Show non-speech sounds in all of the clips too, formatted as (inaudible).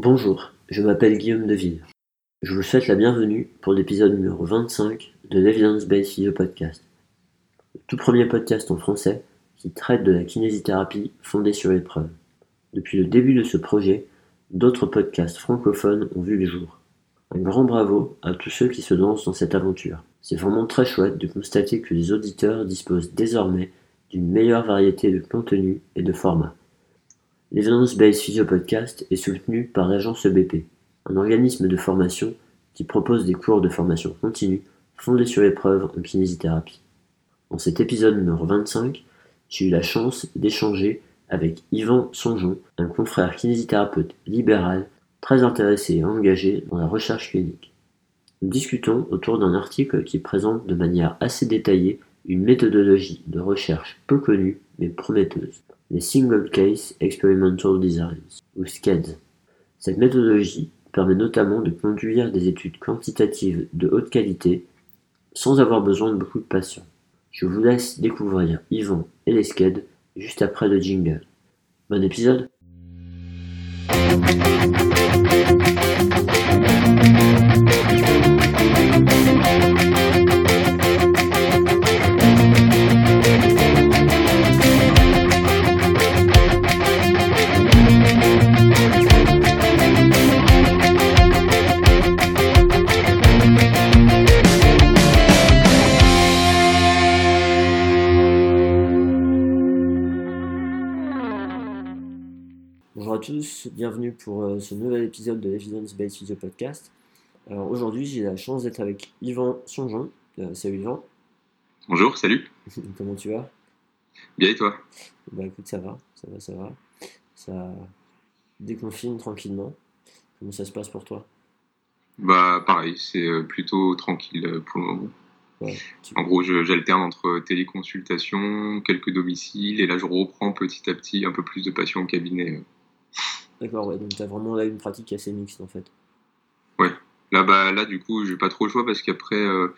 Bonjour, je m'appelle Guillaume Deville. Je vous souhaite la bienvenue pour l'épisode numéro 25 de l'Evidence Based Physio Podcast. Le tout premier podcast en français qui traite de la kinésithérapie fondée sur l'épreuve. Depuis le début de ce projet, d'autres podcasts francophones ont vu le jour. Un grand bravo à tous ceux qui se lancent dans cette aventure. C'est vraiment très chouette de constater que les auditeurs disposent désormais d'une meilleure variété de contenus et de formats. L'Evidence Based Physio Podcast est soutenu par l'agence EBP, un organisme de formation qui propose des cours de formation continue fondés sur l'épreuve en kinésithérapie. Dans cet épisode numéro 25, j'ai eu la chance d'échanger avec Yvan Sonjon, un confrère kinésithérapeute libéral très intéressé et engagé dans la recherche clinique. Nous discutons autour d'un article qui présente de manière assez détaillée une méthodologie de recherche peu connue mais prometteuse les Single Case Experimental Designs, ou SCEDS. Cette méthodologie permet notamment de conduire des études quantitatives de haute qualité sans avoir besoin de beaucoup de patients. Je vous laisse découvrir Yvan et les SCED juste après le jingle. Bon épisode tous, bienvenue pour euh, ce nouvel épisode de l'Evidence Based Physio Podcast. Alors aujourd'hui, j'ai la chance d'être avec Yvan Sonjon. Euh, salut Yvan. Bonjour, salut. (laughs) Comment tu vas? Bien et toi? Bah écoute, ça va, ça va, ça va. Ça déconfine tranquillement. Comment ça se passe pour toi? Bah pareil, c'est euh, plutôt tranquille pour le moment. Ouais, tu- En gros, j'alterne entre téléconsultation, quelques domiciles, et là je reprends petit à petit un peu plus de patients au cabinet. D'accord, ouais, donc tu as vraiment là une pratique assez mixte en fait. Là, bah, là du coup, j'ai pas trop le choix parce qu'après, euh,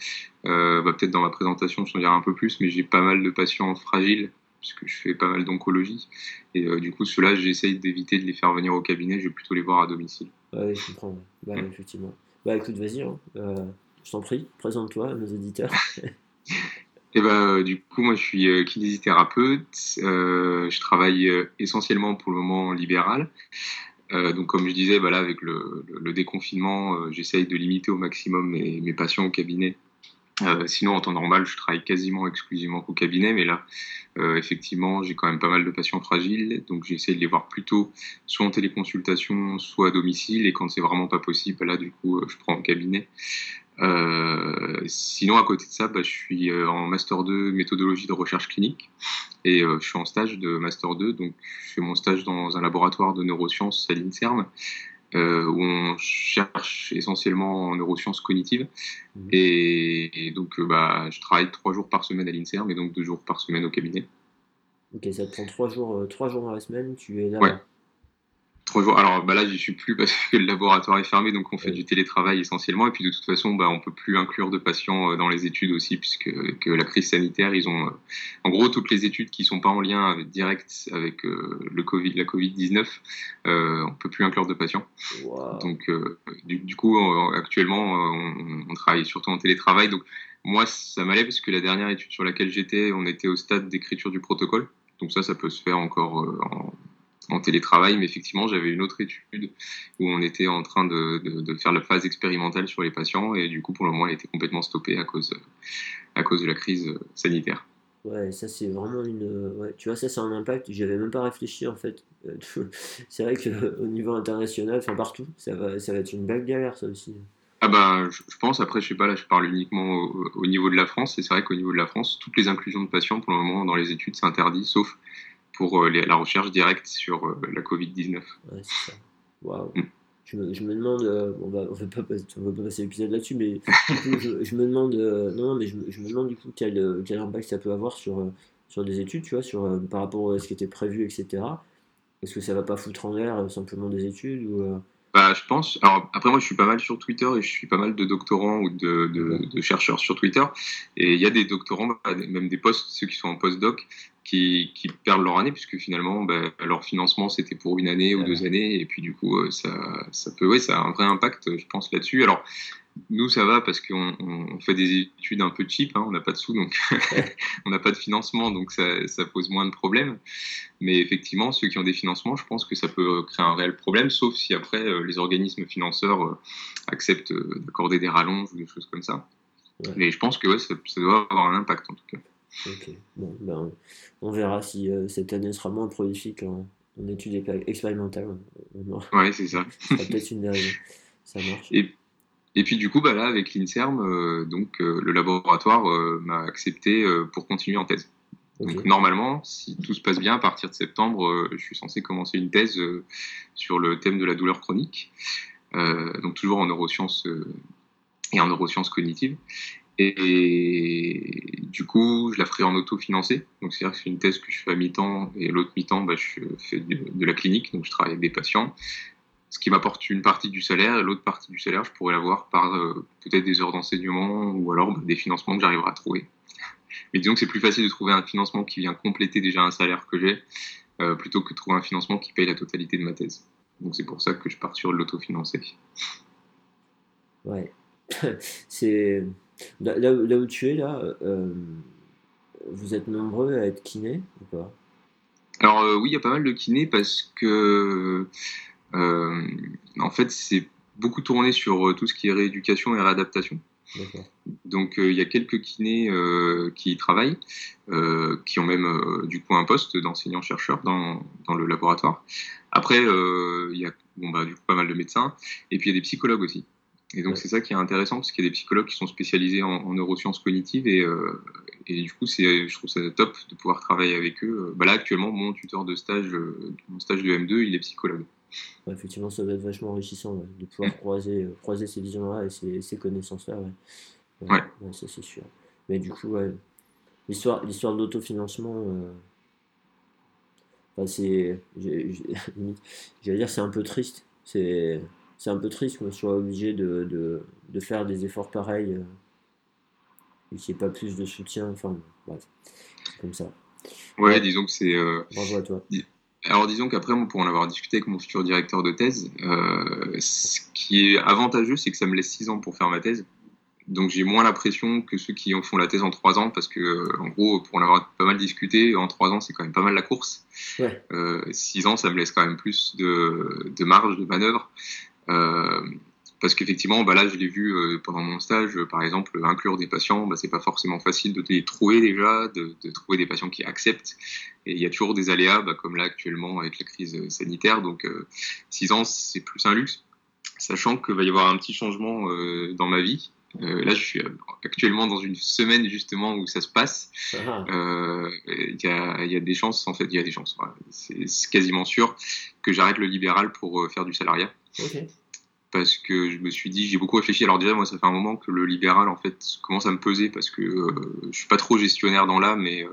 euh, bah, peut-être dans ma présentation, je t'en dirai un peu plus, mais j'ai pas mal de patients fragiles puisque je fais pas mal d'oncologie. Et euh, du coup, ceux-là, j'essaye d'éviter de les faire venir au cabinet, je vais plutôt les voir à domicile. Ouais, je comprends. Bah effectivement. Bah écoute, vas-y, hein. Je t'en prie, présente-toi à nos auditeurs. (laughs) Et ben, euh, du coup, moi, je suis euh, kinésithérapeute. Euh, je travaille essentiellement pour le moment en libéral. Donc, comme je disais, bah, là, avec le, déconfinement, j'essaye de limiter au maximum mes, patients au cabinet. Sinon, en temps normal, je travaille quasiment exclusivement qu'au cabinet, mais là, effectivement, j'ai quand même pas mal de patients fragiles, donc j'essaie de les voir plutôt soit en téléconsultation, soit à domicile, et quand c'est vraiment pas possible, bah, là, du coup, je prends au cabinet. Euh, sinon, à côté de ça, bah, je suis euh, en Master 2 méthodologie de recherche clinique et euh, je suis en stage de Master 2. Donc, je fais mon stage dans un laboratoire de neurosciences à l'INSERM euh, où on cherche essentiellement en neurosciences cognitives. Mhm. Et, et donc, euh, bah, je travaille trois jours par semaine à l'INSERM et donc deux jours par semaine au cabinet. Ok, ça te prend trois jours, euh, trois jours dans la semaine, tu es là. Ouais. Alors bah là, j'y suis plus parce que le laboratoire est fermé, donc on fait du télétravail essentiellement. Et puis de toute façon, bah, on peut plus inclure de patients euh, dans les études aussi, puisque que la crise sanitaire, ils ont, euh, en gros, toutes les études qui sont pas en lien avec, direct avec euh, le Covid, la Covid 19, euh, on peut plus inclure de patients. Donc euh, du, du coup, actuellement, on, on travaille surtout en télétravail. Donc moi, ça m'allait parce que la dernière étude sur laquelle j'étais, on était au stade d'écriture du protocole. Donc ça, ça peut se faire encore en, en télétravail. Mais effectivement, j'avais une autre étude où on était en train de, de, de faire la phase expérimentale sur les patients. Et du coup, pour le moment, elle était complètement stoppée à cause, à cause de la crise sanitaire. Ouais, ça c'est vraiment une. Ouais, tu vois, ça c'est un impact, j'y avais même pas réfléchi en fait. (laughs) C'est vrai qu'au niveau international, enfin partout, ça va, ça va être une belle galère ça aussi. Ah ben, je, je pense, après, je sais pas, là, je parle uniquement au, au niveau de la France, et c'est vrai qu'au niveau de la France, toutes les inclusions de patients, pour le moment, dans les études, c'est interdit, sauf pour euh, les- la recherche directe sur euh, la Covid-19. Ouais, c'est ça. Waouh. Mm. Je me, je me demande, euh, on va, on va pas, passer- on va pas passer l'épisode là-dessus, mais coup, je, je me demande, euh, non, non, mais je, me- je me demande du coup quel, quel impact ça peut avoir sur, sur des études, tu vois, sur, euh, par rapport à ce qui était prévu, etc. Est-ce que ça va pas foutre en l'air simplement des études ou, Bah, je pense. Alors, après, moi, je suis pas mal sur Twitter et je suis pas mal de doctorants ou de, de, de chercheurs sur Twitter. Et il y a des doctorants, bah, même des postes, ceux qui sont en postdoc, qui, qui, perdent leur année, puisque finalement, bah, leur financement, c'était pour une année ou deux années, et puis du coup, ça, ça peut, ouais, ça a un vrai impact, je pense, là-dessus. Alors, nous, ça va parce qu'on on fait des études un peu cheap, hein, on n'a pas de sous, donc (laughs) on n'a pas de financement, donc ça, ça, pose moins de problèmes. Mais effectivement, ceux qui ont des financements, je pense que ça peut créer un réel problème, sauf si après euh, les organismes financeurs euh, acceptent euh, d'accorder des rallonges ou des choses comme ça. Mais je pense que ouais, ça, ça, doit avoir un impact en tout cas. Ok, bon, ben, on verra si cette année sera moins prolifique en, en études expérimentales. Oui, c'est ça. (laughs) peut-être une des Ça marche. Et, et puis du coup, bah là, avec l'INSERM, euh, donc euh, le laboratoire euh, m'a accepté pour continuer en thèse. Donc normalement, si tout se passe bien, à partir de septembre, je suis censé commencer une thèse sur le thème de la douleur chronique, donc toujours en neurosciences et en neurosciences cognitives. Et, du coup, je la ferai en autofinancé. Donc c'est-à-dire que c'est une thèse que je fais à mi-temps et l'autre mi-temps, bah, je fais de, la clinique, donc je travaille avec des patients ce qui m'apporte une partie du salaire et l'autre partie du salaire, je pourrais l'avoir par euh, peut-être des heures d'enseignement ou alors bah, des financements que j'arriverai à trouver. (laughs) Mais disons que c'est plus facile de trouver un financement qui vient compléter déjà un salaire que j'ai euh, plutôt que de trouver un financement qui paye la totalité de ma thèse. Donc c'est pour ça que je pars sur l'autofinancé. Ouais. (laughs) c'est là, là, où tu es là, euh, vous êtes nombreux à être kiné ou pas? Alors oui, il y a pas mal de kinés parce que euh, en fait, c'est beaucoup tourné sur euh, tout ce qui est rééducation et réadaptation. Donc euh, il y a quelques kinés qui y travaillent, qui ont même du coup un poste d'enseignant-chercheur dans, dans, le laboratoire. Après, il y a bon, bah, du coup, pas mal de médecins, et puis il y a des psychologues aussi. Et donc c'est ça qui est intéressant, parce qu'il y a des psychologues qui sont spécialisés en, neurosciences cognitives, et, et du coup c'est, je trouve ça top de pouvoir travailler avec eux. Bah, là actuellement, mon tuteur de stage, mon stage de M2, il est psychologue effectivement, ça va être vachement enrichissant de pouvoir croiser, euh, croiser ces visions-là et ces, ces connaissances-là. Ouais. ça c'est sûr. Mais du coup, l'histoire, l'histoire de l'autofinancement, euh, c'est, (laughs) j'allais dire, c'est un peu triste. C'est, c'est un peu triste qu'on soit obligé de, de, de, faire des efforts pareils euh, et qu'il n'y ait pas plus de soutien. Enfin, bref, c'est comme ça. Ouais, disons que c'est. Bravo à toi. Alors disons qu'après, pour en avoir discuté avec mon futur directeur de thèse, euh, ce qui est avantageux, c'est que ça me laisse 6 ans pour faire ma thèse. Donc j'ai moins la pression que ceux qui en font la thèse en 3 ans, parce que en gros, pour en avoir pas mal discuté, en 3 ans, c'est quand même pas mal la course. Ouais. Euh, 6 ans, ça me laisse quand même plus de, de marge de manœuvre. Euh, parce qu'effectivement, bah là, je l'ai vu euh, pendant mon stage, euh, par exemple, inclure des patients, bah, c'est pas forcément facile de les trouver déjà, de, de, trouver des patients qui acceptent. Et il y a toujours des aléas, bah, comme là actuellement avec la crise sanitaire. Donc, euh, six ans, c'est plus un luxe, sachant qu'il va y avoir un petit changement dans ma vie. là, je suis actuellement dans une semaine justement où ça se passe. Ah. Il y, a, y, a, des chances, en fait, il y a des chances. C'est quasiment sûr que j'arrête le libéral pour faire du salariat. Okay parce que je me suis dit, j'ai beaucoup réfléchi. Alors déjà, moi, ça fait un moment que le libéral, en fait, commence à me peser parce que euh, je suis pas trop gestionnaire dans l'âme et, euh,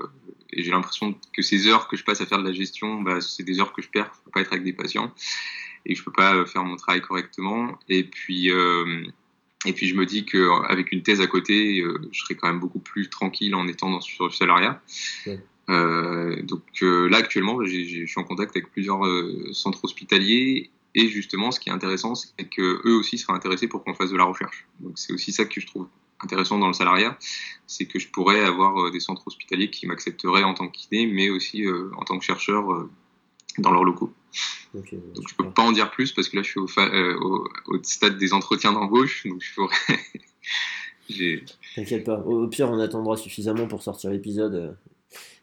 et j'ai l'impression que ces heures que je passe à faire de la gestion, bah, c'est des heures que je perds. Je peux pas être avec des patients et je peux pas faire mon travail correctement. Et puis, euh, et puis je me dis qu'avec une thèse à côté, euh, je serais quand même beaucoup plus tranquille en étant dans, sur le salariat. Euh, donc là, actuellement, je suis en contact avec plusieurs centres hospitaliers et justement, ce qui est intéressant, c'est que eux aussi seraient intéressés pour qu'on fasse de la recherche. Donc c'est aussi ça que je trouve intéressant dans le salariat, c'est que je pourrais avoir euh, des centres hospitaliers qui m'accepteraient en tant kiné, mais aussi euh, en tant que chercheur euh, dans leurs locaux. donc je peux pas en dire plus parce que là je suis au, au, stade des entretiens d'embauche, donc je pourrais. (laughs) T'inquiète pas. Au pire, on attendra suffisamment pour sortir l'épisode.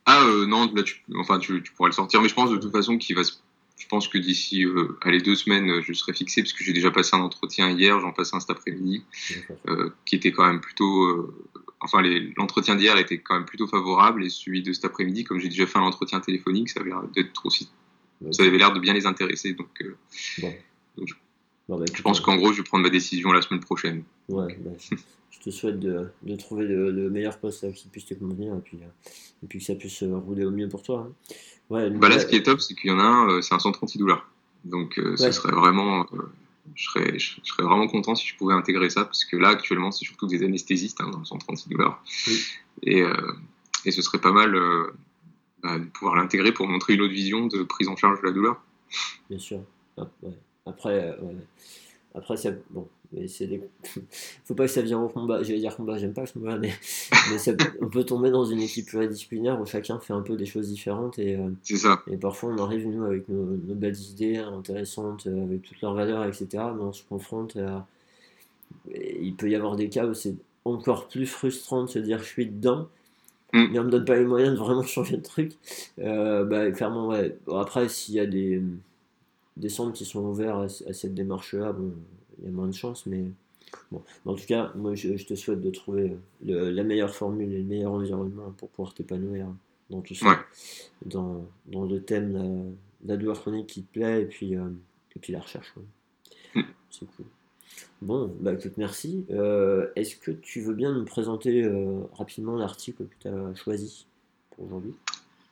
Ah non, là tu, enfin tu, tu, pourrais le sortir, mais je pense de toute façon qu'il va se je pense que d'ici euh, les deux semaines, euh, je serai fixé parce que j'ai déjà passé un entretien hier, j'en passe un cet après-midi, euh, qui était quand même plutôt. Euh, enfin, l'entretien d'hier était quand même plutôt favorable et celui de cet après-midi, comme j'ai déjà fait un entretien téléphonique, ça avait l'air d'être aussi. Ça avait l'air de bien les intéresser. Donc, bon. donc bah, je pense qu'en gros, je vais prendre ma décision la semaine prochaine. Ouais, bah, (laughs) je te souhaite de, de trouver le, meilleur poste qui puisse te convenir et puis, et puis que ça puisse rouler au mieux pour toi. Hein. Ouais, bah là, ce qui est top, c'est qu'il y en a un, euh, c'est un centre antidouleur. Donc, euh, ce serait vraiment, euh, je, serais, je, serais vraiment content si je pouvais intégrer ça, parce que là, actuellement, c'est surtout des anesthésistes hein, dans le centre antidouleur. Oui. Et, et ce serait pas mal bah, de pouvoir l'intégrer pour montrer une autre vision de prise en charge de la douleur. Bien sûr. Ah, Après, après, ça, bon, mais c'est des... (laughs) faut pas que ça vienne au combat. J'allais dire combat, j'aime pas ce mot mais, (laughs) on peut tomber dans une équipe pluridisciplinaire où chacun fait un peu des choses différentes et, euh, ça. et parfois on arrive nous avec nos, belles idées intéressantes, euh, avec toutes leurs valeurs, etc. Mais on se confronte à... il peut y avoir des cas où c'est encore plus frustrant de se dire je suis dedans. Mm. Mais on me donne pas les moyens de vraiment (laughs) changer le truc. Euh, bah, clairement, ouais. après, s'il y a des, des centres qui sont ouverts à, cette démarche-là, bon, il y a moins de chance, mais bon. en tout cas, moi, je, te souhaite de trouver la meilleure formule et le meilleur environnement pour pouvoir t'épanouir dans tout ça, dans, dans, le thème de la, douleur chronique qui te plaît et puis, euh, et puis la recherche. Mm. C'est cool. Bon, bah écoute, merci. Euh, est-ce que tu veux bien nous présenter euh, rapidement l'article que tu as choisi pour aujourd'hui?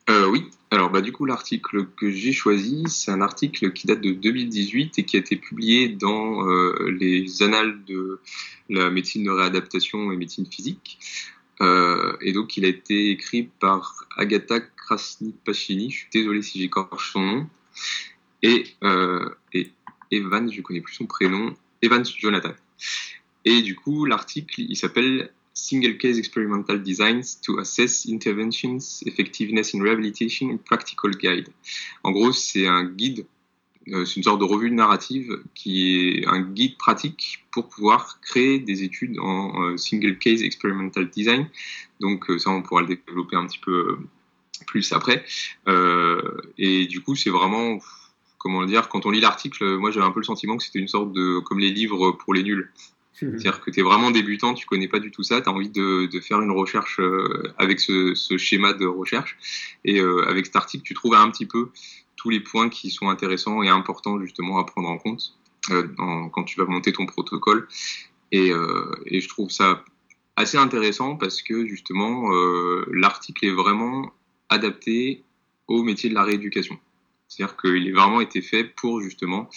Euh, oui, alors bah, du coup l'article que j'ai choisi, c'est un article qui date de 2018 et qui a été publié dans euh, les annales de la médecine de réadaptation et médecine physique. Euh, et donc il a été écrit par Agatha Krasny-Pachini, je suis désolé si j'écorche son nom, et, et Evans, je connais plus son prénom, Evans Jonathan. Et du coup l'article il s'appelle single case experimental designs to assess interventions effectiveness in rehabilitation and practical guide. En gros, c'est un guide, euh, c'est une sorte de revue narrative qui est un guide pratique pour pouvoir créer des études en euh, single case experimental design. Donc euh, ça, on pourra le développer un petit peu plus après. et du coup, c'est vraiment comment dire, quand on lit l'article, moi j'avais un peu le sentiment que c'était une sorte de, comme les livres pour les nuls. C'est-à-dire que tu es vraiment débutant, tu connais pas du tout ça, tu as envie de, faire une recherche euh, avec ce, schéma de recherche. Et euh, avec cet article, tu trouves un petit peu tous les points qui sont intéressants et importants justement à prendre en compte euh, quand tu vas monter ton protocole. Et, et, je trouve ça assez intéressant parce que justement, l'article est vraiment adapté au métier de la rééducation. C'est-à-dire qu'il a vraiment été fait pour justement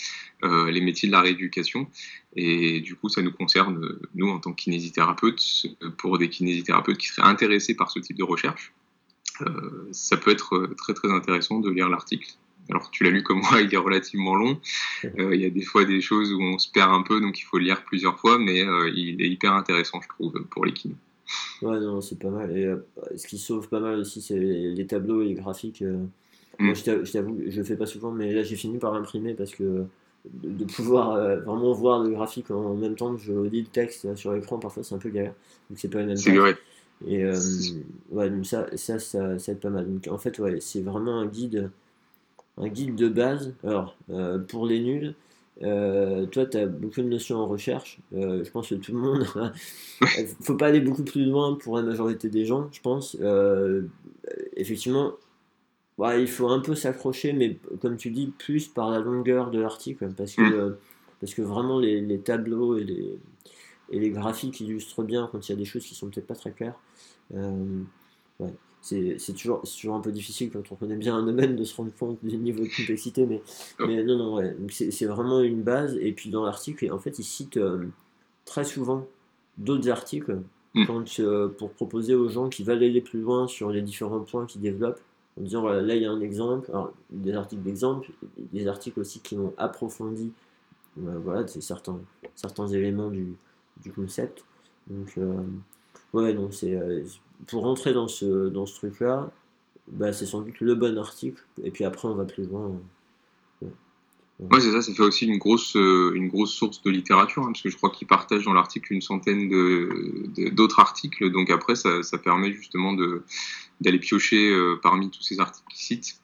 euh, les métiers de la rééducation. Et du coup, ça nous concerne, nous, en tant que kinésithérapeutes, pour des kinésithérapeutes qui seraient intéressés par ce type de recherche. Euh, ça peut être très très intéressant de lire l'article. Alors tu l'as lu comme moi, (laughs) il est relativement long. Euh, il y a des fois des choses où on se perd un peu, donc il faut le lire plusieurs fois, mais il est hyper intéressant, je trouve, pour les kinés. Ouais, non, c'est pas mal. Et ce qui sauve pas mal aussi, c'est les tableaux et les graphiques. Moi, mm. je t'avoue, je le fais pas souvent, mais là, j'ai fini par imprimer parce que de, pouvoir euh, vraiment voir le graphique en même temps que je lis le texte sur l'écran, parfois, c'est un peu galère. Donc, c'est pas la même chose. Et euh, ouais, donc ça, ça, ça, ça, aide pas mal. Donc, en fait, ouais, c'est vraiment un guide, un guide de base. Alors, euh, pour les nuls, toi, tu as beaucoup de notions en recherche. je pense que tout le monde. (laughs) faut pas aller beaucoup plus loin pour la majorité des gens, je pense. effectivement, il faut un peu s'accrocher, mais comme tu dis, plus par la longueur de l'article, parce que, mm. euh, parce que vraiment les, tableaux et les, et les graphiques illustrent bien quand il y a des choses qui sont peut-être pas très claires. Euh, c'est toujours, toujours un peu difficile quand on connaît bien un domaine de se rendre compte du niveau de complexité, mais, oh. mais non, non, ouais. c'est vraiment une base. Et puis dans l'article, en fait, il cite euh, très souvent d'autres articles mm. pour proposer aux gens qui veulent aller plus loin sur les différents points qu'ils développent en disant voilà, là il y a un exemple, des articles d'exemple, des articles aussi qui ont approfondi euh, voilà, certains, certains éléments du, concept. Donc, euh, ouais, donc c'est euh, pour rentrer dans ce, dans ce truc-là, bah, c'est sans doute le bon article, et puis après on va plus loin. Ouais, c'est ça, ça fait aussi une grosse, une grosse source de littérature, hein, parce que je crois qu'il partage dans l'article une centaine d'autres de, articles, donc après ça, ça permet justement de, d'aller piocher euh, parmi tous ces articles cite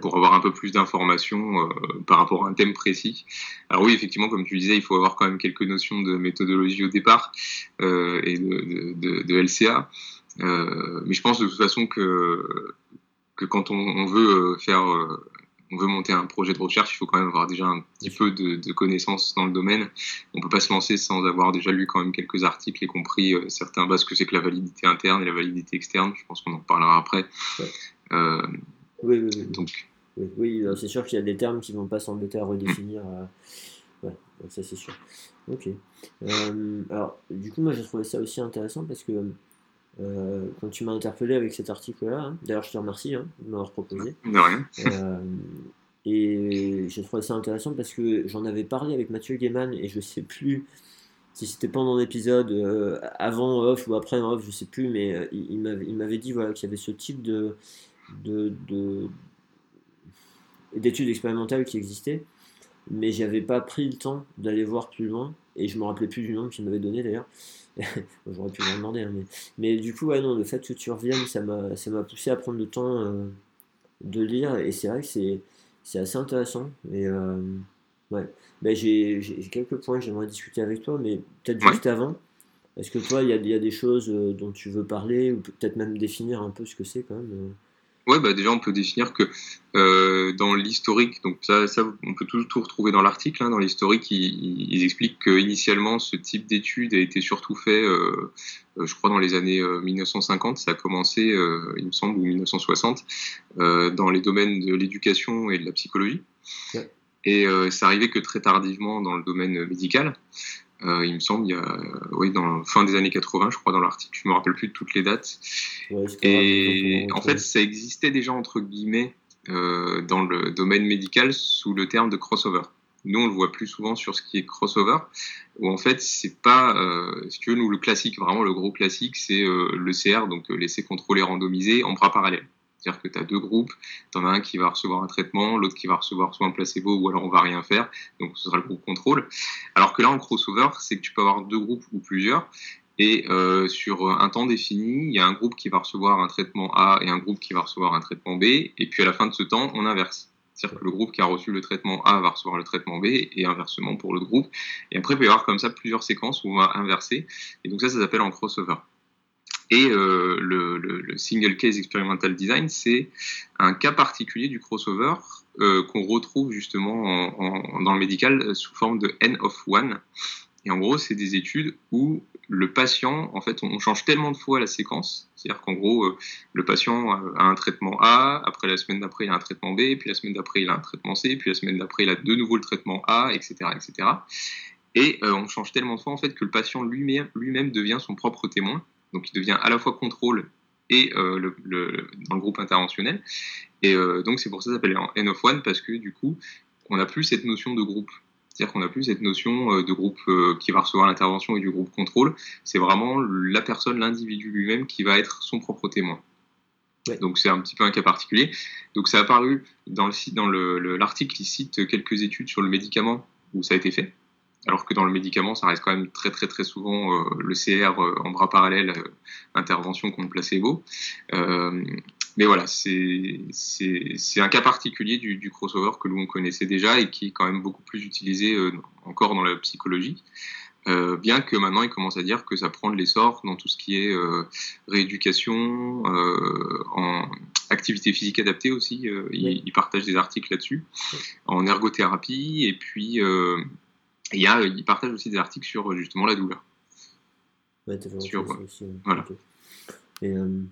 pour avoir un peu plus d'informations euh, par rapport à un thème précis. Alors oui, effectivement, comme tu disais, il faut avoir quand même quelques notions de méthodologie au départ euh, et de, de, de LCA. mais je pense de toute façon que, que quand on, on veut faire on veut monter un projet de recherche, il faut quand même avoir déjà un petit peu de, connaissances dans le domaine. On peut pas se lancer sans avoir déjà lu quand même quelques articles et compris euh, certains bases que c'est que la validité interne et la validité externe. Je pense qu'on en parlera après. Euh, oui, oui, oui. Donc. Oui, c'est sûr qu'il y a des termes qui vont pas s'embêter à redéfinir. Euh, ouais, ça c'est sûr. Ok. alors, du coup, moi j'ai trouvé ça aussi intéressant parce que quand tu m'as interpellé avec cet article-là. Hein. D'ailleurs, je te remercie hein, de m'avoir proposé. De rien. et j'ai trouvé ça intéressant parce que j'en avais parlé avec Mathieu Gaiman et je sais plus si c'était pendant l'épisode, avant off ou après off, je sais plus, mais il, il m'avait dit voilà, qu'il y avait ce type de, de, d'études expérimentales qui existaient, mais j'avais pas pris le temps d'aller voir plus loin, et je me rappelais plus du nom qu'il m'avait donné d'ailleurs. (laughs) J'aurais pu le demander, hein, mais... mais, du coup, ouais, non, le fait que tu reviennes, ça m'a, ça m'a poussé à prendre le temps euh, de lire, et c'est vrai que c'est, assez intéressant. Et, euh, ouais. Ben, j'ai, j'ai, quelques points que j'aimerais discuter avec toi, mais peut-être juste avant. Est-ce que toi, il y a, y a, des choses euh, dont tu veux parler, ou peut-être même définir un peu ce que c'est quand même Ouais, bah déjà on peut définir que euh, dans l'historique, donc ça, ça, on peut tout, tout retrouver dans l'article. Hein, dans l'historique, ils, ils, expliquent qu'initialement ce type d'étude a été surtout fait, euh, euh je crois dans les années 1950. Euh, ça a commencé, euh, il me semble, ou 1960, dans les domaines de l'éducation et de la psychologie. Ouais. Et ça arrivait que très tardivement dans le domaine médical. Euh, il me semble, il y a, oui, dans fin des années 80, je crois, dans l'article. Je me rappelle plus de toutes les dates. et en fait, ça existait déjà entre guillemets euh, dans le domaine médical sous le terme de crossover. Nous, on le voit plus souvent sur ce qui est crossover, où en fait, c'est pas, euh, si tu veux, nous, le classique, vraiment le gros classique, c'est euh, le CR, donc euh, laisser contrôler randomiser en bras parallèles. C'est-à-dire que tu as deux groupes, tu en as un qui va recevoir un traitement, l'autre qui va recevoir soit un placebo ou alors on va rien faire, donc ce sera le groupe contrôle. Alors que là en crossover, c'est que tu peux avoir deux groupes ou plusieurs, et euh, sur un temps défini, il y a un groupe qui va recevoir un traitement A et un groupe qui va recevoir un traitement B, et puis à la fin de ce temps, on inverse. C'est-à-dire que le groupe qui a reçu le traitement A va recevoir le traitement B et inversement pour l'autre groupe. Et après, il peut y avoir comme ça plusieurs séquences où on va inverser. Et donc ça, ça s'appelle en crossover. Et euh, le, le, single case experimental design, c'est un cas particulier du crossover euh, qu'on retrouve justement en, en, dans le médical sous forme de N of one. Et en gros, c'est des études où le patient, en fait, on change tellement de fois la séquence, c'est-à-dire qu'en gros, euh, le patient a un traitement A, après la semaine d'après, il a un traitement B, puis la semaine d'après, il a un traitement C, puis la semaine d'après, il a de nouveau le traitement A, etc., etc. Et on change tellement de fois, en fait, que le patient lui-même lui devient son propre témoin. Donc il devient à la fois contrôle et euh, le, le, dans le groupe interventionnel. Et euh, donc c'est pour ça que ça s'appelle N of One parce que du coup on n'a plus cette notion de groupe. C'est-à-dire qu'on n'a plus cette notion euh, de groupe qui va recevoir l'intervention et du groupe contrôle. C'est vraiment la personne, l'individu lui-même qui va être son propre témoin. Ouais. Donc c'est un petit peu un cas particulier. Donc ça a apparu dans le dans l'article, il cite quelques études sur le médicament où ça a été fait alors que dans le médicament, ça reste quand même très très très souvent euh, le CR euh, en bras parallèle, euh, intervention contre placebo. Mais voilà, c'est un cas particulier du, du, crossover que l'on connaissait déjà et qui est quand même beaucoup plus utilisé encore dans la psychologie. Euh, bien que maintenant il commence à dire que ça prend de l'essor dans tout ce qui est rééducation, en activité physique adaptée aussi, oui. il, il, partage des articles là-dessus, en ergothérapie, et puis et il, y a, il partage aussi des articles sur justement la douleur. Ouais, sur, aussi, ouais. Voilà. Okay. Et, euh,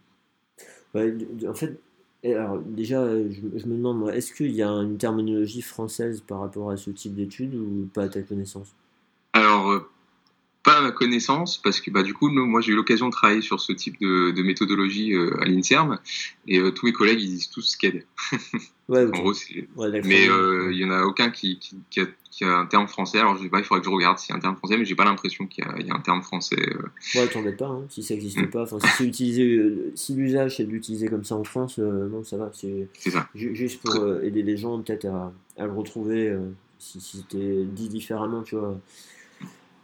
ouais, en fait, alors déjà, je, je me demande, est-ce qu'il y a une terminologie française par rapport à ce type d'études ou pas à ta connaissance? Alors, euh, pas à ma connaissance, parce que bah, du coup, nous, moi j'ai eu l'occasion de travailler sur ce type de, de méthodologie euh, à l'INSERM, et euh, tous mes collègues ils disent tous SCAD. (laughs) Ouais, okay. en gros, ouais, mais il euh, y en a aucun qui, qui, qui, a, qui, a, un terme français. Alors je sais pas, il faudrait que je regarde s'il y a un terme français, mais j'ai pas l'impression qu'il y, y, a un terme français. Euh... Ouais, t'embête pas, hein, si ça n'existe mm. pas. Enfin, si c'est utilisé, euh, si l'usage c'est de l'utiliser comme ça en France, non, ça va. C'est juste pour aider les gens peut-être à, à, le retrouver si c'était dit différemment, tu vois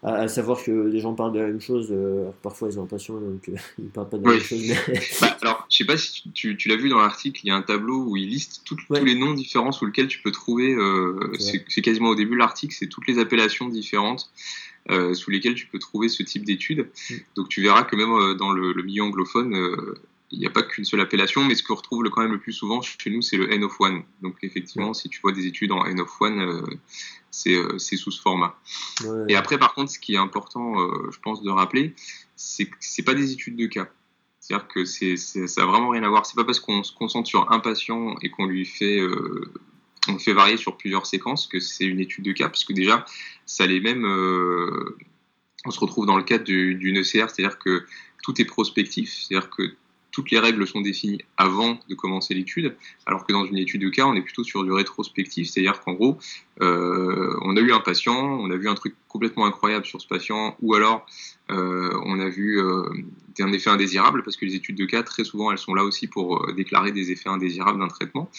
à, à, savoir que les gens parlent de la même chose, euh, parfois ils ont l'impression donc euh, (laughs) ils parlent pas de la oui. même chose. Mais... (laughs) bah, alors, je sais pas si tu, tu, tu l'as vu dans l'article, il y a un tableau où il liste tout, ouais. tous les noms différents sous lesquels tu peux trouver. Euh, c'est quasiment au début de l'article, c'est toutes les appellations différentes. Euh, sous lesquelles tu peux trouver ce type d'études. Mm. Donc tu verras que même euh, dans le, le milieu anglophone, euh, il n'y a pas qu'une seule appellation, mais ce qu'on retrouve le, quand même le plus souvent chez nous, c'est le N of One. Donc effectivement, si tu vois des études en N of One, euh, c'est sous ce format. Ouais. Et après, par contre, ce qui est important, euh, je pense, de rappeler, c'est que c'est pas des études de cas. C'est-à-dire que c'est, ça n'a vraiment rien à voir. C'est pas parce qu'on se concentre sur un patient et qu'on lui fait euh, on fait varier sur plusieurs séquences que c'est une étude de cas, parce que déjà, ça les mêmes, euh, on se retrouve dans le cadre d'une ECR, c'est-à-dire que tout est prospectif, c'est-à-dire que toutes les règles sont définies avant de commencer l'étude, alors que dans une étude de cas, on est plutôt sur du rétrospectif, c'est-à-dire qu'en gros, euh, on a eu un patient, on a vu un truc complètement incroyable sur ce patient, ou alors euh, on a vu euh, un effet indésirable, parce que les études de cas, très souvent, elles sont là aussi pour déclarer des effets indésirables d'un traitement.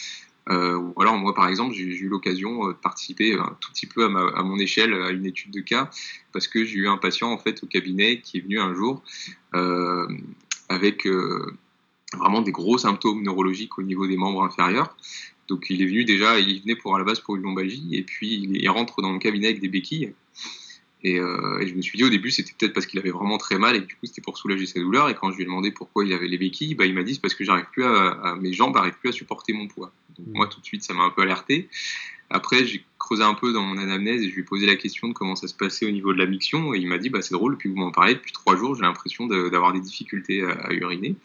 ou alors moi par exemple j'ai eu l'occasion de participer un tout petit peu à, à, mon échelle à une étude de cas parce que j'ai eu un patient en fait au cabinet qui est venu un jour avec vraiment des gros symptômes neurologiques au niveau des membres inférieurs. Donc il est venu déjà, il venait pour à la base pour une lombalgie, et puis il, rentre dans le cabinet avec des béquilles. Euh, et, je me suis dit au début c'était peut-être parce qu'il avait vraiment très mal et du coup c'était pour soulager sa douleur. Et quand je lui ai demandé pourquoi il avait les béquilles, bah, il m'a dit c'est parce que j'arrive plus à, mes jambes n'arrivent plus à supporter mon poids. Donc moi tout de suite ça m'a un peu alerté. Après j'ai creusé un peu dans mon anamnèse et je lui ai posé la question de comment ça se passait au niveau de la miction et il m'a dit bah c'est drôle depuis que vous m'en parlez depuis trois jours j'ai l'impression d'avoir des difficultés à uriner.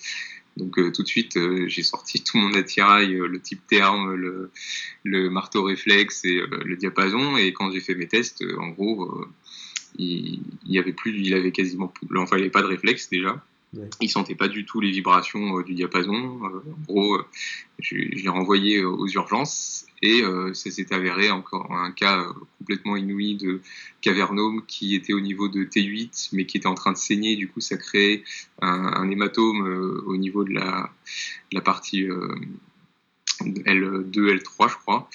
Donc euh, tout de suite, euh, j'ai sorti tout mon attirail, euh, le type terme, le, marteau réflexe et le diapason. Et quand j'ai fait mes tests, en gros, il, il, avait plus, il avait quasiment, enfin, il avait pas de réflexe déjà. Il sentait pas du tout les vibrations du diapason. en gros, je, je l'ai renvoyé aux urgences et euh, ça s'est avéré encore un cas euh, complètement inouï de cavernome qui était au niveau de T8, mais qui était en train de saigner. Du coup, ça créait un, hématome euh, au niveau de la partie L2, L3, je crois.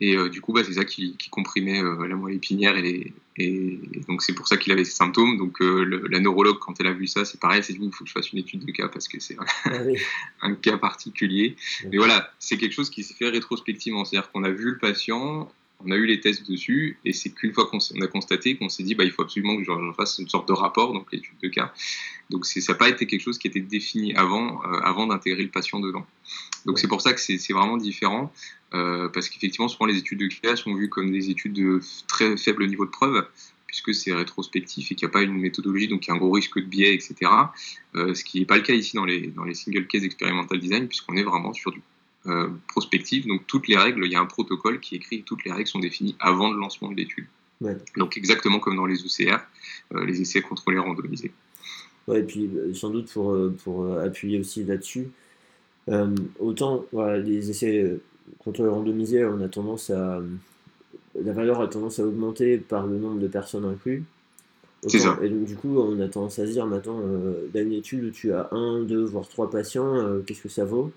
Et euh, du coup, bah, c'est ça qui, comprimait euh, la moelle épinière et, et, donc c'est pour ça qu'il avait ces symptômes. Donc euh, la neurologue, quand elle a vu ça, c'est pareil, elle s'est dit il faut que je fasse une étude de cas parce que c'est (laughs) un, ah cas particulier. Mais voilà, c'est quelque chose qui s'est fait rétrospectivement, c'est-à-dire qu'on a vu le patient, on a eu les tests dessus, et c'est qu'une fois qu'on a constaté qu'on s'est dit, bah, il faut absolument que je fasse une sorte de rapport, donc l'étude de cas. Donc ça n'a pas été quelque chose qui était défini avant, euh, avant d'intégrer le patient dedans. Donc c'est pour ça que c'est vraiment différent, euh, parce qu'effectivement, souvent les études de cas sont vues comme des études de très faible niveau de preuve, puisque c'est rétrospectif et qu'il n'y a pas une méthodologie, donc il y a un gros risque de biais, etc. Euh, ce qui n'est pas le cas ici dans les, dans les single case experimental design, puisqu'on est vraiment sur du euh, prospective. Donc toutes les règles, il y a un protocole qui écrit, toutes les règles sont définies avant le lancement de l'étude. Donc exactement comme dans les OCR, euh, les essais contrôlés randomisés. Ouais, et puis euh, sans doute pour, pour appuyer aussi là-dessus, autant voilà, les essais contrôlés randomisés, on a tendance à la valeur a tendance à augmenter par le nombre de personnes incluses. C'est ça. Et donc, du coup, on a tendance à se dire maintenant, dans une étude où tu as un, deux, voire trois patients, qu'est-ce que ça vaut?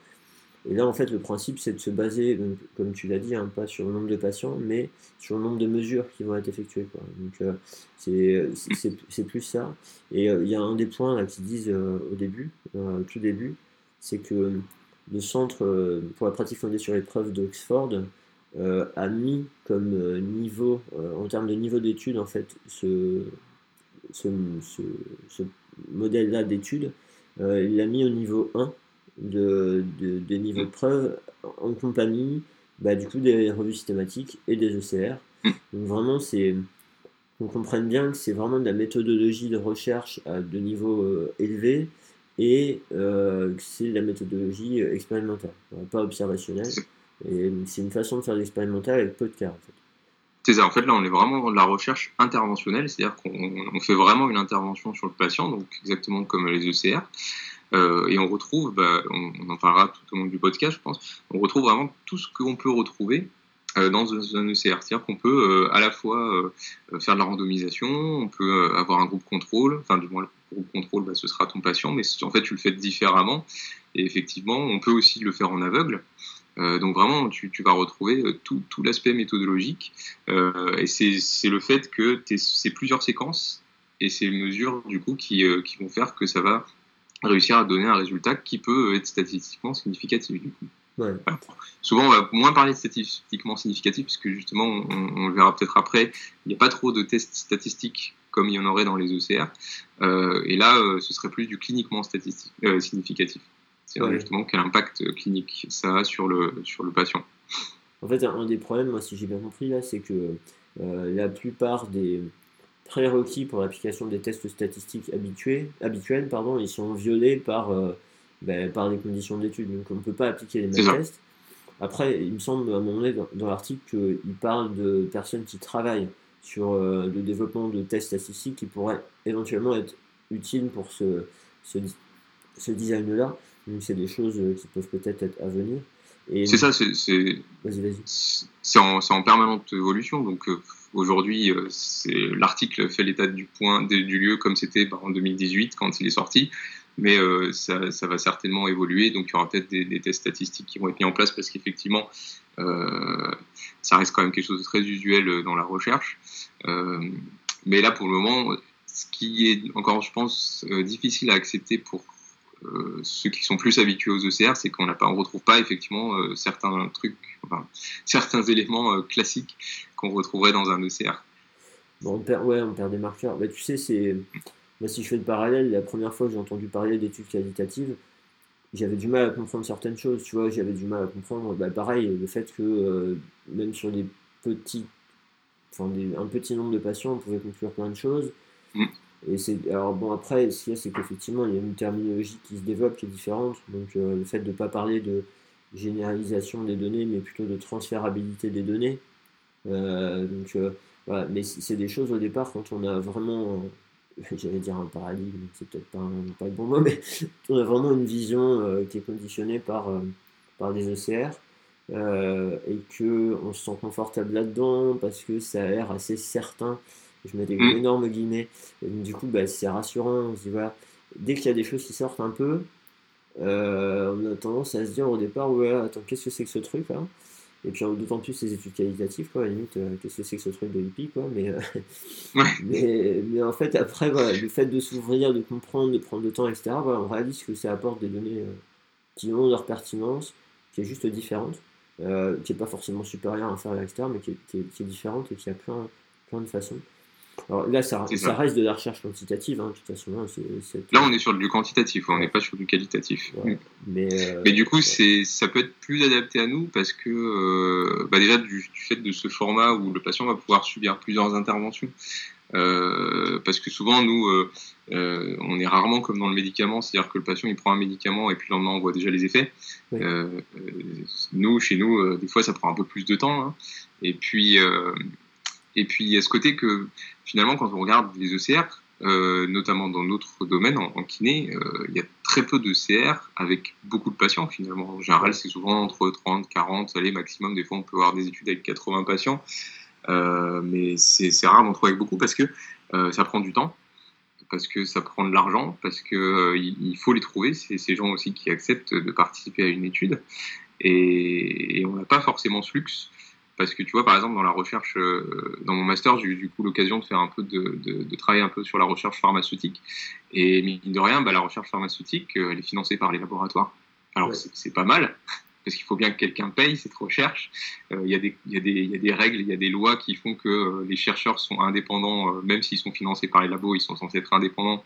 Et là, en fait, le principe, c'est de se baser, comme tu l'as dit, hein, pas sur le nombre de patients, mais sur le nombre de mesures qui vont être effectuées. Donc, euh, c'est plus ça. Et euh, il y a un des points qui disent euh, au début, au tout début, c'est que le Centre pour la pratique fondée sur l'épreuve d'Oxford a mis comme niveau, en termes de niveau d'étude, en fait, ce, ce, modèle-là d'étude, il l'a mis au niveau 1 de, de, niveau de preuve en compagnie bah, du coup des revues systématiques et des ECR. Donc vraiment, c'est qu'on comprenne bien que c'est vraiment de la méthodologie de recherche de niveau euh, élevé et euh, que c'est de la méthodologie expérimentale, pas observationnelle. Et c'est une façon de faire l'expérimental avec peu de cas. C'est ça, en fait là on est vraiment dans de la recherche interventionnelle, c'est-à-dire qu'on fait vraiment une intervention sur le patient, donc exactement comme les ECR. Euh, et on retrouve, bah, on, en parlera tout au long du podcast, je pense, on retrouve vraiment tout ce qu'on peut retrouver euh, dans un ECR. C'est-à-dire qu'on peut euh, à la fois faire de la randomisation, on peut avoir un groupe contrôle, enfin du moins le groupe contrôle, bah, ce sera ton patient, mais en fait tu le fais différemment. Et effectivement, on peut aussi le faire en aveugle. donc vraiment, tu, vas retrouver tout, l'aspect méthodologique. et c'est le fait que c'est plusieurs séquences et ces mesures du coup qui, qui, vont faire que ça va réussir à donner un résultat qui peut être statistiquement significatif. Du coup. souvent, on va moins parler de statistiquement significatif, puisque justement, on, le verra peut-être après, il n'y a pas trop de tests statistiques comme il y en aurait dans les ECR. Euh, et là, euh, ce serait plus du cliniquement statistique, euh, significatif. C'est justement quel impact clinique ça a sur le, sur le patient. En fait, un des problèmes, moi, si j'ai bien compris, là, c'est que la plupart des, prérequis pour l'application des tests statistiques habitués, habituels, pardon, ils sont violés par, euh, ben, par les conditions d'étude. Donc on ne peut pas appliquer les mêmes tests. Après, il me semble à un moment donné dans, l'article qu'il parle de personnes qui travaillent sur le développement de tests statistiques qui pourraient éventuellement être utiles pour ce, ce, ce design-là. Donc c'est des choses qui peuvent peut-être être à venir. C'est ça, c'est en, en, permanente évolution. Donc euh, aujourd'hui, euh, l'article fait l'état du point, du lieu comme c'était en 2018 quand il est sorti, mais euh, ça, ça, va certainement évoluer. Donc il y aura peut-être des, des, tests statistiques qui vont être mis en place parce qu'effectivement, ça reste quand même quelque chose de très usuel dans la recherche. mais là, pour le moment, ce qui est encore, je pense, difficile à accepter pour euh, ceux qui sont plus habitués aux ECR, c'est qu'on ne retrouve pas effectivement euh, certains trucs, enfin, certains éléments euh, classiques qu'on retrouverait dans un ECR. Bon, on perd, ouais, on perd des marqueurs. Bah, tu sais, c'est. Moi, si je fais le parallèle, la première fois que j'ai entendu parler d'études qualitatives, j'avais du mal à comprendre certaines choses. Tu vois, j'avais du mal à comprendre, bah, pareil, le fait que même sur des petits, enfin, un petit nombre de patients, on pouvait conclure plein de choses. Alors bon, après, ce qu'il y a, c'est qu'effectivement, il y a une terminologie qui se développe qui est différente. Donc, euh, le fait de ne pas parler de généralisation des données, mais plutôt de transférabilité des données. Euh, donc, euh, voilà. Mais c'est des choses au départ, quand on a vraiment, (laughs) j'allais dire un paradigme, c'est peut-être pas, le bon mot, mais (laughs) on a vraiment une vision qui est conditionnée par, par des ECR. et qu'on se sent confortable là-dedans parce que ça a l'air assez certain je mets des mm. énormes guillemets. du coup, bah, c'est rassurant. On se dit, voilà, dès qu'il y a des choses qui sortent un peu, euh, on a tendance à se dire au départ, ouais, attends, qu'est-ce que c'est que ce truc là? Et puis d'autant plus ces études qualitatives, quoi, à la limite, euh, qu'est-ce que c'est que ce truc de hippie, quoi. Mais, euh, (laughs) mais, mais, en fait, après, voilà, le fait de s'ouvrir, de comprendre, de prendre le temps, etc., voilà, on réalise que ça apporte des données qui ont leur pertinence, qui est juste différente, qui n'est pas forcément supérieure, inférieure, etc., mais qui est, qui, est, qui est, différente et qui a plein, plein de façons. Alors là, ça, ça, reste de la recherche quantitative, hein, de toute façon. Hein, là, on est sur du quantitatif, on n'est pas sur du qualitatif. Mais, euh, Mais, du coup, c'est, ça peut être plus adapté à nous parce que, euh, bah déjà, du, fait de ce format où le patient va pouvoir subir plusieurs interventions. Euh, parce que souvent, nous, on est rarement comme dans le médicament, c'est-à-dire que le patient il prend un médicament et puis le lendemain on voit déjà les effets. nous, chez nous, des fois ça prend un peu plus de temps. Hein. Et puis, et puis il y a ce côté que finalement, quand on regarde les ECR, euh, notamment dans notre domaine en, kiné, euh, il y a très peu de CR avec beaucoup de patients finalement. En général, c'est souvent entre 30, 40, allez, maximum. Des fois, on peut avoir des études avec 80 patients, euh, mais c'est rare d'en trouver avec beaucoup parce que ça prend du temps, parce que ça prend de l'argent, parce que il faut les trouver. C'est ces gens aussi qui acceptent de participer à une étude, et, et on n'a pas forcément ce luxe parce que tu vois, par exemple, dans la recherche, euh, dans mon master, j'ai eu du coup l'occasion de faire un peu de, de, de, travailler un peu sur la recherche pharmaceutique. Et mine de rien, bah, la recherche pharmaceutique, euh, elle est financée par les laboratoires. Alors c'est pas mal, parce qu'il faut bien que quelqu'un paye cette recherche. Euh, il y, y, y, a des règles, il y a des lois qui font que les chercheurs sont indépendants, même s'ils sont financés par les labos, ils sont censés être indépendants,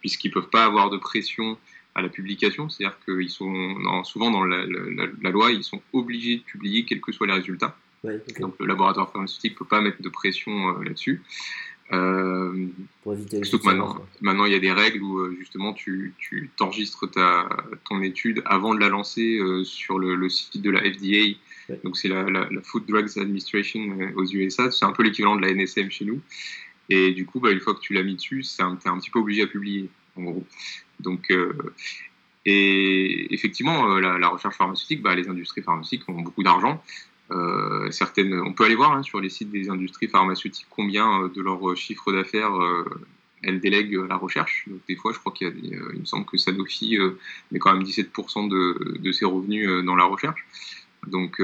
puisqu'ils peuvent pas avoir de pression à la publication, c'est-à-dire qu'ils sont souvent dans la, la, la, loi, ils sont obligés de publier quels que soient les résultats. Donc le laboratoire pharmaceutique ne peut pas mettre de pression euh, là-dessus. Euh, maintenant, maintenant, il y a des règles où euh, justement tu, tu enregistres ta, ton étude avant de la lancer euh, sur le, site de la FDA. Donc c'est la, la, Food Drugs Administration aux USA. C'est un peu l'équivalent de la NSM chez nous. Et du coup, bah, une fois que tu l'as mis dessus, tu es un petit peu obligé à publier, en gros. Donc, et effectivement, la, la, recherche pharmaceutique, bah, les industries pharmaceutiques ont beaucoup d'argent. Euh, certaines, on peut aller voir hein, sur les sites des industries pharmaceutiques combien euh, de leur chiffre d'affaires euh, elles délèguent la recherche. Donc, des fois, je crois qu'il y a des, il me semble que Sanofi met quand même 17% de, de, ses revenus dans la recherche. Donc,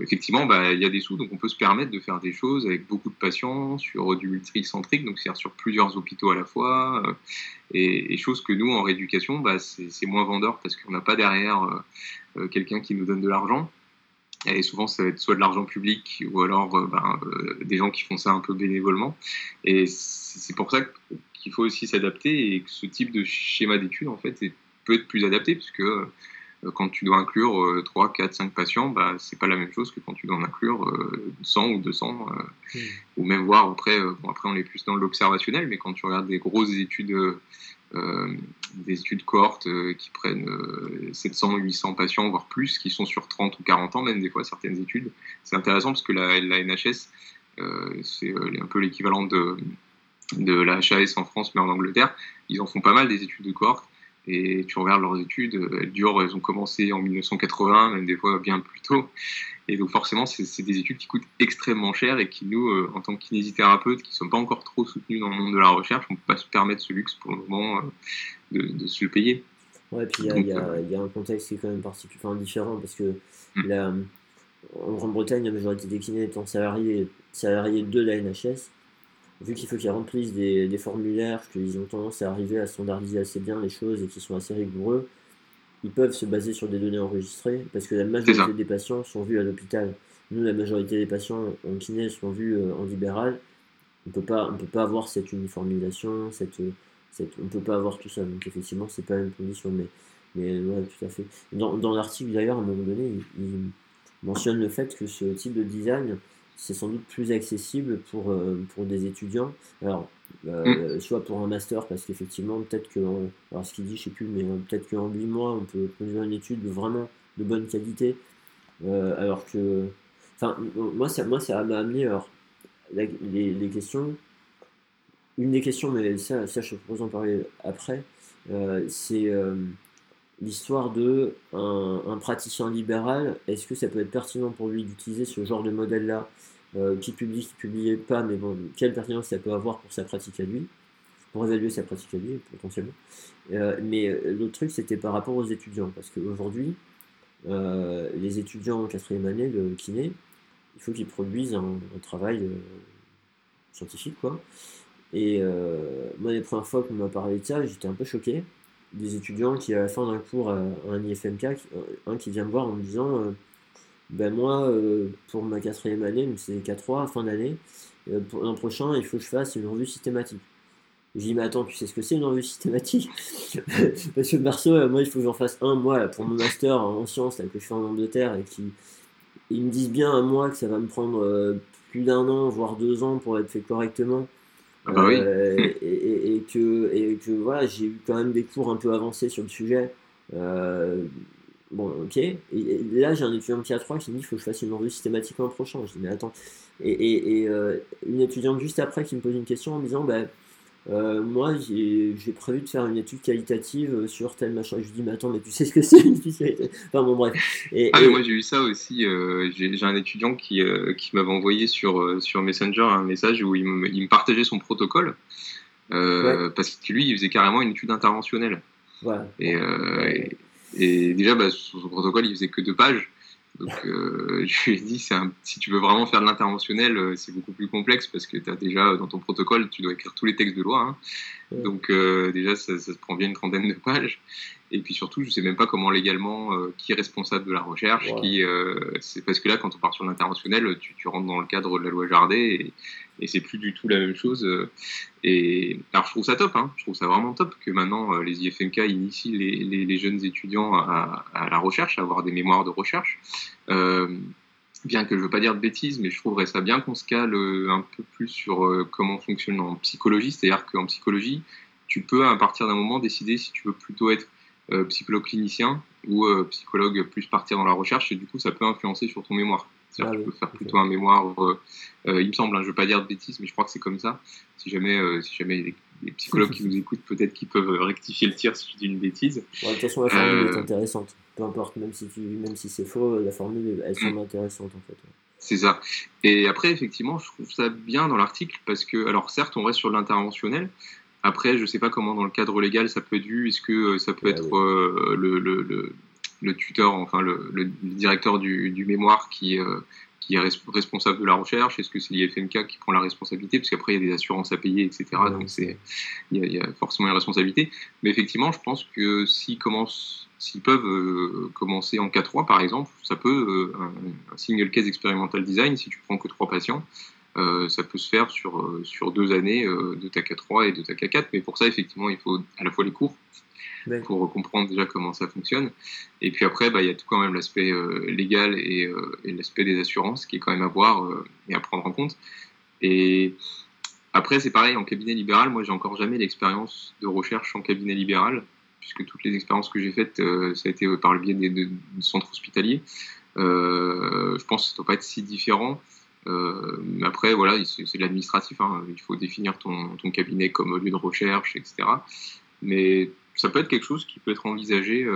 effectivement, bah, il y a des sous, donc on peut se permettre de faire des choses avec beaucoup de patients sur du multicentrique, donc c'est-à-dire sur plusieurs hôpitaux à la fois, et, et choses que nous, en rééducation, bah, c'est moins vendeur parce qu'on n'a pas derrière quelqu'un qui nous donne de l'argent. Et souvent, ça va être soit de l'argent public ou alors euh, ben, euh, des gens qui font ça un peu bénévolement. Et c'est pour ça qu'il faut aussi s'adapter et que ce type de schéma d'études, en fait, peut être plus adapté, puisque euh, quand tu dois inclure 3, 4, 5 patients, bah, c'est pas la même chose que quand tu dois en inclure 100 ou 200, mmh. ou même voir après, bon, après on est plus dans l'observationnel, mais quand tu regardes des grosses études euh, des études cohortes euh, qui prennent 700, euh, 800 patients, voire plus, qui sont sur 30 ou 40 ans, même des fois certaines études. C'est intéressant parce que la, la NHS c'est un peu l'équivalent de, de la HAS en France, mais en Angleterre. Ils en font pas mal des études de cohorte. Et tu regardes leurs études, elles durent, elles ont commencé en 1980, même des fois bien plus tôt. Et donc forcément, c'est des études qui coûtent extrêmement cher et qui nous, euh, en tant que kinésithérapeutes, qui ne sommes pas encore trop soutenus dans le monde de la recherche, on ne peut pas se permettre ce luxe pour le moment euh, de, se le payer. Ouais, puis il y, euh, y, a un contexte qui est quand même particulièrement différent parce que mm. en Grande-Bretagne, la majorité des kinés étant salariés, salariés de la NHS, vu qu'il faut qu'ils remplissent des, des formulaires, qu'ils ont tendance à arriver à standardiser assez bien les choses et qui sont assez rigoureux, ils peuvent se baser sur des données enregistrées parce que la majorité des patients sont vus à l'hôpital. Nous, la majorité des patients en kiné sont vus euh, en libéral. On peut pas, on peut pas avoir cette uniformisation, cette, cette, on peut pas avoir tout ça. Donc effectivement, c'est pas la même condition, mais, mais ouais, tout à fait. Dans, dans l'article d'ailleurs, à un moment donné, il, il, mentionne le fait que ce type de design c'est sans doute plus accessible pour, euh, pour des étudiants. Alors, euh, mm. soit pour un master, parce qu'effectivement, peut-être que, alors ce qu'il dit, je sais plus, mais euh, peut-être qu'en 8 mois, on peut produire une étude vraiment de bonne qualité. alors que, enfin, moi, ça moi, ça m'a amené, alors, les, les, questions, une des questions, mais ça, ça je propose d'en parler après, c'est l'histoire de un, praticien libéral, est-ce que ça peut être pertinent pour lui d'utiliser ce genre de modèle-là, euh, qui publie, qui publiait pas, mais bon, quelle pertinence ça peut avoir pour sa pratique à lui, pour évaluer sa pratique à lui, potentiellement. Euh, mais euh, l'autre truc, c'était par rapport aux étudiants, parce qu'aujourd'hui, les étudiants en quatrième année de kiné, il faut qu'ils produisent un, travail scientifique, quoi. Et moi, les premières fois qu'on m'a parlé de ça, j'étais un peu choqué, des étudiants qui, à la fin d'un cours, euh, un IFMK, un qui vient me voir en me disant euh, Ben moi, euh, pour ma quatrième année, c'est K3, fin d'année, pour l'an prochain, il faut que je fasse une revue systématique. Je dis, mais attends, tu sais ce que c'est une revue systématique? (laughs) Parce que perso, moi, il faut que j'en fasse un, moi, pour mon master en sciences, que je fais en Angleterre, et qui ils me disent bien à moi que ça va me prendre plus d'un an, voire deux ans pour être fait correctement. Ah bah euh, (laughs) et, que, et que voilà, j'ai eu quand même des cours un peu avancés sur le sujet. Euh, bon, ok. Et, là, j'ai un étudiant de 3 qui me dit qu'il faut que je fasse une revue systématique l'an prochain. Je dis, mais attends. Et, euh, une étudiante juste après qui me pose une question en me disant, bah, euh, moi, j'ai prévu de faire une étude qualitative sur tel machin. Je lui dis, mais attends, mais tu sais ce que (laughs) c'est une étude qualitative Enfin bon, bref. Et, ah, mais moi, j'ai eu ça aussi. Euh, j'ai un étudiant qui, euh, qui m'avait envoyé sur, sur Messenger un message où il me, il me partageait son protocole. Parce que lui, il faisait carrément une étude interventionnelle. Et, et, déjà, bah, son protocole, il faisait que deux pages. Donc, euh, (laughs) je lui ai dit, si tu veux vraiment faire de l'interventionnel, euh, c'est beaucoup plus complexe parce que tu as déjà dans ton protocole, tu dois écrire tous les textes de loi. Hein. Donc, euh, déjà, ça, ça, te prend bien une trentaine de pages. Et puis surtout, je sais même pas comment légalement, qui est responsable de la recherche. Qui, c'est parce que là, quand on part sur l'interventionnel, tu, tu, rentres dans le cadre de la loi Jardet et, et c'est plus du tout la même chose. Et alors, je trouve ça top. Hein. Je trouve ça vraiment top que maintenant les IFMK initient les, jeunes étudiants à, la recherche, à avoir des mémoires de recherche. Euh, bien que je ne veux pas dire de bêtises, mais je trouverais ça bien qu'on se cale euh, un peu plus sur euh, comment fonctionne en psychologie. C'est-à-dire qu'en psychologie, tu peux à partir d'un moment décider si tu veux plutôt être psychologue clinicien ou psychologue plus partir dans la recherche, et du coup, ça peut influencer sur ton mémoire. C'est-à-dire que tu peux faire plutôt un mémoire, il me semble, hein, je ne veux pas dire de bêtises, mais je crois que c'est comme ça. Si jamais, si jamais les psychologues qui (laughs) nous écoutent, peut-être qu'ils peuvent rectifier le tir si je dis une bêtise. de toute façon, la formule est intéressante peu importe, même si, même si c'est faux, la formule, elle semble mm. intéressante en fait. C'est ça. Et après, effectivement, je trouve ça bien dans l'article parce que, alors certes, on reste sur l'interventionnel. Après, je ne sais pas comment dans le cadre légal ça peut être vu. Est-ce que euh, ça peut être euh, le, le, le, tuteur, enfin le, directeur du, du mémoire qui, euh, qui est responsable de la recherche Est-ce que c'est l'IFMK qui prend la responsabilité? Parce qu'après, il y a des assurances à payer, etc. donc, il y, y, a forcément une responsabilité. Mais effectivement, je pense que s'ils peuvent euh, commencer en K3 par exemple, ça peut, euh, un, single case experimental design, si tu prends que trois patients, euh, ça peut se faire sur, sur deux années de ta K3 et de ta K4, mais pour ça effectivement il faut à la fois les cours pour comprendre déjà comment ça fonctionne, et puis après bah, il y a tout quand même l'aspect légal et, et l'aspect des assurances qui est quand même à voir et à prendre en compte. Et après c'est pareil en cabinet libéral, moi j'ai encore jamais l'expérience de recherche en cabinet libéral puisque toutes les expériences que j'ai faites, euh, ça a été par le biais des, centres hospitaliers. Euh, je pense que ça ne doit pas être si différent. Mais après, voilà, c'est de l'administratif. Hein. Il faut définir ton, ton, cabinet comme lieu de recherche, etc. Mais ça peut être quelque chose qui peut être envisagé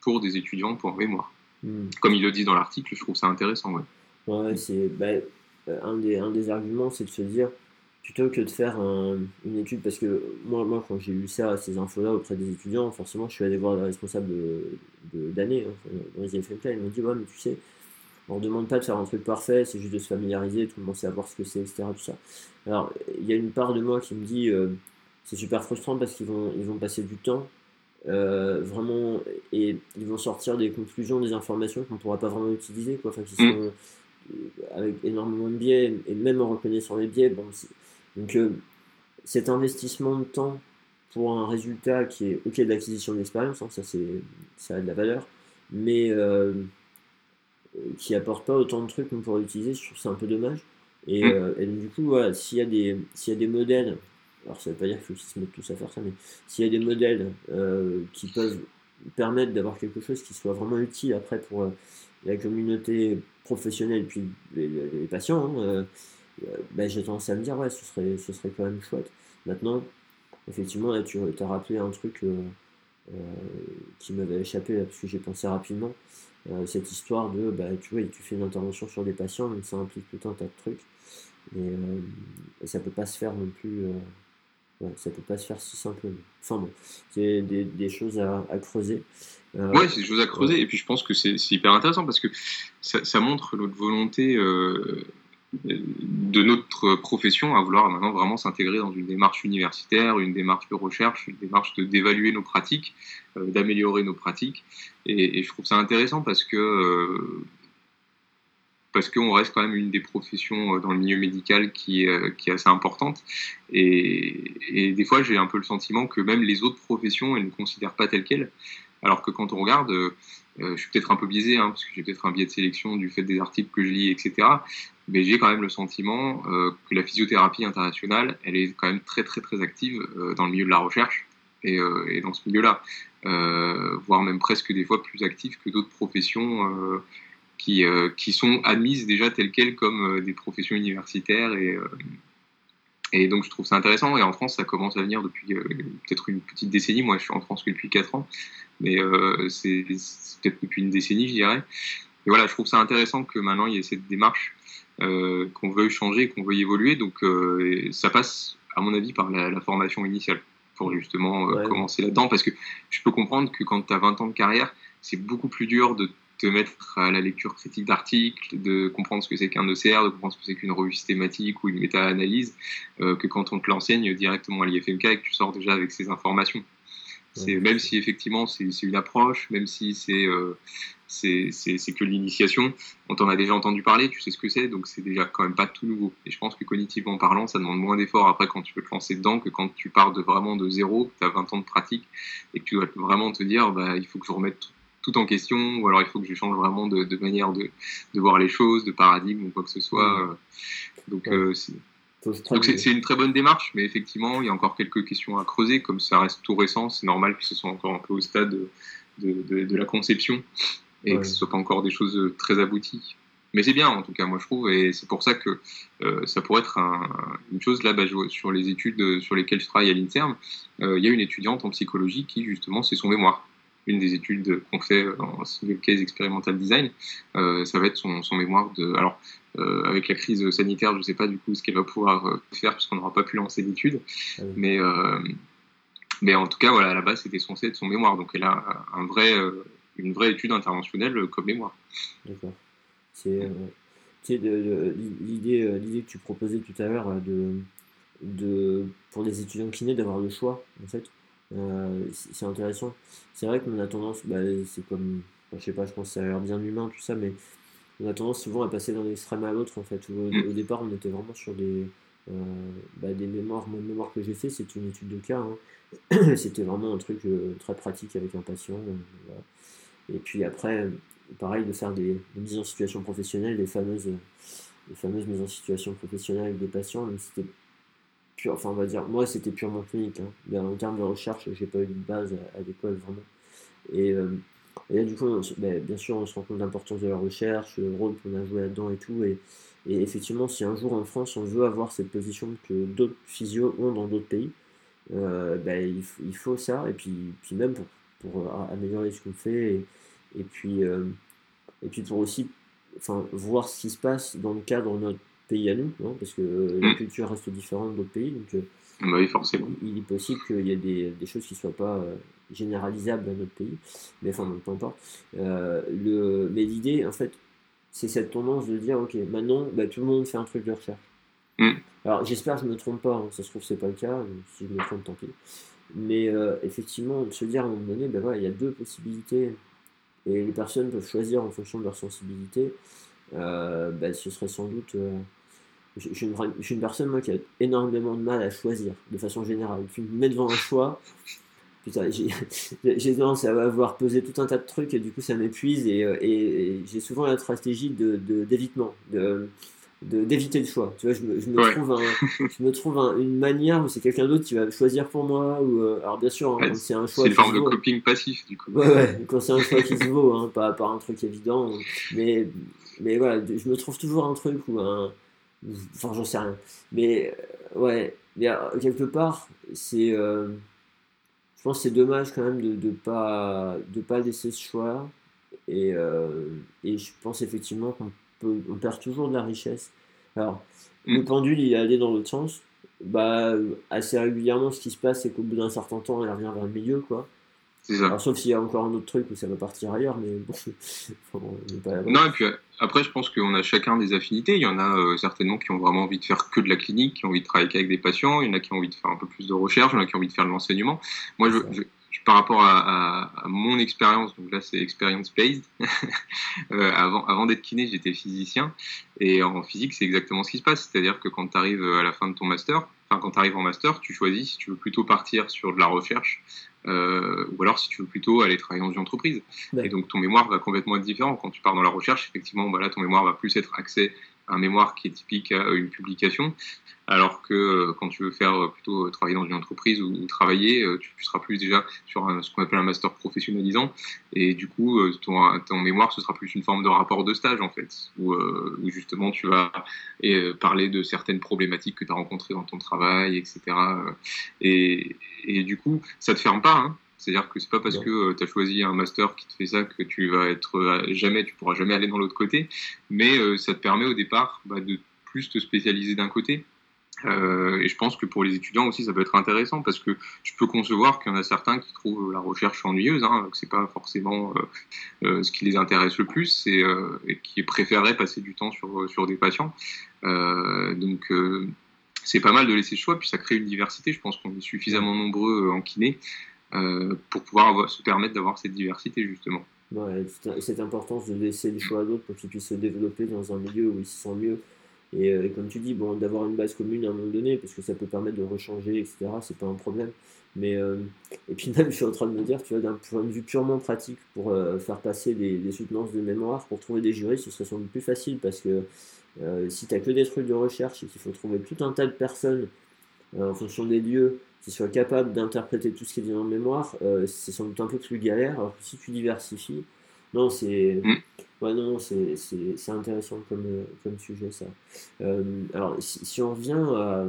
pour des étudiants pour mémoire. Hmm. Comme ils le disent dans l'article, je trouve ça intéressant. Ouais, ouais c'est bah, un, des, un des arguments, c'est de se dire plutôt que de faire une étude, parce que moi, moi quand j'ai lu ça, ces infos-là auprès des étudiants, forcément, je suis allé voir le responsable d'année de, hein, dans les IFMK, il m'a dit, ouais, mais tu sais, on ne demande pas de faire un truc parfait, c'est juste de se familiariser, tout le monde sait savoir ce que c'est, etc. Tout ça. Alors, il y a une part de moi qui me dit, euh, c'est super frustrant parce qu'ils vont, ils vont passer du temps, euh, vraiment, et ils vont sortir des conclusions, des informations qu'on ne pourra pas vraiment utiliser, quoi, enfin, qui mm. sont euh, avec énormément de biais, et même en reconnaissant les biais, bon, donc euh, cet investissement de temps pour un résultat qui est ok de l'acquisition d'expérience, hein, ça c'est ça a de la valeur, mais qui apporte pas autant de trucs qu'on pourrait utiliser, je trouve ça un peu dommage. Et, mm. euh, du coup, s'il y a des s'il y a des modèles, alors ça veut pas dire qu'il faut qu'ils se mettent tous à faire ça, mais s'il y a des modèles qui peuvent permettre d'avoir quelque chose qui soit vraiment utile après pour la communauté professionnelle puis les, patients. Hein, ben, j'ai tendance à me dire, ouais, ce serait, ce serait quand même chouette. Maintenant, effectivement, là, tu as rappelé un truc euh, euh, qui m'avait échappé, parce que j'ai pensé rapidement. Cette histoire de, bah, tu vois, tu fais une intervention sur des patients, mais ça implique tout un tas de trucs. Et, et ça peut pas se faire non plus. Ouais, ça peut pas se faire si simplement. Enfin bon, c'est des, des, choses à, à creuser. Euh, ouais, c'est des choses à creuser. Et puis je pense que c'est hyper intéressant parce que ça, ça montre notre volonté euh, de notre profession à vouloir maintenant vraiment s'intégrer dans une démarche universitaire, une démarche de recherche, une démarche d'évaluer nos pratiques, euh, d'améliorer nos pratiques. Et, je trouve ça intéressant parce que euh, parce qu'on reste quand même une des professions euh, dans le milieu médical qui, qui est assez importante. Et, et des fois, j'ai un peu le sentiment que même les autres professions, elles ne considèrent pas telles quelles. Alors que quand on regarde, je suis peut-être un peu biaisé, hein, parce que j'ai peut-être un biais de sélection du fait des articles que je lis, etc mais j'ai quand même le sentiment euh, que la physiothérapie internationale, elle est quand même très très très active euh, dans le milieu de la recherche et, euh, dans ce milieu-là, voire même presque des fois plus active que d'autres professions qui, qui sont admises déjà telles quelles comme des professions universitaires et et donc je trouve ça intéressant. Et en France, ça commence à venir depuis peut-être une petite décennie. Moi, je suis en France depuis 4 ans, mais c'est peut-être depuis une décennie, je dirais. Et voilà, je trouve ça intéressant que maintenant il y ait cette démarche qu'on veut changer, qu'on veut évoluer. Donc euh, ça passe, à mon avis, par la, formation initiale pour justement euh, commencer là-dedans. Parce que je peux comprendre que quand tu as 20 ans de carrière, c'est beaucoup plus dur de te mettre à la lecture critique d'articles, de comprendre ce que c'est qu'un ECR, de comprendre ce que c'est qu'une revue systématique ou une méta-analyse, que quand on te l'enseigne directement à l'IFMK et que tu sors déjà avec ces informations. C'est même si effectivement c'est une approche, même si c'est c'est que l'initiation. On t'en a déjà entendu parler, tu sais ce que c'est, donc c'est déjà quand même pas tout nouveau. Et je pense que cognitivement parlant, ça demande moins d'efforts après quand tu veux te lancer dedans que quand tu pars de vraiment de zéro, que tu as 20 ans de pratique et que tu dois vraiment te dire bah, il faut que je remette tout, en question ou alors il faut que je change vraiment de, manière de, de, voir les choses, de paradigme ou quoi que ce soit. Mmh. Donc euh, donc c'est une très bonne démarche, mais effectivement, il y a encore quelques questions à creuser. Comme ça reste tout récent, c'est normal que ce soit encore un peu au stade de, de la conception et que ce soit pas encore des choses très abouties. Mais c'est bien en tout cas, moi je trouve, et c'est pour ça que euh, ça pourrait être une chose là, bah, sur les études sur lesquelles je travaille à l'INSERM, euh, il y a une étudiante en psychologie qui justement c'est son mémoire. Une des études qu'on fait en single case experimental design, euh, ça va être son, son, mémoire de. Alors avec la crise sanitaire, je ne sais pas du coup ce qu'elle va pouvoir faire puisqu'on n'aura pas pu lancer d'études, ah mais mais en tout cas voilà, à la base c'était censé être son mémoire, donc elle a un vrai une vraie étude interventionnelle comme mémoire. D'accord. C'est euh, l'idée, euh, l'idée que tu proposais tout à l'heure euh, de, de, pour les étudiants kinés d'avoir le choix, en fait, c'est intéressant. C'est vrai qu'on a tendance, bah, c'est comme, je sais pas, je pense que ça a l'air bien humain tout ça, mais on a tendance souvent à passer d'un extrême à l'autre en fait. Au, mm. départ, on était vraiment sur des, bah, des mémoires. Mon mémoire que j'ai fait, c'est une étude de cas. Hein. (clears throat) C'était vraiment un truc très pratique avec un patient. Et puis après, pareil, de faire des, mises en situation professionnelle, des fameuses, les fameuses mises en situation professionnelle avec des patients, mais c'était pur, enfin on va dire, moi c'était purement clinique. Hein. en termes de recherche, j'ai pas eu de base à, l'école vraiment. Et euh, Et là, du coup, ben, bien sûr, on se rend compte de l'importance de la recherche, le rôle qu'on a joué là-dedans et tout. Et, et, effectivement, si un jour en France, on veut avoir cette position que d'autres physios ont dans d'autres pays, ben, il, il, faut ça. Et puis, puis même pour, pour améliorer ce qu'on fait. Et, et puis, et puis pour aussi enfin, voir ce qui se passe dans le cadre de notre pays à nous, hein, parce que euh, la mm. culture reste différente d'autres pays. Donc, euh, bah oui, forcément. Il, est possible qu'il y ait des, des, choses qui ne soient pas euh, généralisables dans notre pays, mais enfin, peu importe. le, mais l'idée, en fait, c'est cette tendance de dire, ok, maintenant, bah, tout le monde fait un truc de recherche. Mm. Alors, j'espère que je ne me trompe pas, hein, ça se trouve, c'est pas le cas, si je me trompe, tant pis. Mais effectivement, se dire à un moment donné, ben voilà, il y a deux possibilités et les personnes peuvent choisir en fonction de leur sensibilité, euh, ben, ce serait sans doute. Euh, je, suis une, personne moi, qui a énormément de mal à choisir, de façon générale. Tu me mets devant un choix, (laughs) j'ai tendance à avoir pesé tout un tas de trucs et du coup ça m'épuise et, euh, et, j'ai souvent la stratégie d'évitement. De, d'éviter le choix. Tu vois, je me, je me trouve, un, (laughs) je me trouve une manière où c'est quelqu'un d'autre qui va choisir pour moi. Ou, euh, alors bien sûr, hein, c'est un choix. C'est une forme de coping passif du coup. Ouais, ouais, quand c'est un choix qui se vaut, hein, pas, pas un truc évident. Mais, mais voilà, je me trouve toujours un truc ou un. Enfin, j'en sais rien. Mais euh, ouais, mais, quelque part, c'est. Euh, je pense que c'est dommage quand même de ne de pas, de pas laisser ce choix. Et, et je pense effectivement qu'on on perd toujours de la richesse. Alors, mm. le pendule, il est allé dans l'autre sens. Bah, assez régulièrement, ce qui se passe, c'est qu'au bout d'un certain temps, il revient vers le milieu, quoi. Alors, sauf s'il y a encore un autre truc où ça va partir ailleurs, mais bon, (laughs) Non, et puis après, je pense qu'on a chacun des affinités. Il y en a euh, certainement qui ont vraiment envie de faire que de la clinique, qui ont envie de travailler avec des patients. Il y en a qui ont envie de faire un peu plus de recherche, il y en a qui ont envie de faire de l'enseignement. Moi, je, par rapport à, mon expérience, donc là c'est experience-based, (laughs) euh, avant, avant d'être kiné, j'étais physicien, et en physique c'est exactement ce qui se passe, c'est-à-dire que quand tu arrives à la fin de ton master, enfin quand tu arrives en master, tu choisis si tu veux plutôt partir sur de la recherche, euh, ou alors si tu veux plutôt aller travailler dans une entreprise. Et donc ton mémoire va complètement être différent. Quand tu pars dans la recherche, effectivement, bah là, ton mémoire va plus être axé un mémoire qui est typique à une publication. Alors que euh, quand tu veux faire euh, plutôt euh, travailler dans une entreprise ou, travailler, tu, seras plus déjà sur ce qu'on appelle un master professionnalisant. Et du coup, ton, mémoire, ce sera plus une forme de rapport de stage, en fait, où, justement tu vas parler de certaines problématiques que tu as rencontrées dans ton travail, etc. Et, du coup, ça te ferme pas. Hein. C'est-à-dire que c'est pas parce que tu as choisi un master qui te fait ça que tu vas être jamais, tu pourras jamais aller dans l'autre côté, mais ça te permet au départ bah, de plus te spécialiser d'un côté euh, et je pense que pour les étudiants aussi, ça peut être intéressant parce que je peux concevoir qu'il y en a certains qui trouvent la recherche ennuyeuse, hein, que c'est pas forcément euh, euh, ce qui les intéresse le plus, et, et qui préféreraient passer du temps sur, sur des patients. donc c'est pas mal de laisser le choix, puis ça crée une diversité. Je pense qu'on est suffisamment nombreux en kiné pour pouvoir se permettre d'avoir cette diversité justement. Ouais, cette importance de laisser le choix à d'autres pour qu'ils puissent se développer dans un milieu où ils se sentent mieux. Euh, et, comme tu dis, bon, d'avoir une base commune à un moment donné, parce que ça peut permettre de rechanger, etc., c'est pas un problème. Mais, euh, et puis même, (laughs) je suis en train de me dire, tu vois, d'un point de vue purement pratique, pour euh, faire passer des, des, soutenances de mémoire, pour trouver des jurys, ce serait sans doute plus facile, parce que si tu as que des trucs de recherche et qu'il faut trouver tout un tas de personnes en fonction des lieux qui soient capables d'interpréter tout ce qui est dit en mémoire, c'est sans doute un peu plus galère. Alors que si tu diversifies, non, c'est. Mm. Ouais, non, c'est intéressant comme, comme sujet, ça. Euh, alors, si, on revient à,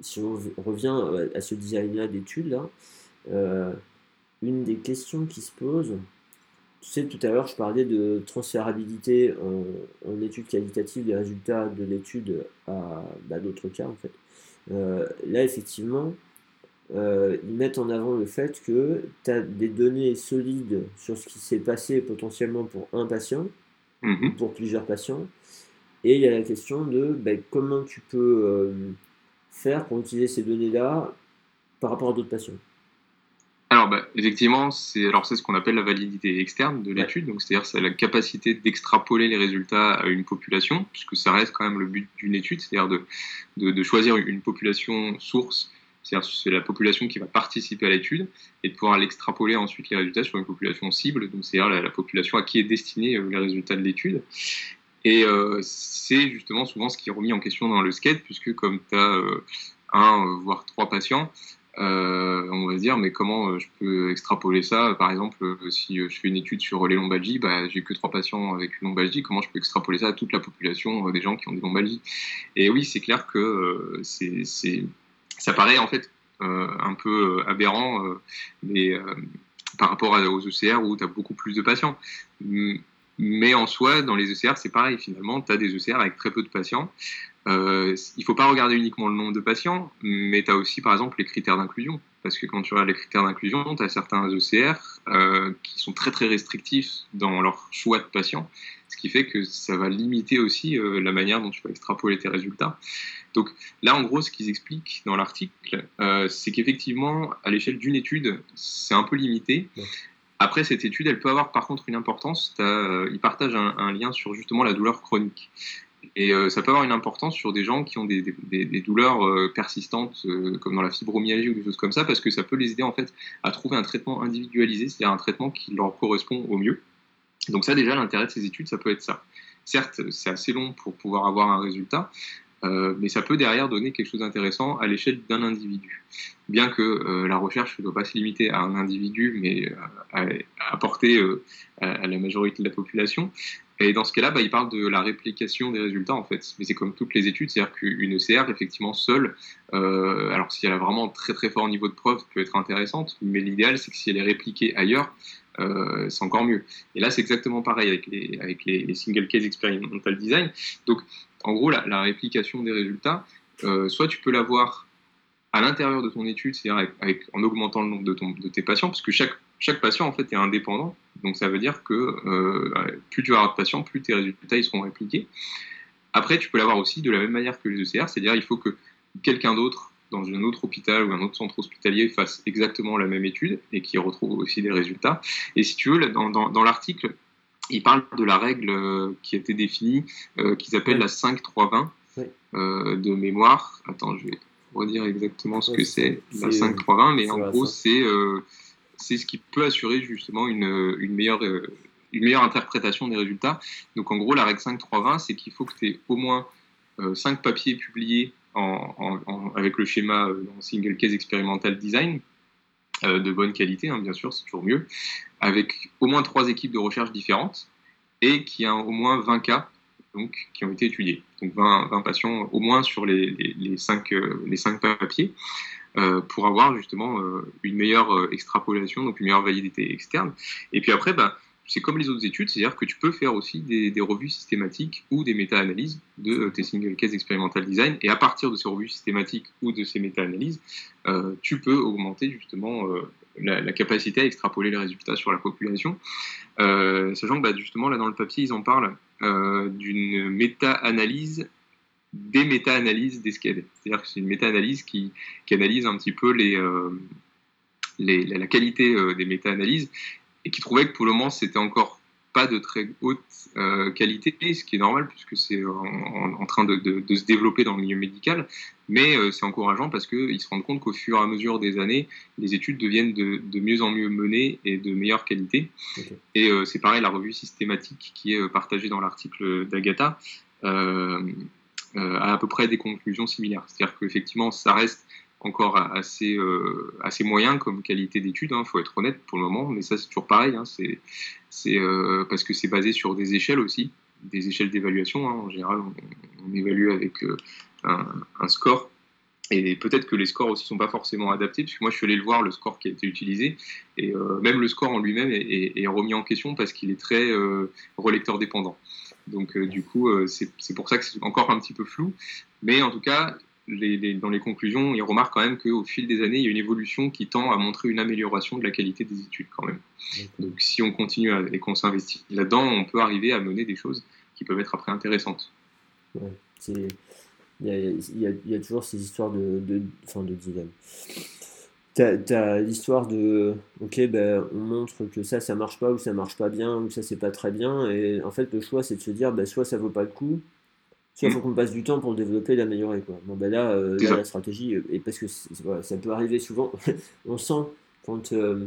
si on revient à ce design-là d'études, là, euh, une des questions qui se posent, tu sais, tout à l'heure, je parlais de transférabilité en, en études qualitatives des résultats de l'étude à bah, d'autres cas, en fait. Euh, là, effectivement, euh, ils mettent en avant le fait que tu as des données solides sur ce qui s'est passé potentiellement pour un patient, mhm. ou pour plusieurs patients. Et il y a la question de ben, comment tu peux euh, faire pour utiliser ces données-là par rapport à d'autres patients. Alors, bah, effectivement, c'est alors c'est ce qu'on appelle la validité externe de l'étude. Donc, c'est-à-dire c'est la capacité d'extrapoler les résultats à une population, puisque ça reste quand même le but d'une étude, c'est-à-dire de, de, de, choisir une population source c'est-à-dire c'est la population qui va participer à l'étude et de pouvoir l'extrapoler ensuite les résultats sur une population cible, donc c'est-à-dire la, population à qui est destiné euh, les résultats de l'étude. Et euh, c'est justement souvent ce qui est remis en question dans le skate, puisque comme tu as euh, un, voire trois patients, euh, on va se dire, mais comment je peux extrapoler ça? Par exemple, si je fais une étude sur les lombalgies, bah, j'ai que trois patients avec une lombalgie, comment je peux extrapoler ça à toute la population des gens qui ont des lombalgies? Et oui, c'est clair que ça paraît en fait un peu aberrant, mais par rapport aux ECR où tu as beaucoup plus de patients. Mais en soi, dans les ECR, c'est pareil. Finalement, tu as des ECR avec très peu de patients. Euh, il ne faut pas regarder uniquement le nombre de patients, mais tu as aussi, par exemple, les critères d'inclusion. Parce que quand tu regardes les critères d'inclusion, tu as certains ECR euh, qui sont très très restrictifs dans leur choix de patients, ce qui fait que ça va limiter aussi euh, la manière dont tu vas extrapoler tes résultats. Donc là, en gros, ce qu'ils expliquent dans l'article, c'est qu'effectivement, à l'échelle d'une étude, c'est un peu limité. Après, cette étude, elle peut avoir par contre une importance. Ils partagent un, lien sur justement la douleur chronique. Et euh, ça peut avoir une importance sur des gens qui ont des, douleurs euh, persistantes, comme dans la fibromyalgie ou des choses comme ça, parce que ça peut les aider en fait à trouver un traitement individualisé, c'est-à-dire un traitement qui leur correspond au mieux. Donc ça, déjà, l'intérêt de ces études, ça peut être ça. Certes, c'est assez long pour pouvoir avoir un résultat, euh, mais ça peut derrière donner quelque chose d'intéressant à l'échelle d'un individu. Bien que euh, la recherche ne doit pas se limiter à un individu, mais euh, à, apporter à, la majorité de la population. Et dans ce cas-là, bah, il parle de la réplication des résultats, en fait. Mais c'est comme toutes les études, c'est-à-dire qu'une ECR, effectivement, seule, alors si elle a vraiment très très fort niveau de preuve, peut être intéressante, mais l'idéal, c'est que si elle est répliquée ailleurs, c'est encore mieux. Et là, c'est exactement pareil avec les, avec les, single case experimental design. Donc, en gros, la, réplication des résultats, euh, soit tu peux l'avoir à l'intérieur de ton étude, c'est-à-dire en augmentant le nombre de, tes patients, parce que chaque, patient en fait est indépendant. Donc ça veut dire que euh, plus tu auras de patients, plus tes résultats seront répliqués. Après, tu peux l'avoir aussi de la même manière que les ECR, c'est-à-dire il faut que quelqu'un d'autre dans un autre hôpital ou un autre centre hospitalier fasse exactement la même étude et qui retrouve aussi des résultats. Et si tu veux, dans l'article, il parle de la règle euh, qui a été définie, euh, qu'ils appellent la 5-3-20 euh, de mémoire. Attends, je vais redire exactement ce que c'est, la 5-3-20, mais en gros, c'est c'est ce qui peut assurer justement une, une meilleure, une meilleure interprétation des résultats. Donc en gros, la règle 5-3-20, c'est qu'il faut que tu aies au moins 5 papiers publiés en, avec le schéma Single Case Experimental Design, de bonne qualité, hein, bien sûr, c'est toujours mieux, avec au moins trois équipes de recherche différentes et qui a au moins 20 cas donc, qui ont été étudiés. Donc 20, 20 patients au moins sur les, les, les, 5, les 5 papiers euh, pour avoir justement euh, une meilleure euh, extrapolation, donc une meilleure validité externe. Et puis après, bah, c'est comme les autres études, c'est-à-dire que tu peux faire aussi des, revues systématiques ou des méta-analyses de tes single case experimental design. Et à partir de ces revues systématiques ou de ces méta-analyses, tu peux augmenter justement la, capacité à extrapoler les résultats sur la population. Euh, sachant que bah, justement, là dans le papier, ils en parlent euh, d'une méta-analyse des méta-analyses des SCAD. C'est-à-dire que c'est une méta-analyse qui, analyse un petit peu euh, la qualité des méta-analyses et qui trouvait que pour le moment, c'était encore pas de très haute euh, qualité, ce qui est normal puisque c'est en, train de, se développer dans le milieu médical, mais euh, c'est encourageant parce qu'ils se rendent compte qu'au fur et à mesure des années, les études deviennent de, mieux en mieux menées et de meilleure qualité. Et euh, c'est pareil, la revue systématique qui est partagée dans l'article d'Agatha a à peu près des conclusions similaires. C'est-à-dire qu'effectivement, ça reste encore assez, euh, assez moyen comme qualité d'étude, il hein, faut être honnête pour le moment, mais ça c'est toujours pareil, hein, c'est euh, parce que c'est basé sur des échelles aussi, des échelles d'évaluation, hein, en général on, évalue avec euh, un, score, et peut-être que les scores aussi sont pas forcément adaptés, puisque moi je suis allé le voir, le score qui a été utilisé, et même le score en lui-même est, remis en question parce qu'il est très relecteur dépendant. Donc du coup, c'est pour ça que c'est encore un petit peu flou. Mais en tout cas, dans les conclusions, il remarque quand même qu'au fil des années, il y a une évolution qui tend à montrer une amélioration de la qualité des études quand même. Donc si on continue et qu'on s'investit là-dedans, on peut arriver à mener des choses qui peuvent être après intéressantes. il, y a, toujours ces histoires de, de, enfin de design. Tu as, l'histoire de, ok, ben, on montre que ça, ça marche pas, ou ça marche pas bien, ou ça, c'est pas très bien. Et en fait, le choix, c'est de se dire, ben, soit ça vaut pas le coup, il faut qu'on passe du temps pour le développer et l'améliorer. Quoi. Bon, ben là, euh, la stratégie, euh, et parce que ça peut arriver souvent, (laughs) on sent quand, euh,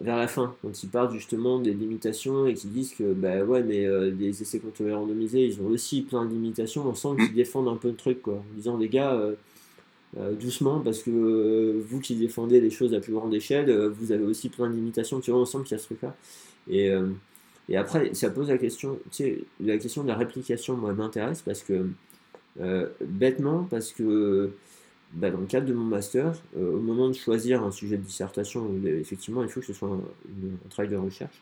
vers la fin, quand ils parlent justement des limitations et qu'ils disent que, bah ouais, mais les essais contrôlés randomisés, ils ont aussi plein de limitations, on sent qu'ils mm. défendent un peu le truc, quoi, en disant, les gars, doucement, parce que vous qui défendez les choses à plus grande échelle, vous avez aussi plein d'imitations. Tu vois, on sent qu'il y a ce truc-là. Et, et après, ça pose la question, tu sais, la question de la réplication, moi, m'intéresse parce que, bêtement, parce que bah, dans le cadre de mon master, au moment de choisir un sujet de dissertation, effectivement, il faut que ce soit un, travail de recherche,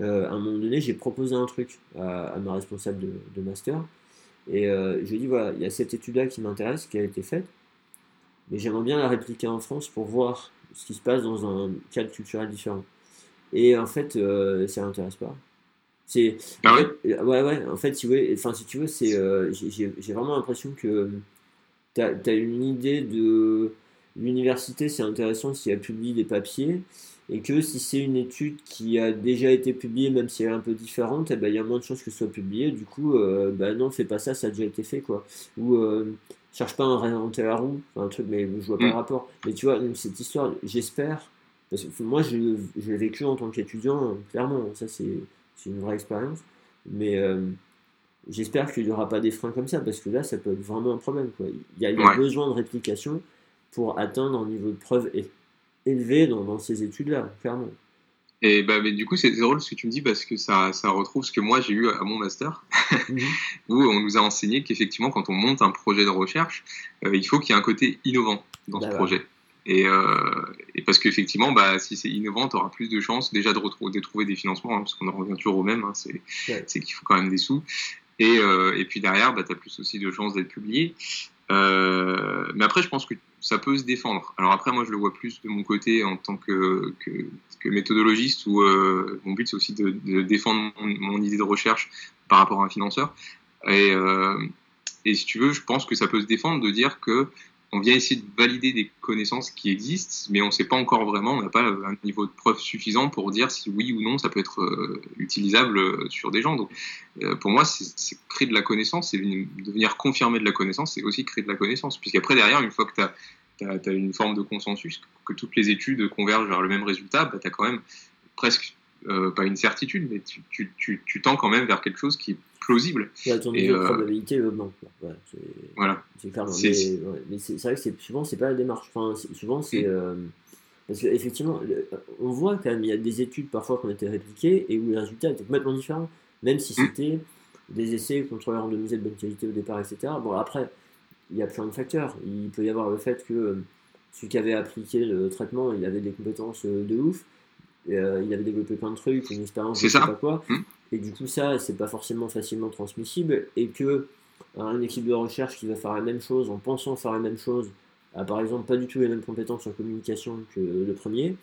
à un moment donné, j'ai proposé un truc à, ma responsable de master. Et je lui ai dit, voilà, il y a cette étude-là qui m'intéresse, qui a été faite mais j'aimerais bien la répliquer en France pour voir ce qui se passe dans un cadre culturel différent. Et en fait, euh, ça l'intéresse pas. C'est, ah ouais, euh, ouais, ouais, en fait, si, enfin, si tu veux, c'est, euh, j'ai, vraiment l'impression que tu as, une idée de l'université, c'est intéressant si elle publie des papiers, et que si c'est une étude qui a déjà été publiée, même si elle est un peu différente, eh ben, il y a moins de chances que ce soit publié. Du coup, euh, bah non, fais pas ça, ça a déjà été fait, quoi. Ou cherche pas à réinventer la roue, un truc, mais je vois pas le mm. rapport. Mais tu vois, cette histoire, j'espère, parce que moi, je, l'ai vécu en tant qu'étudiant, clairement, ça c'est une vraie expérience, mais euh, j'espère qu'il n'y aura pas des freins comme ça, parce que là, ça peut être vraiment un problème. Quoi. Il y a, besoin de réplication pour atteindre un niveau de preuve élevé dans, dans ces études-là, clairement. Et bah, mais du coup, c'est drôle ce que tu me dis parce que ça, ça retrouve ce que moi j'ai eu à mon master, mhm. (laughs) où on nous a enseigné qu'effectivement, quand on monte un projet de recherche, euh, il faut qu'il y ait un côté innovant dans ce projet. Et, euh, et, parce qu'effectivement, bah, si c'est innovant, tu auras plus de chances déjà de, retrouver, de trouver des financements, hein, parce qu'on en revient toujours au même, hein, c'est qu'il faut quand même des sous. Et, euh, et puis derrière, bah, tu as plus aussi de chances d'être publié. Euh, mais après, je pense que ça peut se défendre. Alors après, moi, je le vois plus de mon côté en tant que, que, méthodologiste, où euh, mon but, c'est aussi de, défendre mon, idée de recherche par rapport à un financeur. Et, euh, et si tu veux, je pense que ça peut se défendre de dire que on vient essayer de valider des connaissances qui existent, mais on ne sait pas encore vraiment, on n'a pas un niveau de preuve suffisant pour dire si oui ou non ça peut être euh, utilisable euh, sur des gens. Donc, euh, pour moi, c'est créer de la connaissance, c'est devenir confirmer de la connaissance, c'est aussi créer de la connaissance. Puisqu'après, derrière, une fois que tu as, une forme de consensus, que toutes les études convergent vers le même résultat, bah, tu as quand même presque, pas une certitude, mais tu, tu, tends quand même vers quelque chose qui plausible. Et à ton niveau de probabilité augmente. voilà. C'est Mais, c'est vrai que souvent, c'est pas la démarche. Enfin, souvent, c'est. Mm. Euh, parce qu'effectivement, on voit quand même, il y a des études parfois qui ont été répliquées et où les résultats étaient complètement différents, même si mm. c'était des essais contre de musée de bonne qualité au départ, etc. Bon, après, il y a plein de facteurs. Il peut y avoir le fait que euh, celui qui avait appliqué le traitement, il avait des compétences euh, de ouf, il avait développé plein de trucs, une expérience, je sais pas quoi. Mm et du coup ça c'est pas forcément facilement transmissible. Et que une équipe de recherche qui va faire la même chose en pensant faire la même chose a par exemple pas du tout les mêmes compétences en communication que le premier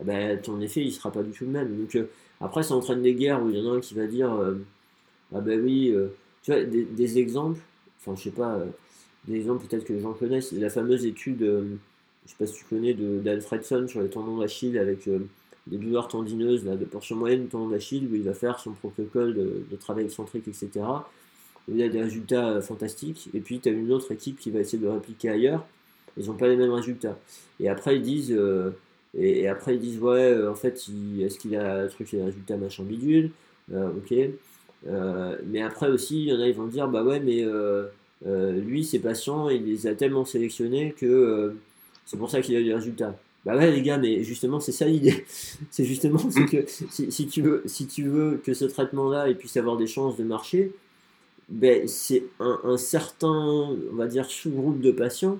eh ben, ton effet il sera pas du tout le même. Donc euh, après ça entraîne des guerres où il y en a un qui va dire euh, ah ben oui euh, tu vois des, exemples enfin je sais pas des exemples peut-être que les gens connaissent la fameuse étude je sais pas si tu connais d'Alfredson sur les tendons d'Achille avec des douleurs tendineuses là, de portion moyenne du tendon d'Achille, où il va faire son protocole de, travail excentrique, etc. il a des résultats euh, fantastiques. Et puis, tu as une autre équipe qui va essayer de répliquer ailleurs. Ils n'ont pas les mêmes résultats. Et après, ils disent, euh, et, après, ils disent ouais, euh, en fait, est-ce qu'il a un truc, des résultats machin bidule? Ok. mais après aussi, il y en a, ils vont dire bah ouais, mais lui, ses patients, il les a tellement sélectionnés que c'est pour ça qu'il a des résultats. Bah ouais les gars, mais justement c'est ça l'idée. (laughs) c'est justement que si, tu veux, si tu veux que ce traitement-là puisse avoir des chances de marcher, ben, c'est un, certain, on va dire, sous-groupe de patients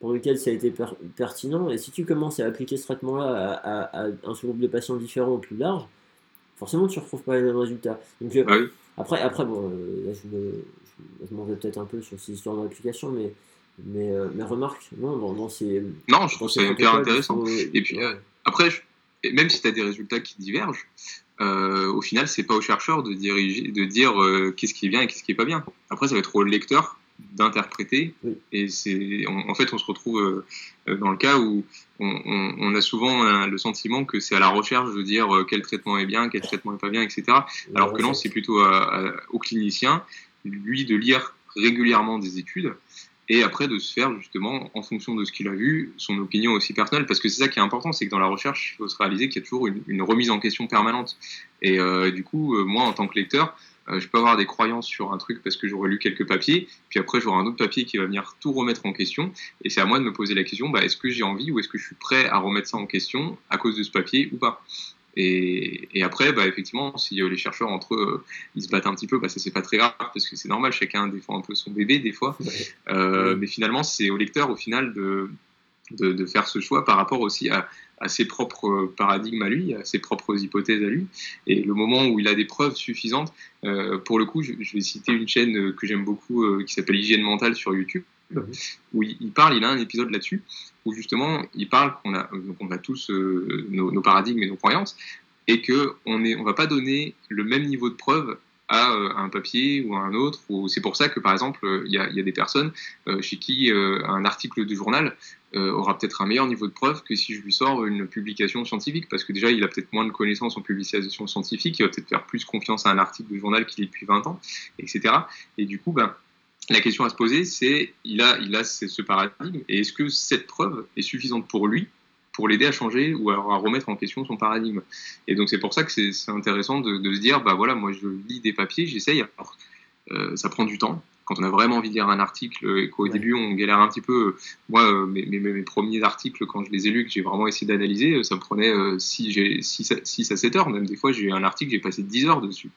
pour lequel ça a été pertinent. Et si tu commences à appliquer ce traitement-là à, un sous-groupe de patients différent plus large, forcément tu ne retrouves pas les mêmes résultats. Donc, euh, ah après, après, bon, euh, là, je, m'en vais peut-être un peu sur ces histoires d'application, mais mais, euh, mais remarque, non, dans, ces. Non, je trouve c'est hyper intéressant. Et puis, euh, après, même si tu as des résultats qui divergent, euh, au final, c'est pas au chercheur de, diriger, de dire qu'est-ce qui est bien et qu'est-ce qui est pas bien. Après, ça va être au lecteur d'interpréter. Et c'est, en fait, on se retrouve dans le cas où on, a souvent le sentiment que c'est à la recherche de dire quel traitement est bien, quel traitement est pas bien, etc. Alors que non, c'est plutôt au clinicien, lui, de lire régulièrement des études et après de se faire justement, en fonction de ce qu'il a vu, son opinion aussi personnelle, parce que c'est ça qui est important, c'est que dans la recherche, il faut se réaliser qu'il y a toujours une, remise en question permanente. Et euh, du coup, euh, moi, en tant que lecteur, euh, je peux avoir des croyances sur un truc parce que j'aurais lu quelques papiers, puis après j'aurai un autre papier qui va venir tout remettre en question, et c'est à moi de me poser la question, bah, est-ce que j'ai envie ou est-ce que je suis prêt à remettre ça en question à cause de ce papier ou pas? Et, et, après, bah, effectivement, si les chercheurs entre eux, ils se battent un petit peu, bah, ça c'est pas très grave parce que c'est normal, chacun défend un peu son bébé des fois. Euh, mais finalement, c'est au lecteur au final de, de, de, faire ce choix par rapport aussi à, à, ses propres paradigmes à lui, à ses propres hypothèses à lui. Et le moment où il a des preuves suffisantes, euh, pour le coup, je, je, vais citer une chaîne que j'aime beaucoup euh, qui s'appelle Hygiène Mentale sur YouTube, mhm. où il, parle, il a un épisode là-dessus, où justement il parle qu'on a, on a tous euh, nos, paradigmes et nos croyances, et qu'on ne on va pas donner le même niveau de preuve à, euh, un papier ou à un autre. C'est pour ça que, par exemple, il y a, des personnes euh, chez qui euh, un article de journal aura peut-être un meilleur niveau de preuve que si je lui sors une publication scientifique, parce que déjà, il a peut-être moins de connaissances en publication scientifique, il va peut-être faire plus confiance à un article de journal qu'il lit depuis 20 ans, etc. Et du coup, ben, la question à se poser, c'est il a, il ce paradigme, et est-ce que cette preuve est suffisante pour lui pour l'aider à changer ou à, à, remettre en question son paradigme? Et donc c'est pour ça que c'est intéressant de, de, se dire, bah voilà, moi je lis des papiers, j'essaye, alors euh, ça prend du temps, quand on a vraiment envie de lire un article et qu'au ouais. début on galère un petit peu, moi mes, mes, mes, premiers articles quand je les ai lus, que j'ai vraiment essayé d'analyser, ça me prenait 6, euh, à 7 heures, même des fois j'ai eu un article, j'ai passé 10 heures dessus.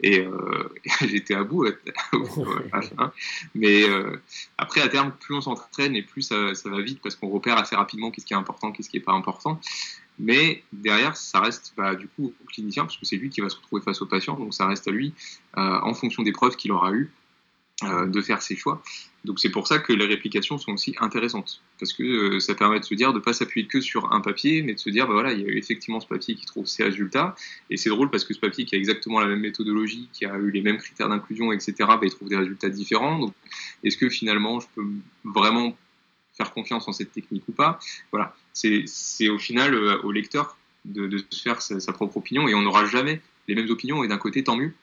Et euh, (laughs) j'étais à bout. (laughs) Mais euh, après à terme, plus on s'entraîne et plus ça, ça, va vite parce qu'on repère assez rapidement qu'est-ce qui est important, qu'est-ce qui n'est pas important. Mais derrière, ça reste bah, du coup au clinicien, parce que c'est lui qui va se retrouver face au patient, donc ça reste à lui, en fonction des preuves qu'il aura eues, euh, de faire ses choix. Donc c'est pour ça que les réplications sont aussi intéressantes, parce que euh, ça permet de se dire de ne pas s'appuyer que sur un papier, mais de se dire, bah voilà, il y a effectivement ce papier qui trouve ces résultats, et c'est drôle parce que ce papier qui a exactement la même méthodologie, qui a eu les mêmes critères d'inclusion, etc., bah, il trouve des résultats différents. Donc est-ce que finalement je peux vraiment faire confiance en cette technique ou pas? Voilà, c'est au final euh, au lecteur de, se faire sa propre opinion, et on n'aura jamais les mêmes opinions, et d'un côté, tant mieux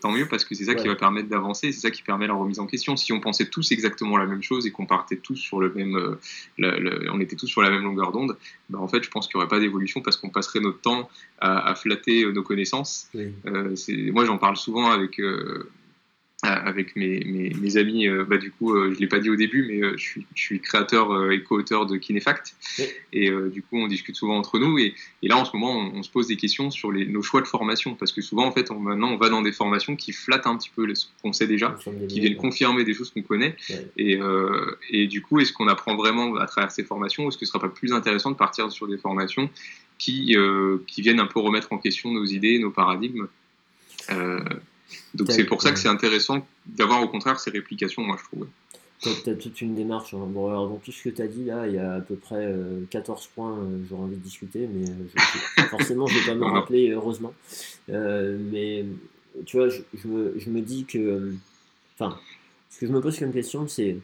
tant mieux parce que c'est ça ouais. qui va permettre d'avancer, c'est ça qui permet la remise en question. Si on pensait tous exactement la même chose et qu'on partait tous sur le même, euh, le, le, on était tous sur la même longueur d'onde, ben en fait, je pense qu'il n'y aurait pas d'évolution parce qu'on passerait notre temps à, à flatter nos connaissances. Oui. Euh, moi, j'en parle souvent avec euh, avec mes, mes, mes amis. Euh, bah, du coup, euh, je l'ai pas dit au début, mais euh, je, suis, je suis créateur et co-auteur de Kinefact. Oui. Et du coup, on discute souvent entre nous. Et, et là, en ce moment, on, on, se pose des questions sur les, nos choix de formation. Parce que souvent, en fait, on, maintenant, on va dans des formations qui flattent un petit peu ce qu'on sait déjà, qui viennent confirmer des choses qu'on connaît. Et, et du coup, est-ce qu'on apprend vraiment à travers ces formations ou est-ce que ce sera pas plus intéressant de partir sur des formations qui, qui viennent un peu remettre en question nos idées, nos paradigmes donc c'est pour ça que c'est intéressant d'avoir au contraire ces réplications, moi je trouve. Tu as, toute une démarche. Hein. Bon, alors, dans tout ce que tu as dit là, il y a à peu près euh, 14 points, euh, j'aurais envie de discuter, mais euh, je, (laughs) forcément je ne vais pas me rappeler, heureusement. Euh, mais tu vois, je, je, me, je me dis que. Enfin, ce que je me pose comme question, c'est.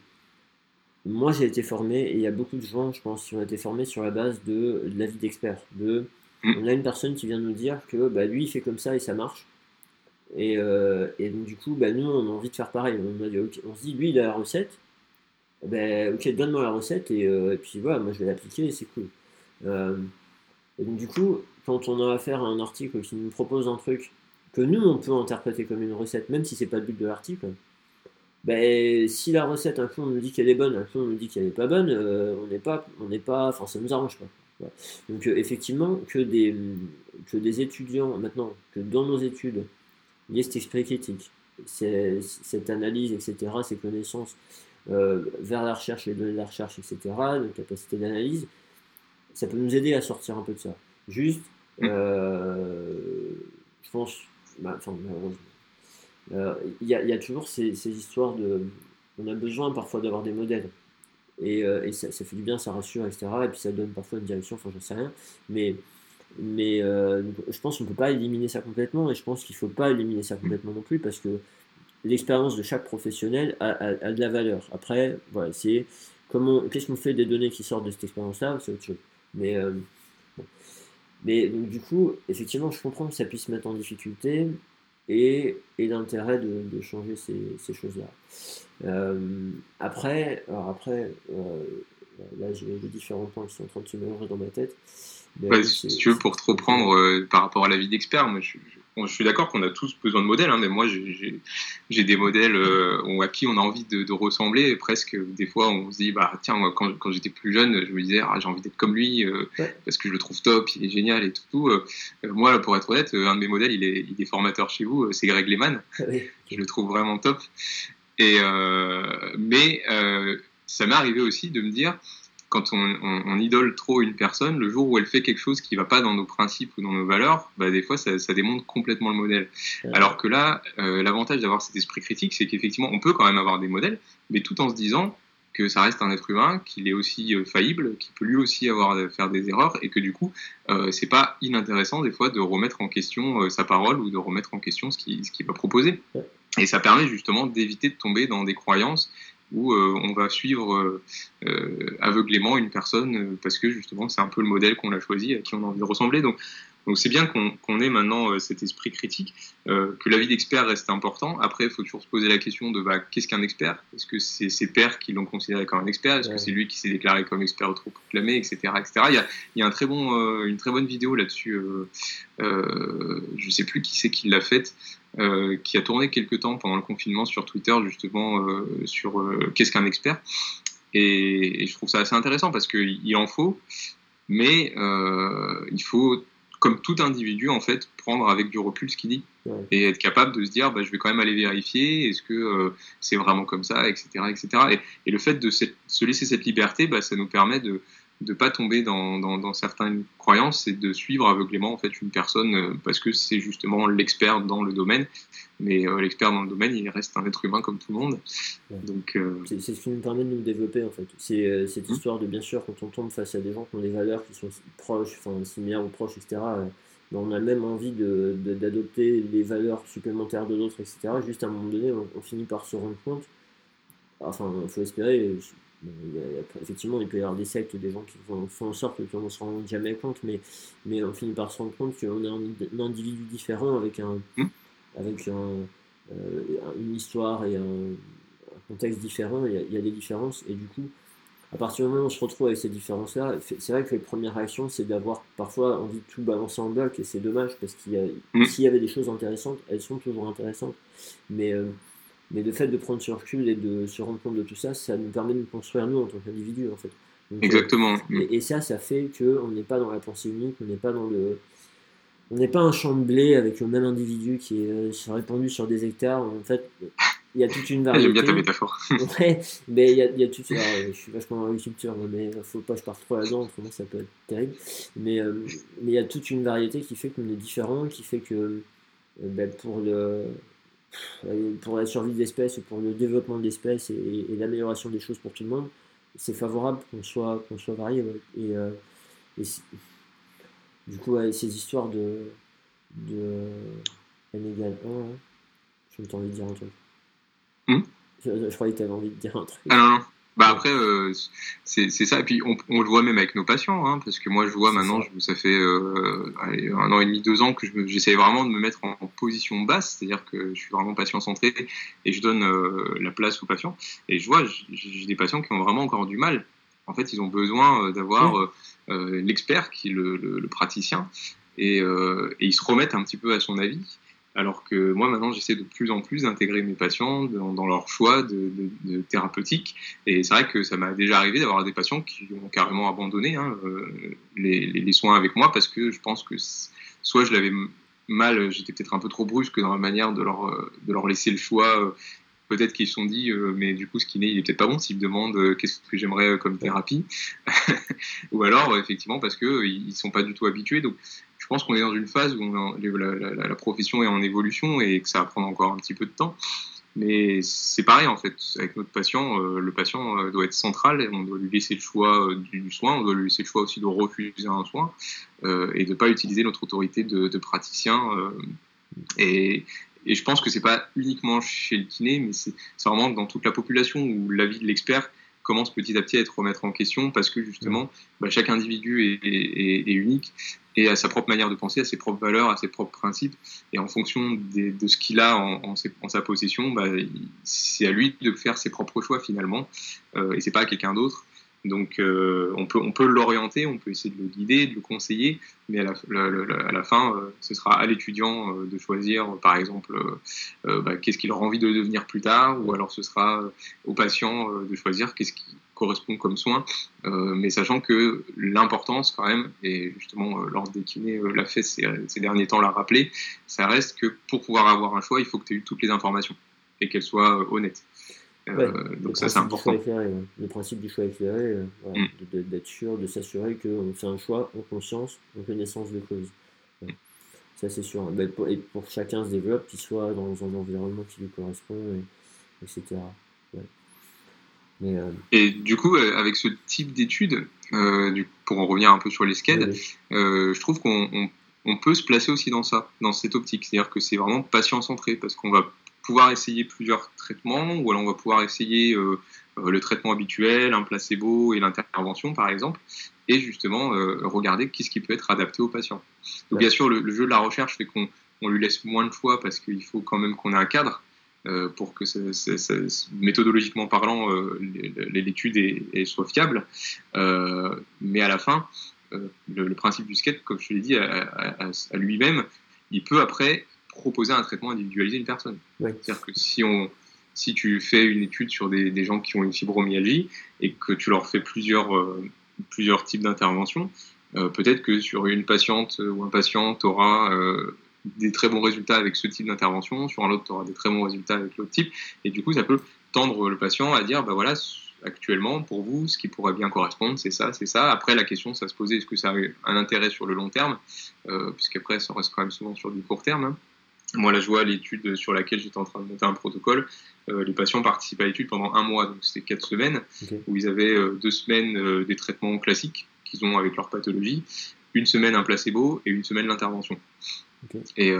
Moi j'ai été formé, et il y a beaucoup de gens, je pense, qui ont été formés sur la base de, de l'avis d'expert. De, mm. on a une personne qui vient nous dire que bah, lui il fait comme ça et ça marche. Et, euh, et, donc, du coup, bah, nous, on a envie de faire pareil. On, se dit, lui, il a la recette. Ben, ok, donne-moi la recette et, euh, et, puis voilà, moi je vais l'appliquer et c'est cool. Euh, et donc, du coup, quand on a affaire à un article qui nous propose un truc que nous, on peut interpréter comme une recette, même si c'est pas le but de l'article, ben, si la recette, un coup, on nous dit qu'elle est bonne, un coup, on nous dit qu'elle est pas bonne, on n'est pas, on n'est pas, enfin, ça nous arrange pas. Donc, effectivement, que des, que des étudiants, maintenant, que dans nos études, il y a cet esprit critique, cette analyse, etc., ces connaissances euh, vers la recherche, les données de la recherche, etc., de capacité d'analyse, ça peut nous aider à sortir un peu de ça. Juste, mm. euh, je pense, bah, enfin, malheureusement, euh, il y, y, a toujours ces, ces, histoires de. On a besoin parfois d'avoir des modèles. Et, et ça, ça, fait du bien, ça rassure, etc. Et puis ça donne parfois une direction, enfin, j'en sais rien. Mais mais euh, je pense qu'on ne peut pas éliminer ça complètement et je pense qu'il ne faut pas éliminer ça complètement non plus parce que l'expérience de chaque professionnel a, de la valeur. Après, voilà, c'est comment, qu'est-ce qu'on fait des données qui sortent de cette expérience-là, c'est autre chose. Mais, euh, bon. mais donc, du coup, effectivement, je comprends que ça puisse mettre en difficulté et, et l'intérêt de, changer ces, choses-là. Euh, après, alors après, là j'ai différents points qui sont en train de se mélanger dans ma tête. Ouais, si tu veux, pour te reprendre euh, par rapport à l'avis d'expert, moi je, je, je suis d'accord qu'on a tous besoin de modèles, hein, mais moi j'ai des modèles euh, à qui on a envie de, ressembler. Et presque des fois, on se dit bah tiens, moi quand, quand j'étais plus jeune, je me disais ah, j'ai envie d'être comme lui euh, parce que je le trouve top, il est génial et tout. Euh, moi, pour être honnête, un de mes modèles, il est, il est formateur chez vous, c'est Greg Lehman. Ah je le trouve vraiment top. Et mais ça m'est arrivé aussi de me dire quand on, idole trop une personne, le jour où elle fait quelque chose qui ne va pas dans nos principes ou dans nos valeurs, bah, des fois ça, démontre complètement le modèle. Alors que là, euh, l'avantage d'avoir cet esprit critique, c'est qu'effectivement on peut quand même avoir des modèles, mais tout en se disant que ça reste un être humain, qu'il est aussi euh, faillible, qu'il peut lui aussi avoir faire des erreurs, et que du coup, euh, c'est pas inintéressant des fois de remettre en question sa parole ou de remettre en question ce qu'il ce va proposer. Et ça permet justement d'éviter de tomber dans des croyances où euh, on va suivre euh, euh, aveuglément une personne parce que justement c'est un peu le modèle qu'on a choisi, à qui on a envie de ressembler. Donc donc c'est bien qu'on ait maintenant cet esprit critique, que l'avis d'expert reste important. Après, il faut toujours se poser la question de bah, qu'est-ce qu'un expert? Est-ce que c'est ses pairs qui l'ont considéré comme un expert? Est-ce que c'est lui qui s'est déclaré comme expert autoproclamé, etc., etc. Il y a, il y a un très bon, une très bonne vidéo là-dessus. je ne sais plus qui c'est qui l'a faite. Euh, qui a tourné quelques temps pendant le confinement sur Twitter, justement, euh, sur euh, qu'est-ce qu'un expert? Et, je trouve ça assez intéressant parce qu'il en faut, mais il faut, comme tout individu, en fait, prendre avec du recul ce qu'il dit et être capable de se dire, bah, je vais quand même aller vérifier, est-ce que c'est vraiment comme ça, etc. etc. Et, le fait de se laisser cette liberté, bah, ça nous permet de, de pas tomber dans, dans, certaines croyances et de suivre aveuglément en fait une personne euh, parce que c'est justement l'expert dans le domaine. Mais euh, l'expert dans le domaine il reste un être humain comme tout le monde. Donc euh, c'est ce qui nous permet de nous développer en fait. C'est cette mmh. histoire de bien sûr quand on tombe face à des gens qui ont des valeurs qui sont proches enfin similaires ou proches etc ben, on a même envie d'adopter de, les valeurs supplémentaires de l'autre etc juste à un moment donné on, on finit par se rendre compte enfin il faut espérer effectivement, il peut y avoir des sectes, des gens qui font, en sorte qu'on ne se rend jamais compte, mais, mais on finit par se rendre compte qu'on est un, individu différent avec, un, hmm. avec un, euh, une histoire et un, contexte différent. Il y, a, des différences, et du coup, à partir du moment où on se retrouve avec ces différences-là, c'est vrai que les premières réactions, c'est d'avoir parfois envie de tout balancer en bloc, et c'est dommage parce qu'il y, hmm. s'il y avait des choses intéressantes, elles sont toujours intéressantes. Mais. Euh, mais le fait de prendre ce recul et de se rendre compte de tout ça, ça nous permet de nous construire nous en tant qu'individu en fait. Exactement. et, ça, ça fait qu'on n'est pas dans la pensée unique, on n'est pas dans le. On n'est pas un champ de blé avec le même individu qui est euh, répandu sur des hectares. En fait, il y a toute une variété. (laughs) J'aime bien ta métaphore. (laughs) ouais, mais il y a, il y a toute. je suis vachement dans l'agriculture, mais il faut pas que je parte trop là-dedans, autrement ça peut être terrible. Mais euh, mais il y a toute une variété qui fait qu'on est différent, qui fait que euh, ben, pour le pour la survie de l'espèce, pour le développement de l'espèce et, l'amélioration des choses pour tout le monde, c'est favorable qu'on soit, qu'on soit varié. Et, euh, du coup, ces histoires de, de n égale 1, hein, j'ai envie de dire un truc. Hmm? Je, je, croyais que tu avais envie de dire un truc. Ah non, non. Bah après, euh, c'est ça. Et puis on, on, le voit même avec nos patients, hein, parce que moi je vois maintenant, ça. Je, ça fait euh, un an et demi, deux ans que j'essaie vraiment de me mettre en, position basse, c'est-à-dire que je suis vraiment patient centré et je donne euh, la place aux patients. Et je vois, j'ai des patients qui ont vraiment encore du mal. En fait, ils ont besoin euh, d'avoir euh, l'expert qui est le, le, le praticien et, et, ils se remettent un petit peu à son avis. Alors que moi, maintenant, j'essaie de plus en plus d'intégrer mes patients dans, leur choix de, de, thérapeutique. Et c'est vrai que ça m'a déjà arrivé d'avoir des patients qui ont carrément abandonné hein, euh, les, les, soins avec moi parce que je pense que soit je l'avais mal, j'étais peut-être un peu trop brusque dans la manière de leur, de leur laisser le choix. Euh, peut-être qu'ils se sont dit, euh, mais du coup, ce kiné, il est peut-être pas bon s'ils me demandent qu'est-ce que j'aimerais comme thérapie. (laughs) Ou alors, effectivement, parce qu'ils ne sont pas du tout habitués. Donc, je pense qu'on est dans une phase où la, profession est en évolution et que ça va prendre encore un petit peu de temps. Mais c'est pareil en fait, avec notre patient, euh, le patient euh, doit être central, on doit lui laisser le choix euh, du, soin, on doit lui laisser le choix aussi de refuser un soin et de ne pas utiliser notre autorité de, praticien. Et, et, je pense que c'est pas uniquement chez le kiné, mais c'est vraiment dans toute la population où l'avis de l'expert commence petit à petit à être remettre en question parce que justement, bah, chaque individu est, unique et a sa propre manière de penser, a ses propres valeurs, a ses propres principes. Et en fonction de ce qu'il a en, sa possession, bah, c'est à lui de faire ses propres choix finalement. Euh, et c'est pas à quelqu'un d'autre. Donc euh, on peut, on peut l'orienter, on peut essayer de le guider, de le conseiller, mais à la, à la fin, euh, ce sera à l'étudiant euh, de choisir, par exemple, bah, qu'est-ce qu'il aura envie de devenir plus tard, ou alors ce sera au patient de choisir qu'est-ce qui correspond comme soin, mais sachant que l'importance quand même, et justement Laure Desquiné l'a fait ces, ces, derniers temps, l'a rappelé, ça reste que pour pouvoir avoir un choix, il faut que tu aies eu toutes les informations et qu'elles soient honnêtes. Euh, donc ça c'est important. Le principe du choix éclairé, euh, mm. d'être sûr, de s'assurer qu'on fait un choix en conscience, en connaissance de cause. Ça c'est sûr. Ben, et pour chacun se développe, qu'il soit dans un environnement qui lui correspond, etc. Mais, euh, Et du coup, avec ce type d'études, pour en revenir un peu sur les SCED, je trouve qu'on on peut se placer aussi dans ça, dans cette optique. C'est-à-dire que c'est vraiment patient centré, parce qu'on va pouvoir essayer plusieurs traitements, ou alors on va pouvoir essayer euh, euh, le traitement habituel, un placebo et l'intervention par exemple, et justement euh, regarder qu'est-ce qui peut être adapté au patient. Donc bien sûr, le, jeu de la recherche fait qu'on on lui laisse moins de choix parce qu'il faut quand même qu'on ait un cadre pour que méthodologiquement parlant l'étude soit fiable. mais à la fin, le, principe du skate, comme je te l'ai dit, à, à lui-même, il peut après proposer un traitement individualisé à une personne. C'est-à-dire que si, on, si tu fais une étude sur des, des, gens qui ont une fibromyalgie et que tu leur fais plusieurs, euh, plusieurs types d'interventions, euh, peut-être que sur une patiente ou un patient, tu auras euh, des très bons résultats avec ce type d'intervention, sur un autre, tu auras des très bons résultats avec l'autre type, et du coup, ça peut tendre le patient à dire, bah voilà, actuellement, pour vous, ce qui pourrait bien correspondre, c'est ça, c'est ça. Après, la question, ça se posait, est-ce que ça a un intérêt sur le long terme, puisqu'après, ça reste quand même souvent sur du court terme. Hein. Moi, là, je vois l'étude sur laquelle j'étais en train de monter un protocole. Euh, les patients participent à l'étude pendant un mois, donc c'était quatre semaines, où ils avaient euh, deux semaines euh, des traitements classiques qu'ils ont avec leur pathologie, une semaine un placebo et une semaine l'intervention. Et,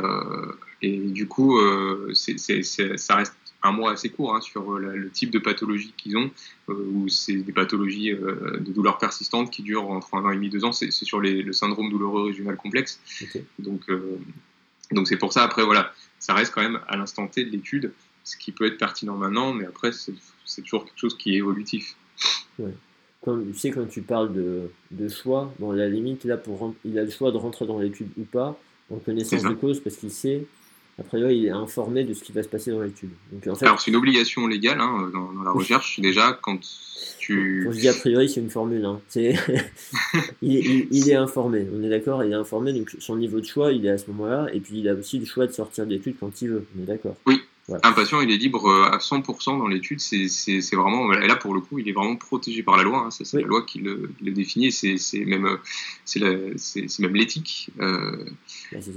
et, du coup, ça reste un mois assez court hein, sur le type de pathologie qu'ils ont, où c'est des pathologies de douleurs persistantes qui durent entre un an et demi, deux ans. C'est sur le syndrome douloureux régional complexe. Donc, donc c'est pour ça, après, voilà, ça reste quand même à l'instant T de l'étude, ce qui peut être pertinent maintenant, mais après, c'est toujours quelque chose qui est évolutif. Ouais. tu sais, quand tu parles de, de choix, bon, à la limite, là, pour, il a le choix de rentrer dans l'étude ou pas, en connaissance de cause, parce qu'il sait après, là, il est informé de ce qui va se passer dans l'étude. En fait, Alors, c'est une obligation légale hein, dans, la recherche. Déjà, quand tu. On se dit a priori, c'est une formule. Hein. (laughs) il, il, est informé, on est d'accord, il est informé, donc son niveau de choix, il est à ce moment-là. Et puis, il a aussi le choix de sortir d'études quand il veut. On est d'accord. Oui, un patient, il est libre euh, à 100% dans l'étude. C'est vraiment, et là pour le coup, il est vraiment protégé par la loi. Hein. C'est la loi qui le, définit. C'est même, euh, c'est même l'éthique euh,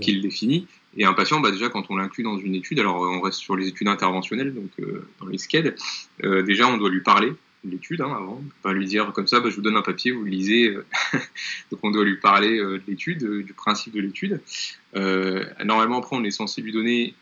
qui le définit. Et un patient, bah déjà, quand on l'inclut dans une étude, alors on reste sur les études interventionnelles, donc dans les SCED, déjà on doit lui parler de l'étude hein, avant. Pas lui dire comme ça, bah, je vous donne un papier, vous le lisez. (laughs) donc on doit lui parler de l'étude, du principe de l'étude. normalement, après, on est censé lui donner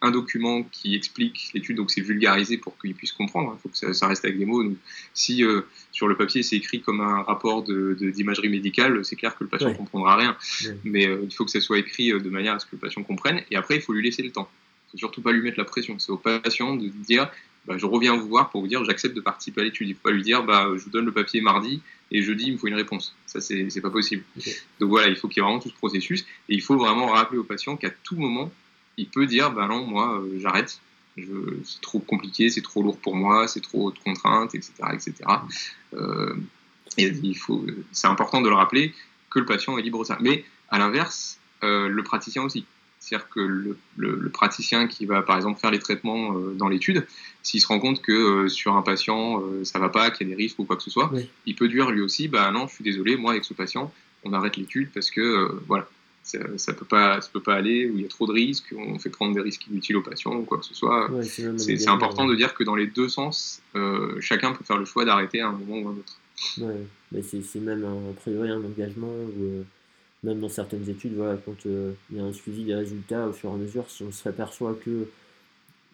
un document qui explique l'étude, donc c'est vulgarisé pour qu'il puisse comprendre. Il hein. faut que ça, reste avec des mots. Donc, si euh, sur le papier c'est écrit comme un rapport d'imagerie de, médicale, c'est clair que le patient ne comprendra rien. Mais euh, il faut que ça soit écrit euh, de manière à ce que le patient comprenne. Et après, il faut lui laisser le temps. Il faut surtout pas lui mettre la pression. C'est au patient de dire bah, je reviens vous voir pour vous dire j'accepte de participer à l'étude. Il ne faut pas lui dire bah, je vous donne le papier mardi et jeudi il me faut une réponse. Ça, c'est pas possible. Donc voilà, il faut qu'il y ait vraiment tout ce processus. Et il faut vraiment rappeler au patient qu'à tout moment, il peut dire bah non, moi euh, j'arrête, c'est trop compliqué, c'est trop lourd pour moi, c'est trop de contraintes, etc. etc. Euh, et il faut, c'est important de le rappeler que le patient est libre de ça. Mais à l'inverse, euh, le praticien aussi. C'est-à-dire que le, praticien qui va par exemple faire les traitements dans l'étude, s'il se rend compte que sur un patient ça va pas, qu'il y a des risques ou quoi que ce soit, il peut dire lui aussi, bah non, je suis désolé, moi avec ce patient, on arrête l'étude parce que voilà, ça, peut pas, ça peut pas aller, où il y a trop de risques, on fait prendre des risques inutiles aux patients ou quoi que ce soit. c'est important de dire que dans les deux sens, euh, chacun peut faire le choix d'arrêter à un moment ou à un autre. Ouais, mais c'est même un, a priori un engagement, ou euh, même dans certaines études, voilà, quand euh, il y a un suivi des résultats au fur et à mesure, si on se aperçoit que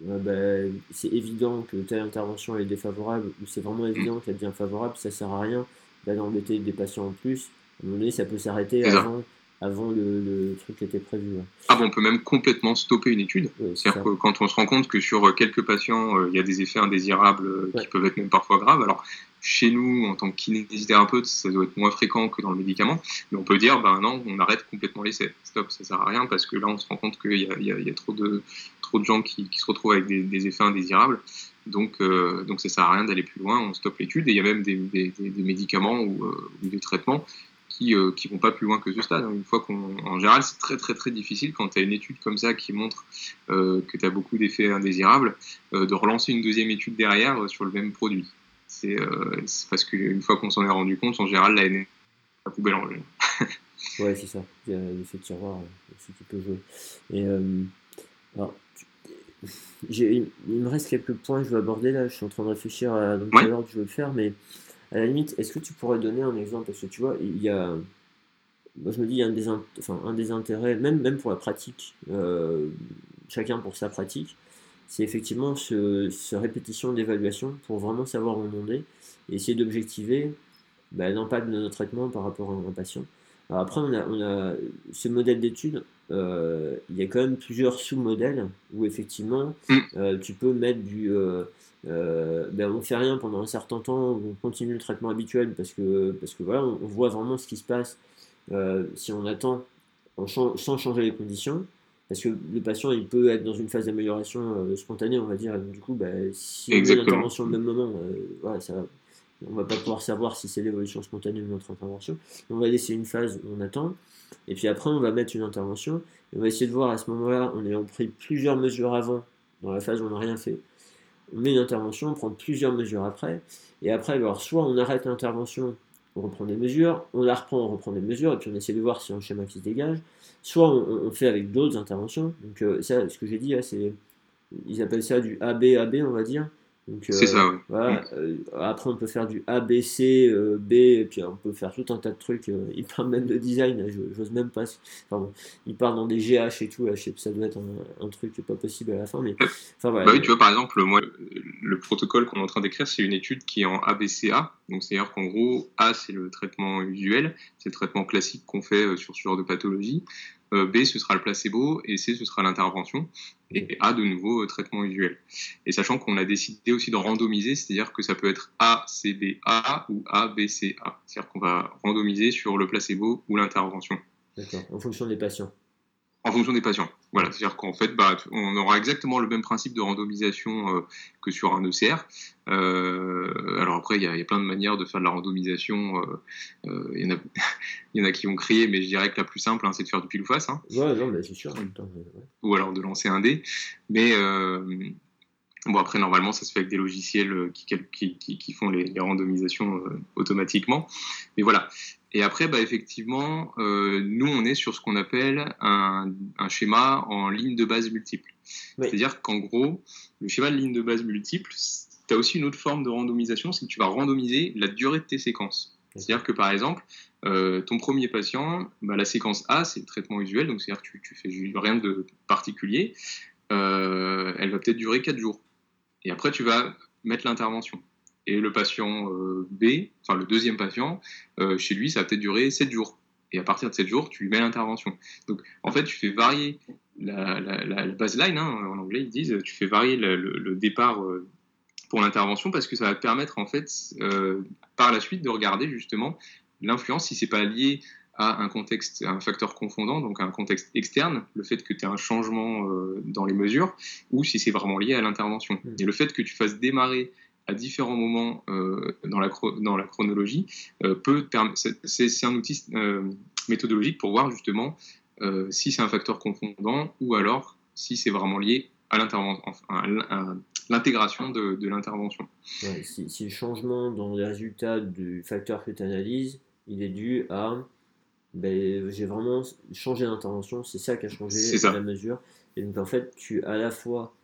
ben, c'est évident que telle intervention est défavorable, ou c'est vraiment évident qu'elle devient favorable, ça sert à rien d'aller embêter des patients en plus. À un moment donné, ça peut s'arrêter avant avant le, truc qui était prévu. Ah bon, on peut même complètement stopper une étude. C'est-à-dire que quand on se rend compte que sur quelques patients, euh, il y a des effets indésirables euh, qui peuvent être même parfois graves, alors chez nous, en tant que kinésithérapeute, ça doit être moins fréquent que dans le médicament, mais on peut dire, ben non, on arrête complètement l'essai. Stop, ça sert à rien parce que là, on se rend compte qu'il y, y, a trop de, trop de gens qui, qui se retrouvent avec des, des effets indésirables. Donc, euh, donc ça sert à rien d'aller plus loin, on stoppe l'étude. Et il y a même des, des, des médicaments ou, euh, ou, des traitements qui euh, qui vont pas plus loin que ce stade. Une fois qu'on, en général, c'est très très très difficile quand tu as une étude comme ça qui montre euh, que tu as beaucoup d'effets indésirables, euh, de relancer une deuxième étude derrière euh, sur le même produit. C'est, euh, parce qu'une fois qu'on s'en est rendu compte, en général, la NS, la poubelle en (laughs) ouais, c'est ça. Il y a l'effet tiroir aussi qui peut jouer. Et alors, il me reste quelques points que je veux aborder là. Je suis en train de réfléchir à dans quel ordre je veux le faire, mais à la limite, est-ce que tu pourrais donner un exemple? Parce que tu vois, il y a. Moi, je me dis, il y a un des, intérêts, même, pour la pratique, euh, chacun pour sa pratique, c'est effectivement ce, ce répétition d'évaluation pour vraiment savoir où on est et essayer d'objectiver bah, l'impact de notre traitement par rapport à un patient. Alors après, on a, on a ce modèle d'étude, euh, il y a quand même plusieurs sous-modèles où effectivement, euh, tu peux mettre du. Euh, euh, ben on fait rien pendant un certain temps, on continue le traitement habituel parce que, parce que voilà, on, on voit vraiment ce qui se passe si on attend sans changer les conditions. Parce que le patient, il peut être dans une phase d'amélioration spontanée, on va dire. du coup, ben, si on met l'intervention au même moment, voilà, ça, on va pas pouvoir savoir si c'est l'évolution spontanée de notre intervention. On va laisser une phase où on attend. Et puis après, on va mettre une intervention. On va essayer de voir à ce moment-là, en ayant pris plusieurs mesures avant, dans la phase où on n'a rien fait, on met une intervention, on prend plusieurs mesures après, et après, soit on arrête l'intervention, on reprend des mesures, on la reprend, on reprend des mesures, et puis on essaie de voir si un schéma qui se dégage, soit on, fait avec d'autres interventions, donc euh, ce que j'ai dit, c'est, ils appellent ça du AB-AB, on va dire, c'est ça, oui. Voilà. Euh, après, on peut faire du A, B, C, euh, B, et puis on peut faire tout un tas de trucs. Euh, (laughs) il parle même de design, j'ose même pas. Enfin, il parle dans des GH et tout, je sais que ça doit être un, un truc pas possible à la fin. Mais, enfin, voilà. bah oui, tu vois, par exemple, moi, le protocole qu'on est en train d'écrire, c'est une étude qui est en ABCA. Donc, c'est-à-dire qu'en gros, A, c'est le traitement usuel, c'est le traitement classique qu'on fait sur ce genre de pathologie. B, ce sera le placebo, et C, ce sera l'intervention, et A, de nouveau, traitement usuel. Et sachant qu'on a décidé aussi de randomiser, c'est-à-dire que ça peut être A, C, B, A ou A, B, C, A. C'est-à-dire qu'on va randomiser sur le placebo ou l'intervention. D'accord, en fonction des patients. En fonction des patients. Voilà, c'est-à-dire qu'en fait, bah, on aura exactement le même principe de randomisation euh, que sur un ECR. Euh, alors après, il y, y, a plein de manières de faire de la randomisation. Il euh, y, en a, (laughs) y en a qui ont crié, mais je dirais que la plus simple, hein, c'est de faire du pile ou face. Hein. Ouais, non, mais c'est sûr. Ouais. Ou alors de lancer un dé. Mais Bon, après, normalement, ça se fait avec des logiciels qui, qui, qui, qui font les, les randomisations euh, automatiquement. Mais voilà. Et après, bah, effectivement, euh, nous, on est sur ce qu'on appelle un, un, schéma en ligne de base multiple. Oui. C'est-à-dire qu'en gros, le schéma de ligne de base multiple, tu as aussi une autre forme de randomisation, c'est que tu vas randomiser la durée de tes séquences. C'est-à-dire que par exemple, euh, ton premier patient, bah, la séquence A, c'est le traitement usuel, donc c'est-à-dire que tu, tu fais rien de particulier. Euh, elle va peut-être durer 4 jours. Et après, tu vas mettre l'intervention. Et le patient euh, B, enfin le deuxième patient, euh, chez lui, ça va peut-être durer 7 jours. Et à partir de 7 jours, tu lui mets l'intervention. Donc, en fait, tu fais varier la, la, la baseline, hein, en anglais, ils disent, tu fais varier le, le, le départ euh, pour l'intervention parce que ça va te permettre, en fait, euh, par la suite, de regarder justement l'influence, si c'est pas lié à un contexte, à un facteur confondant, donc à un contexte externe, le fait que tu aies un changement euh, dans les mesures, ou si c'est vraiment lié à l'intervention. Mmh. Et le fait que tu fasses démarrer à différents moments euh, dans, la dans la chronologie euh, peut c'est un outil euh, méthodologique pour voir justement si c'est un facteur confondant ou alors si c'est vraiment lié à l'intervention, l'intégration de, de l'intervention. Ouais, si, le changement dans les résultats du facteur que tu analyses, il est dû à ben, j'ai vraiment changé d'intervention, c'est ça qui a changé la mesure. Et donc en fait, tu à la fois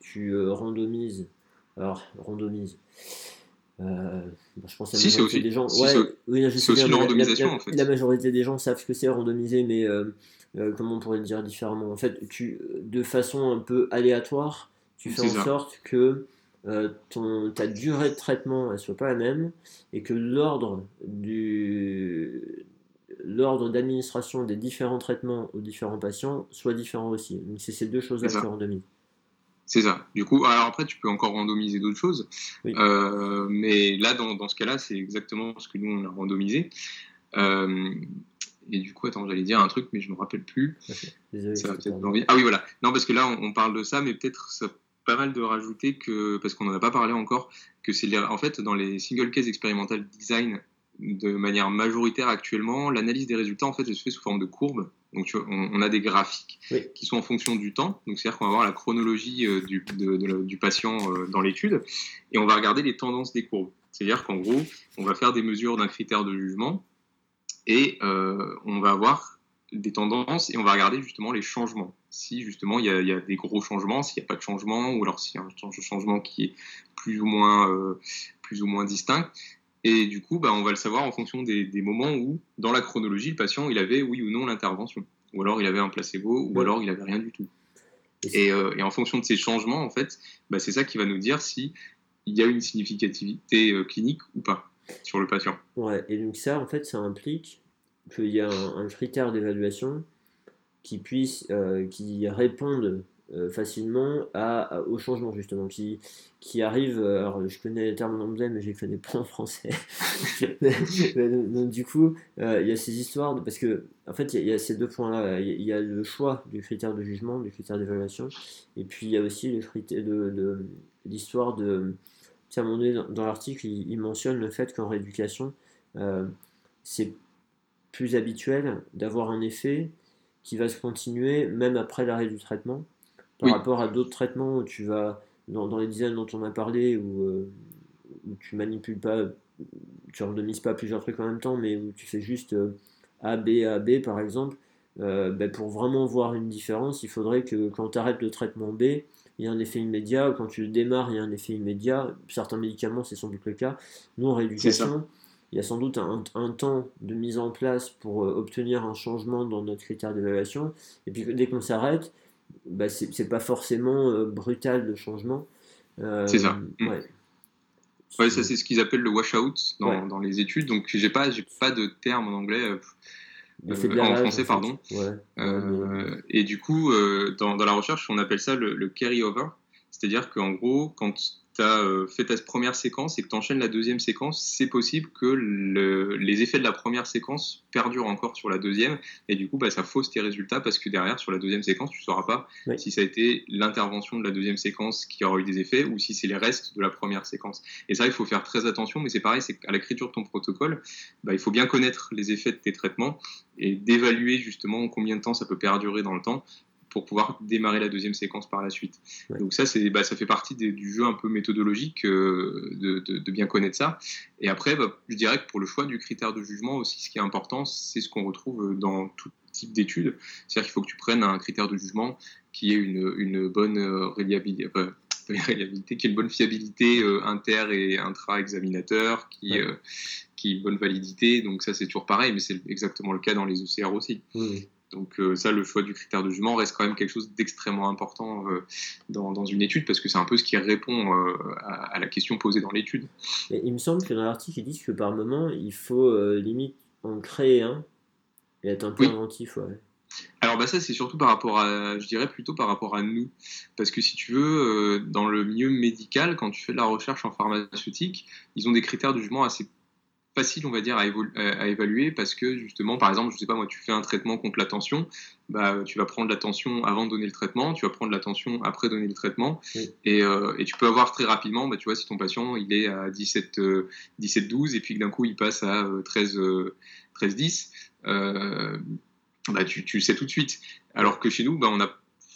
tu randomises, alors randomise. Euh, bon, je pense à la si, majorité aussi, des gens. Si, ouais, oui, c'est aussi une randomisation la, en fait. La majorité des gens savent ce que c'est randomiser, mais euh, euh, comment on pourrait le dire différemment? En fait, tu, de façon un peu aléatoire, tu fais en ça. sorte que ton, ta durée de traitement elle soit pas la même et que l'ordre du l'ordre d'administration des différents traitements aux différents patients soit différent aussi. Donc c'est ces deux choses-là qui randomisent. C'est ça. Du coup, alors après, tu peux encore randomiser d'autres choses. Euh, mais là, dans, dans ce cas-là, c'est exactement ce que nous, on a randomisé. Euh, et du coup, attends, j'allais dire un truc, mais je ne me rappelle plus. Désolé, ça va peut-être Ah oui, voilà. Non, parce que là, on, on parle de ça, mais peut-être ça pas mal de rajouter que, parce qu'on n'en a pas parlé encore, que c'est en fait dans les single case experimental design de manière majoritaire actuellement, l'analyse des résultats en fait elle se fait sous forme de courbes. Donc tu vois, on, a des graphiques qui sont en fonction du temps. Donc c'est-à-dire qu'on va voir la chronologie euh, du, du, patient euh, dans l'étude et on va regarder les tendances des courbes. C'est-à-dire qu'en gros, on va faire des mesures d'un critère de jugement et euh, on va avoir des tendances et on va regarder justement les changements. Si justement il y a, des gros changements, s'il n'y a pas de changement, ou alors s'il y a un changement qui est plus ou moins, euh, plus ou moins distinct. Et du coup, bah, on va le savoir en fonction des, moments où, dans la chronologie, le patient il avait oui ou non l'intervention, ou alors il avait un placebo, ou alors il avait rien du tout. Euh, et, en fonction de ces changements, en fait, bah, c'est ça qui va nous dire si il y a une significativité euh, clinique ou pas sur le patient. Ouais, et donc ça, en fait, ça implique qu'il y a un, critère d'évaluation qui puisse, euh, qui réponde facilement à, au changement justement, qui, qui arrive, euh, alors je connais les termes en anglais mais je les connais pas en français, (laughs) donc, du coup il y a ces histoires, parce que en fait il y, a ces deux points là, il y, a le choix du critère de jugement, du critère d'évaluation, et puis il y a aussi critère de, l'histoire de, à un moment donné dans, l'article il, il, mentionne le fait qu'en rééducation c'est plus habituel d'avoir un effet qui va se continuer même après l'arrêt du traitement, par rapport à d'autres traitements où tu vas, dans, les designs dont on a parlé, où, euh, où tu manipules pas, tu randomises pas plusieurs trucs en même temps, mais où tu fais juste euh, A, B, A, B par exemple, euh, ben, pour vraiment voir une différence, il faudrait que quand tu arrêtes le traitement B, il y a un effet immédiat, ou quand tu le démarres, il y a un effet immédiat. Certains médicaments, c'est sans doute le cas. Nous, en rééducation, il y a sans doute un, temps de mise en place pour euh, obtenir un changement dans notre critère d'évaluation. Et puis dès qu'on s'arrête, bah, c'est pas forcément euh, brutal de changement. Euh, c'est ça. Mm. Ouais. ça c'est ce qu'ils appellent le washout dans, dans les études. Donc j'ai pas, pas de terme en anglais. en français, pardon. et du coup, dans, dans, la recherche, on appelle ça le, le carry-over. C'est-à-dire qu'en gros, quand tu as euh, fait ta première séquence et que tu enchaînes la deuxième séquence, c'est possible que les effets de la première séquence perdurent encore sur la deuxième. Et du coup, bah, ça fausse tes résultats parce que derrière, sur la deuxième séquence, tu ne sauras pas si ça a été l'intervention de la deuxième séquence qui aura eu des effets ou si c'est les restes de la première séquence. Et ça, il faut faire très attention, mais c'est pareil, c'est qu'à l'écriture de ton protocole, bah, il faut bien connaître les effets de tes traitements et d'évaluer justement combien de temps ça peut perdurer dans le temps pour pouvoir démarrer la deuxième séquence par la suite. Donc ça, c'est, bah, ça fait partie du jeu un peu méthodologique euh, de, bien connaître ça. Et après, bah, je dirais que pour le choix du critère de jugement aussi, ce qui est important, c'est ce qu'on retrouve dans tout type d'études. C'est-à-dire qu'il faut que tu prennes un critère de jugement qui ait une, une bonne euh, reliabilité, (laughs) qui ait une bonne fiabilité euh, inter et intra-examinateur, qui, qui ait une bonne validité. Donc ça, c'est toujours pareil, mais c'est exactement le cas dans les OCR aussi. Donc euh, ça, le choix du critère de jugement reste quand même quelque chose d'extrêmement important euh, dans, une étude parce que c'est un peu ce qui répond euh, à, la question posée dans l'étude. Il me semble que dans l'article, ils disent que par moment, il faut limite en créer un et être un peu inventif. Alors bah ça c'est surtout par rapport à, je dirais plutôt par rapport à nous, parce que si tu veux, dans le milieu médical, quand tu fais de la recherche en pharmaceutique, ils ont des critères de jugement assez facile, on va dire, à, à, évaluer parce que justement, par exemple, je sais pas moi, tu fais un traitement contre la tension, bah, tu vas prendre la tension avant de donner le traitement, tu vas prendre la tension après donner le traitement, et, euh, et, tu peux avoir très rapidement, bah, tu vois, si ton patient il est à 17, 17 12 et puis d'un coup il passe à 13, 13 10, bah, tu, tu sais tout de suite. Alors que chez nous, bah, on a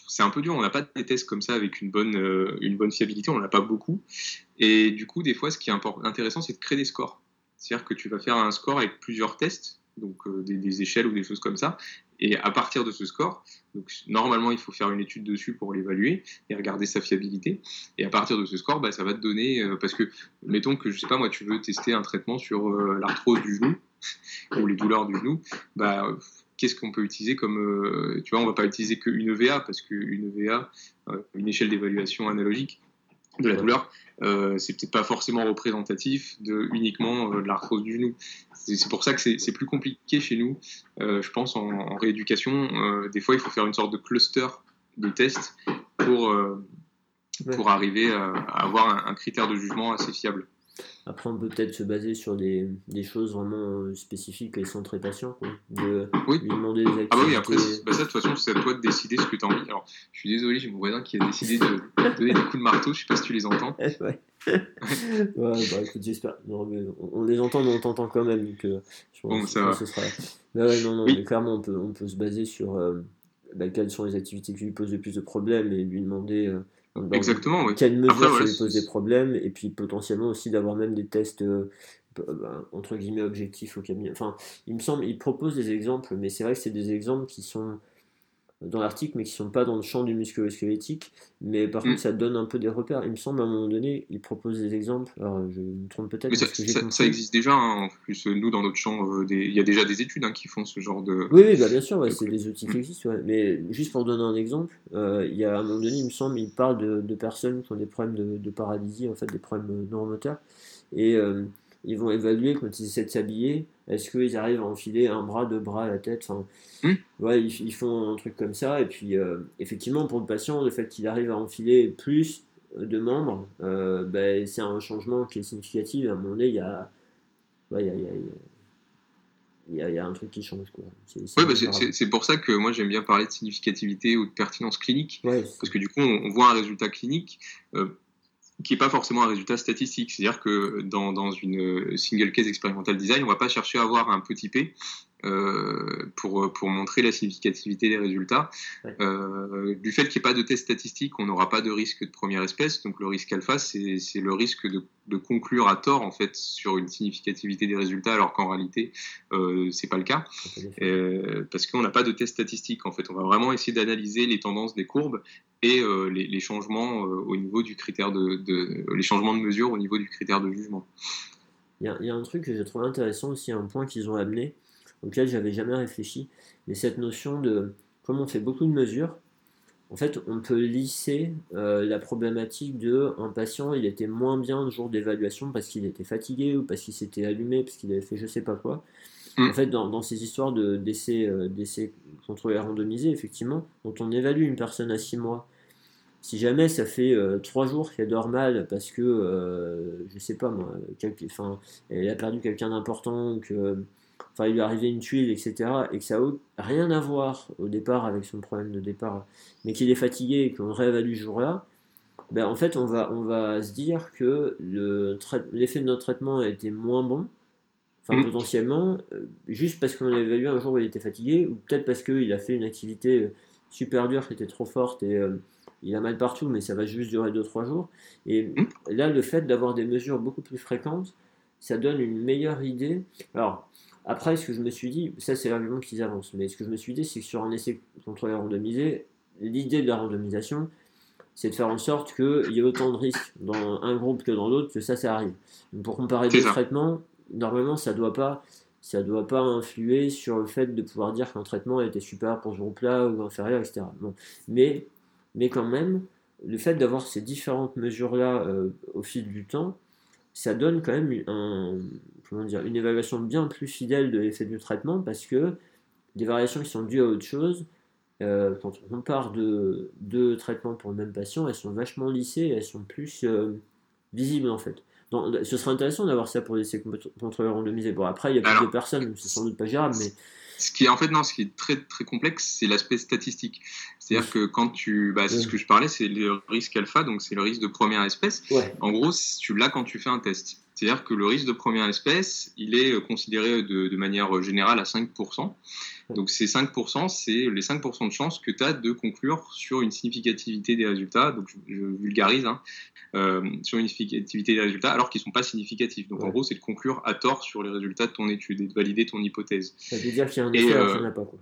c'est un peu dur, on n'a pas de tests comme ça avec une bonne, euh, une bonne fiabilité, on n'en a pas beaucoup. Et du coup, des fois, ce qui est intéressant, c'est de créer des scores. C'est-à-dire que tu vas faire un score avec plusieurs tests, donc euh, des, échelles ou des choses comme ça. Et à partir de ce score, donc normalement il faut faire une étude dessus pour l'évaluer et regarder sa fiabilité. Et à partir de ce score, bah, ça va te donner, euh, parce que mettons que je sais pas moi, tu veux tester un traitement sur euh, l'arthrose du genou ou les douleurs du genou, bah qu'est-ce qu'on peut utiliser comme, tu vois, on va pas utiliser qu'une EVA parce qu'une EVA, une échelle d'évaluation analogique de la douleur, euh, c'est peut-être pas forcément représentatif de uniquement euh, de l'arthrose du genou. C'est pour ça que c'est plus compliqué chez nous. Euh, je pense en, rééducation, des fois il faut faire une sorte de cluster de tests pour pour arriver à, avoir un, critère de jugement assez fiable. Après, on peut peut-être se baser sur des, des choses vraiment euh, spécifiques et centrées patients, De oui. lui demander des activités. Ah bah oui, après, bah ça, de toute façon, c'est à toi de décider ce que tu as envie. Alors, je suis désolé, j'ai mon voisin qui a décidé de (laughs) donner des coups de marteau, je sais pas si tu les entends. (laughs) ouais. ouais, bah écoute, j'espère. on, les entend, mais on t'entend quand même. Donc, euh, je pense, bon, ça va. Ce sera... ouais, non, non, mais clairement, on peut, on peut se baser sur euh, bah, quelles sont les activités qui lui posent le plus de problèmes et lui demander. Euh, Exactement, oui. Quelles mesures ça lui pose des problèmes, et puis potentiellement aussi d'avoir même des tests euh, bah, entre guillemets objectifs au cabinet. Enfin, il me semble, il propose des exemples, mais c'est vrai que c'est des exemples qui sont dans l'article, mais qui sont pas dans le champ du musculo-squelettique. Mais par mm. contre, ça donne un peu des repères. Il me semble, à un moment donné, il propose des exemples. Alors, je me trompe peut-être. Ça, existe déjà. Hein. En plus, nous, dans notre champ, euh, il y a déjà des études hein, qui font ce genre de. Oui, oui bah, bien sûr, c'est des outils qui existent. Mais juste pour donner un exemple, euh, il y a à un moment donné, il me semble, il parle de, personnes qui ont des problèmes de, paralysie, en fait, des problèmes neuromoteurs. Et. Euh, ils vont évaluer quand ils essaient de s'habiller, est-ce qu'ils arrivent à enfiler un bras, deux bras à la tête enfin, hmm. ouais, ils, font un truc comme ça. Et puis, euh, effectivement, pour le patient, le fait qu'il arrive à enfiler plus de membres, euh, ben, c'est un changement qui est significatif. À un moment donné, il y a, il y a, il y a un truc qui change. Quoi. C'est, bah, c'est, pour ça que moi j'aime bien parler de significativité ou de pertinence clinique. parce que du coup, on, voit un résultat clinique. Euh, qui n'est pas forcément un résultat statistique. C'est-à-dire que dans, dans, une single case experimental design, on ne va pas chercher à avoir un petit p euh, pour, pour montrer la significativité des résultats. Euh, du fait qu'il n'y ait pas de test statistique, on n'aura pas de risque de première espèce. Donc le risque alpha, c'est le risque de, de, conclure à tort en fait sur une significativité des résultats, alors qu'en réalité, euh, c'est pas le cas, euh, parce qu'on n'a pas de test statistique. En fait, on va vraiment essayer d'analyser les tendances des courbes et euh, les, les, changements au niveau du critère de, de, les changements de mesure au niveau du critère de jugement. Il y, y, a un truc que j'ai trouvé intéressant aussi, un point qu'ils ont amené auquel j'avais jamais réfléchi. Mais cette notion de, comme on fait beaucoup de mesures, en fait, on peut lisser euh, la problématique de un patient, il était moins bien le jour d'évaluation parce qu'il était fatigué ou parce qu'il s'était allumé, parce qu'il avait fait je sais pas quoi. Mm. En fait, dans, ces histoires de d'essais euh, contrôlés randomisés, effectivement, quand on évalue une personne à 6 mois, si jamais ça fait 3 euh, jours qu'elle dort mal parce que, je sais pas moi, elle a perdu quelqu'un d'important, que enfin il lui arrivé une tuile, etc., et que ça n'a rien à voir au départ avec son problème de départ, mais qu'il est fatigué et qu'on réévalue ce jour-là, ben en fait on va, on va se dire que l'effet de notre traitement a été moins bon, enfin mm. potentiellement, euh, juste parce qu'on l'a évalué un jour où il était fatigué, ou peut-être parce qu'il a fait une activité euh, super dure qui était trop forte et euh, il a mal partout, mais ça va juste durer 2-3 jours. Et mm. là, le fait d'avoir des mesures beaucoup plus fréquentes, ça donne une meilleure idée. Alors, après, ce que je me suis dit, ça c'est l'argument qu'ils avancent, mais ce que je me suis dit, c'est que sur un essai contrôlé randomisé, l'idée de la randomisation, c'est de faire en sorte qu'il y ait autant de risques dans un groupe que dans l'autre, que ça, ça arrive. pour comparer deux traitements, normalement, ça doit pas ça doit pas influer sur le fait de pouvoir dire qu'un traitement était super pour ce groupe-là ou inférieur, etc. Mais, mais quand même, le fait d'avoir ces différentes mesures-là euh, au fil du temps, ça donne quand même un, comment dire, une évaluation bien plus fidèle de l'effet du traitement parce que des variations qui sont dues à autre chose, euh, quand on compare deux, deux, traitements pour le même patient, elles sont vachement lissées, elles sont plus euh, visibles en fait. Donc, ce serait intéressant d'avoir ça pour les contrôleurs randomisés. Bon, après, il y a plus de personnes, c'est sans doute pas gérable, mais ce qui est en fait non, ce qui est très très complexe, c'est l'aspect statistique. C'est-à-dire que quand tu, bah, c'est ce que je parlais, c'est le risque alpha, donc c'est le risque de première espèce. En gros, tu l'as quand tu fais un test. C'est-à-dire que le risque de première espèce, il est euh, considéré de, de manière générale à 5%. Donc ces 5%, c'est les 5% de chances que tu as de conclure sur une significativité des résultats. Donc je, vulgarise, hein, euh, sur une significativité des résultats, alors qu'ils ne sont pas significatifs. Donc en gros, c'est de conclure à tort sur les résultats de ton étude et de valider ton hypothèse. Ça veut dire qu'il y a un effet, euh, pas. Quoi.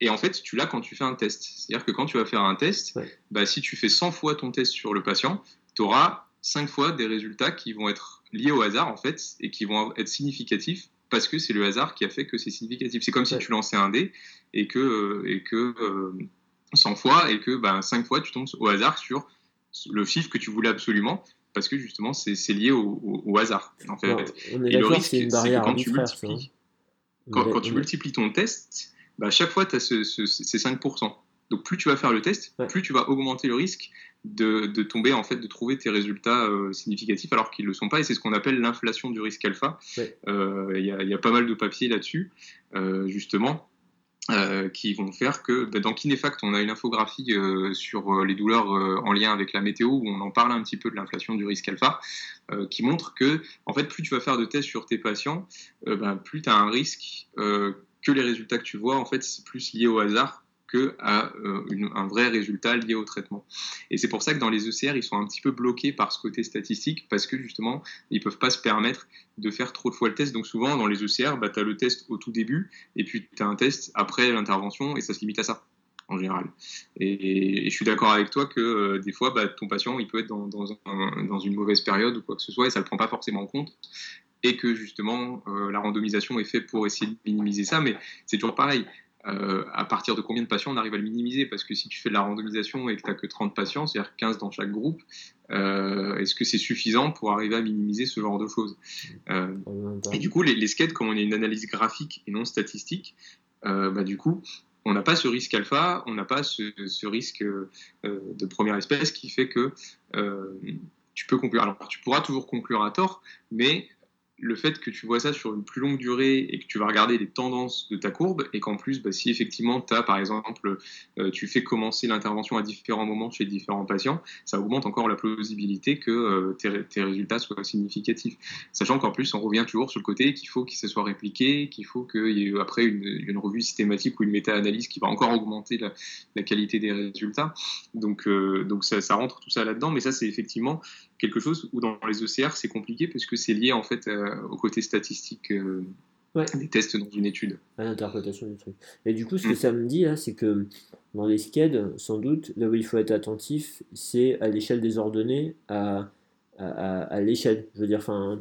Et en fait, tu l'as quand tu fais un test. C'est-à-dire que quand tu vas faire un test, bah, si tu fais 100 fois ton test sur le patient, tu auras 5 fois des résultats qui vont être liés au hasard, en fait, et qui vont être significatifs parce que c'est le hasard qui a fait que c'est significatif. C'est comme si tu lançais un dé et que, euh, et que 100 euh, fois, et que ben, 5 fois, tu tombes au hasard sur le chiffre que tu voulais absolument, parce que justement, c'est lié au, hasard. En fait. et le risque, c'est que quand tu multiplies, quand, tu multiplies ton test, bah, à chaque fois, tu as ces 5%. Donc plus tu vas faire le test, plus tu vas augmenter le risque de, tomber en fait, de trouver tes résultats euh, significatifs alors qu'ils ne le sont pas. Et c'est ce qu'on appelle l'inflation du risque alpha. Euh, il y, a pas mal de papiers là-dessus, euh, justement. qui vont faire que bah, dans Kinefact, on a une infographie sur les douleurs en lien avec la météo où on en parle un petit peu de l'inflation du risque alpha, qui montre que en fait, plus tu vas faire de tests sur tes patients, bah, plus tu as un risque que les résultats que tu vois, en fait, c'est plus lié au hasard à euh, un vrai résultat lié au traitement. Et c'est pour ça que dans les ECR, ils sont un petit peu bloqués par ce côté statistique parce que justement, ils peuvent pas se permettre de faire trop de fois le test. Donc souvent, dans les ECR, bah, tu as le test au tout début et puis tu as un test après l'intervention et ça se limite à ça en général. Et, je suis d'accord avec toi que euh, des fois, bah, ton patient, il peut être dans, dans, une mauvaise période ou quoi que ce soit et ça ne le prend pas forcément en compte et que justement euh, la randomisation est faite pour essayer de minimiser ça, mais c'est toujours pareil. Euh, à partir de combien de patients on arrive à le minimiser? Parce que si tu fais de la randomisation et que tu n'as que 30 patients, c'est-à-dire 15 dans chaque groupe, euh, est-ce que c'est suffisant pour arriver à minimiser ce genre de choses? Euh, Et du coup, les, les skates, comme on est une analyse graphique et non statistique, bah, du coup, on n'a pas ce risque alpha, on n'a pas ce, risque de première espèce qui fait que tu peux conclure. Alors, tu pourras toujours conclure à tort, mais le fait que tu vois ça sur une plus longue durée et que tu vas regarder les tendances de ta courbe et qu'en plus, bah, si effectivement tu as par exemple, euh, tu fais commencer l'intervention à différents moments chez différents patients, ça augmente encore la plausibilité que euh, tes, résultats soient significatifs. Sachant qu'en plus, on revient toujours sur le côté qu'il faut qu'il se soit répliqué, qu'il faut qu'il y ait après une, revue systématique ou une méta-analyse qui va encore augmenter la, qualité des résultats. Donc, euh, donc ça, ça rentre tout ça là-dedans, mais ça c'est effectivement quelque chose où dans les ECR c'est compliqué parce que c'est lié en fait euh, au côté statistique euh, des tests dans une étude. À l'interprétation du truc. Et du coup, ce que mm. ça me dit, c'est que dans les SCED, sans doute, là où il faut être attentif, c'est à l'échelle des ordonnées, à, à, l'échelle. Je veux dire, enfin,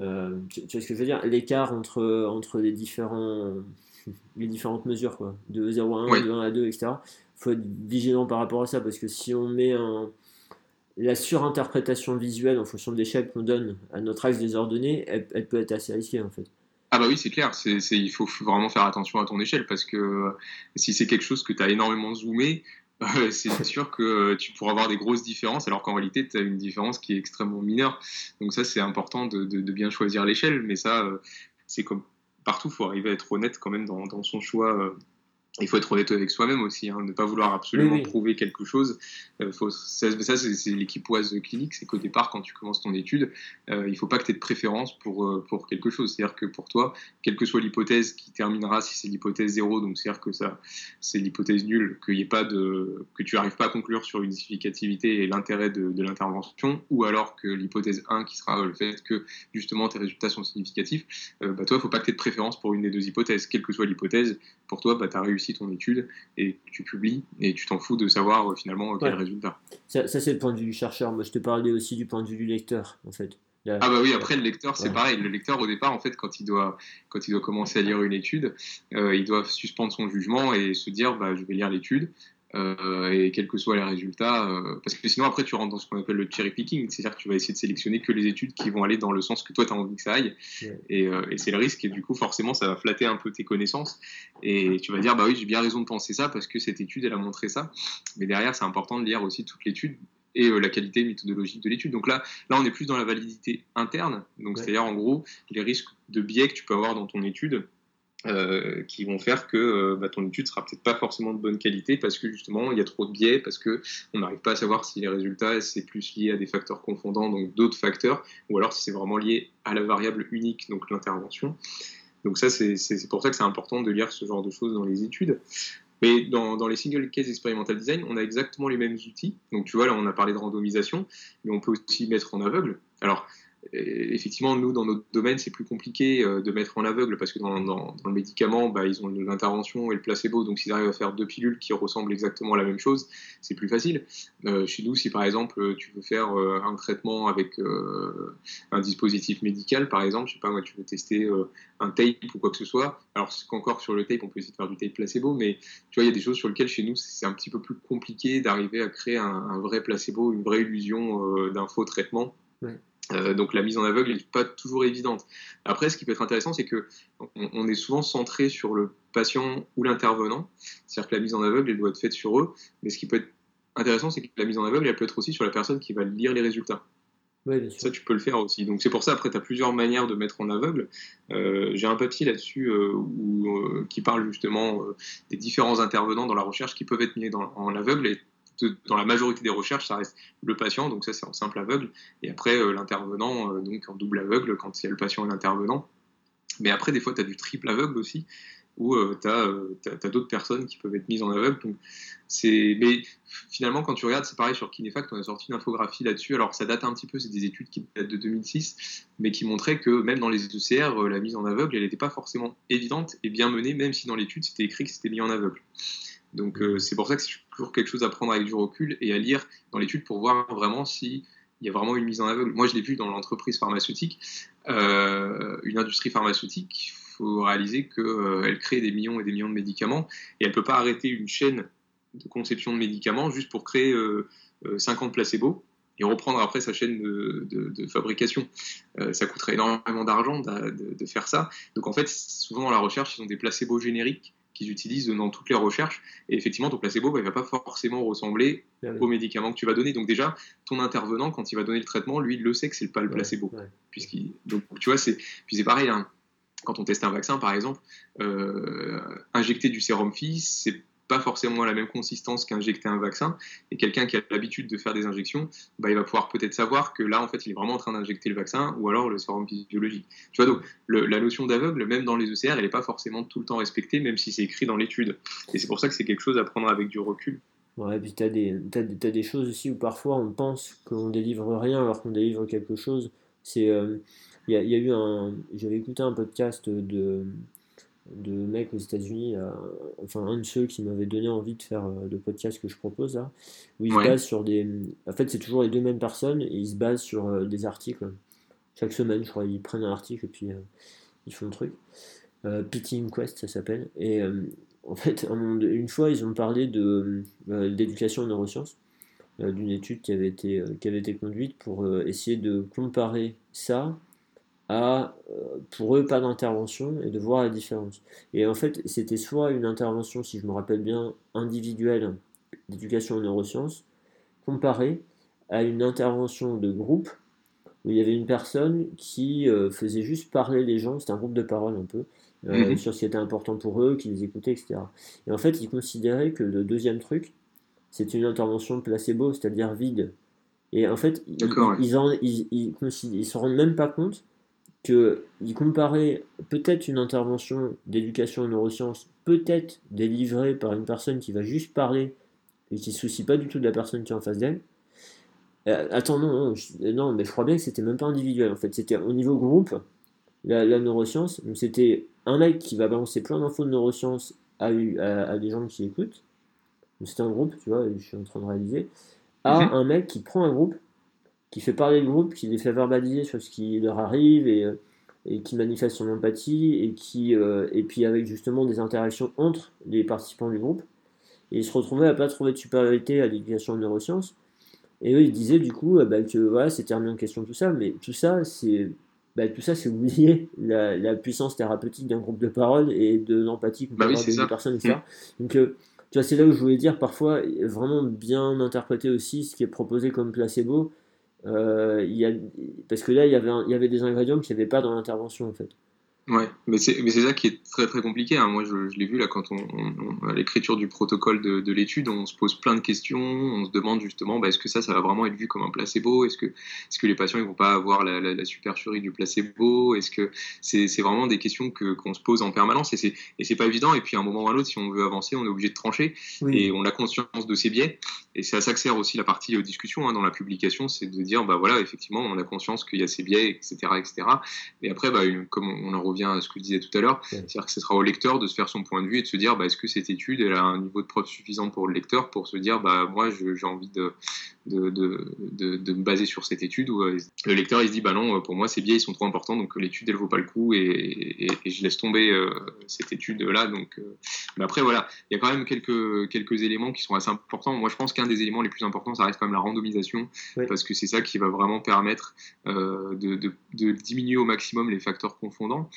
euh, tu, vois ce que je veux dire? L'écart entre, entre les, différents, (laughs) les différentes mesures, quoi, de 0 à 1, de 1 à 2, etc. Il faut être vigilant par rapport à ça, parce que si on met un la surinterprétation visuelle en fonction de l'échelle qu'on donne à notre axe des ordonnées, elle, peut être assez risquée en fait. Ah bah oui, c'est clair, c'est, il faut vraiment faire attention à ton échelle parce que euh, si c'est quelque chose que tu as énormément zoomé, euh, (laughs) c'est sûr que euh, tu pourras avoir des grosses différences alors qu'en réalité tu as une différence qui est extrêmement mineure. Donc ça c'est important de, bien choisir l'échelle, mais ça c'est comme partout, il faut arriver à être honnête quand même dans son choix il faut être honnête avec soi-même aussi, hein, ne pas vouloir absolument prouver quelque chose. Euh, faut, ça, c'est l'équipe OAS clinique, c'est qu'au départ, quand tu commences ton étude, euh, il ne faut pas que tu aies de préférence pour, euh, pour quelque chose. C'est-à-dire que pour toi, quelle que soit l'hypothèse qui terminera, si c'est l'hypothèse 0, donc c'est-à-dire que ça, c'est l'hypothèse nulle, qu'il y ait pas de, que tu n'arrives pas à conclure sur une significativité et l'intérêt de, de l'intervention, ou alors que l'hypothèse 1, qui sera le fait que justement tes résultats sont significatifs, bah toi, il ne faut pas que tu aies de préférence pour une des deux hypothèses. Quelle que soit l'hypothèse, pour toi, bah, tu as réussi ton étude et tu publies et tu t'en fous de savoir euh, finalement quel résultat. Ça, c'est le point de vue du chercheur. Moi, je te parlais aussi du point de vue du lecteur, en fait. ah bah oui, après le lecteur, c'est pareil. Le lecteur, au départ, en fait, quand il doit, quand il doit commencer à lire une étude, euh, il doit suspendre son jugement et se dire, bah, je vais lire l'étude. Euh, et quels que soient les résultats, euh, parce que sinon après tu rentres dans ce qu'on appelle le cherry picking, c'est-à-dire que tu vas essayer de sélectionner que les études qui vont aller dans le sens que toi tu as envie que ça aille, et, euh, et c'est le risque, et du coup forcément ça va flatter un peu tes connaissances, et tu vas dire bah oui j'ai bien raison de penser ça parce que cette étude elle a montré ça, mais derrière c'est important de lire aussi toute l'étude et la qualité méthodologique de l'étude. Donc là, là, on est plus dans la validité interne. Donc c'est-à-dire en gros les risques de biais que tu peux avoir dans ton étude euh, qui vont faire que euh, bah, ton étude sera peut-être pas forcément de bonne qualité parce que justement il y a trop de biais, parce que on n'arrive pas à savoir si les résultats c'est plus lié à des facteurs confondants, donc d'autres facteurs, ou alors si c'est vraiment lié à la variable unique, donc l'intervention. Donc ça c'est pour ça que c'est important de lire ce genre de choses dans les études. Mais dans, dans, les single case experimental design, on a exactement les mêmes outils. Donc tu vois, là, on a parlé de randomisation, mais on peut aussi mettre en aveugle. Alors, effectivement, nous, dans notre domaine, c'est plus compliqué euh, de mettre en aveugle parce que dans, le médicament, bah, ils ont l'intervention et le placebo. Donc, s'ils arrivent à faire deux pilules qui ressemblent exactement à la même chose, c'est plus facile. Euh, chez nous, si par exemple, tu veux faire euh, un traitement avec un dispositif médical, par exemple, je sais pas moi, tu veux tester un tape ou quoi que ce soit. Alors, qu'encore sur le tape, on peut essayer de faire du tape placebo, mais tu vois, il y a des choses sur lesquelles chez nous, c'est un petit peu plus compliqué d'arriver à créer un, un, vrai placebo, une vraie illusion d'un faux traitement. Euh, donc la mise en aveugle n'est pas toujours évidente. Après, ce qui peut être intéressant, c'est que on, est souvent centré sur le patient ou l'intervenant, c'est-à-dire que la mise en aveugle, elle doit être faite sur eux, mais ce qui peut être intéressant, c'est que la mise en aveugle, elle peut être aussi sur la personne qui va lire les résultats. ça, tu peux le faire aussi. Donc c'est pour ça, après, tu as plusieurs manières de mettre en aveugle. Euh, j'ai un papier là-dessus euh, qui parle justement des différents intervenants dans la recherche qui peuvent être mis en aveugle et dans la majorité des recherches, ça reste le patient, donc ça c'est en simple aveugle, et après euh, l'intervenant, euh, donc en double aveugle quand il y a le patient et l'intervenant. Mais après, des fois, tu as du triple aveugle aussi, où euh, tu as, d'autres personnes qui peuvent être mises en aveugle. Donc, mais finalement, quand tu regardes, c'est pareil sur Kinefact, on a sorti une infographie là-dessus. Alors, ça date un petit peu, c'est des études qui datent de 2006, mais qui montraient que même dans les ECR, la mise en aveugle, elle n'était pas forcément évidente et bien menée, même si dans l'étude, c'était écrit que c'était mis en aveugle. Donc euh, c'est pour ça que c'est toujours quelque chose à prendre avec du recul et à lire dans l'étude pour voir vraiment s'il y a vraiment une mise en aveugle. Moi, je l'ai vu dans l'entreprise pharmaceutique. Euh, une industrie pharmaceutique, il faut réaliser qu'elle euh, crée des millions et des millions de médicaments et elle ne peut pas arrêter une chaîne de conception de médicaments juste pour créer 50 placebos et reprendre après sa chaîne de, fabrication. ça coûterait énormément d'argent de, de, faire ça. Donc en fait, souvent dans la recherche, ils ont des placebos génériques qu'ils utilisent dans toutes les recherches. Et effectivement, ton placebo, bah, il ne va pas forcément ressembler au médicament que tu vas donner. Donc déjà, ton intervenant, quand il va donner le traitement, lui, il le sait que c'est pas le placebo. Puisqu'il... Donc tu vois, c'est... Puis c'est pareil, hein. quand on teste un vaccin, par exemple, euh, injecter du sérum FI, c'est pas forcément la même consistance qu'injecter un vaccin. Et quelqu'un qui a l'habitude de faire des injections, bah, il va pouvoir peut-être savoir que là, en fait, il est vraiment en train d'injecter le vaccin ou alors le sérum physiologique. Tu vois, donc la notion d'aveugle, même dans les ECR, elle n'est pas forcément tout le temps respectée, même si c'est écrit dans l'étude. Et c'est pour ça que c'est quelque chose à prendre avec du recul. Ouais, et puis tu as, as, des choses aussi où parfois on pense qu'on délivre rien alors qu'on délivre quelque chose. Euh, il y, a eu un. J'avais écouté un podcast de de mecs aux États-Unis, euh, enfin un de ceux qui m'avait donné envie de faire euh, le podcast que je propose là, où ils se basent sur des. En fait, c'est toujours les deux mêmes personnes et ils se basent sur euh, des articles. Chaque semaine, je crois, ils prennent un article et puis ils font le truc. Pitting Quest, ça s'appelle. Et en fait, une fois, ils ont parlé de d'éducation en neurosciences, d'une étude qui avait été qui avait été conduite pour essayer de comparer ça à, euh, pour eux, pas d'intervention et de voir la différence. Et en fait, c'était soit une intervention, si je me rappelle bien, individuelle d'éducation en neurosciences, comparée à une intervention de groupe où il y avait une personne qui euh, faisait juste parler les gens, c'était un groupe de parole un peu, euh, mhm. sur ce qui était important pour eux, qui les écoutaient, etc. Et en fait, ils considéraient que le deuxième truc, c'était une intervention placebo, c'est-à-dire vide. Et en fait, ils, ils, ils, ils, se rendent même pas compte qu'il comparait peut-être une intervention d'éducation en neurosciences, peut-être délivrée par une personne qui va juste parler et qui ne se soucie pas du tout de la personne qui est en face d'elle. Euh, attends, non, non, mais je crois bien que c'était même pas individuel en fait, c'était au niveau groupe, la, neuroscience, c'était un mec qui va balancer plein d'infos de neurosciences à, à, des gens qui écoutent, c'était un groupe, tu vois, je suis en train de réaliser, à mhm. un mec qui prend un groupe qui fait parler le groupe, qui les fait verbaliser sur ce qui leur arrive et, euh, et qui manifeste son empathie et qui euh, et puis avec justement des interactions entre les participants du groupe. Et ils se retrouvaient à pas trouver de supériorité à l'éducation en neurosciences. Et eux, ils disaient du coup euh, bah, que voilà, c'était remis en question tout ça, mais tout ça, c'est bah, tout ça, c'est oublier la, la, puissance thérapeutique d'un groupe de parole et de l'empathie qu'on peut bah avoir des personnes, etc. Mmh. Donc, tu vois, c'est là où je voulais dire parfois, vraiment bien interpréter aussi ce qui est proposé comme placebo, euh, il y a, parce que là, il y avait, y avait des ingrédients qu'il n'y avait pas dans l'intervention en fait. Ouais, mais c'est, ça qui est très très compliqué. Hein. Moi, je, je l'ai vu là quand on, à l'écriture du protocole de, de, l'étude, on se pose plein de questions. On se demande justement, bah, est-ce que ça, ça va vraiment être vu comme un placebo? Est-ce que, les patients ils vont pas avoir la, la, supercherie du placebo? Est-ce que c'est, vraiment des questions que, qu'on se pose en permanence et c'est, et c'est pas évident. Et puis à un moment ou à l'autre, si on veut avancer, on est obligé de trancher et on a conscience de ces biais. Et c'est à ça que sert aussi la partie euh, discussion hein, dans la publication, c'est de dire, bah voilà, effectivement, on a conscience qu'il y a ces biais, etc., etc. Et après, bah, comme on en revient à ce que je disais tout à l'heure, c'est-à-dire que ce sera au lecteur de se faire son point de vue et de se dire bah, est-ce que cette étude elle a un niveau de preuve suffisant pour le lecteur pour se dire bah moi j'ai envie de de, de, de, me baser sur cette étude euh, le lecteur il se dit bah non pour moi ces biais ils sont trop importants donc l'étude elle vaut pas le coup et, et, je laisse tomber euh, cette étude là donc euh, Mais après, voilà, il y a quand même quelques, quelques éléments qui sont assez importants. Moi, je pense qu'un des éléments les plus importants, ça reste quand même la randomisation, parce que c'est ça qui va vraiment permettre euh, de, de, diminuer au maximum les facteurs confondants.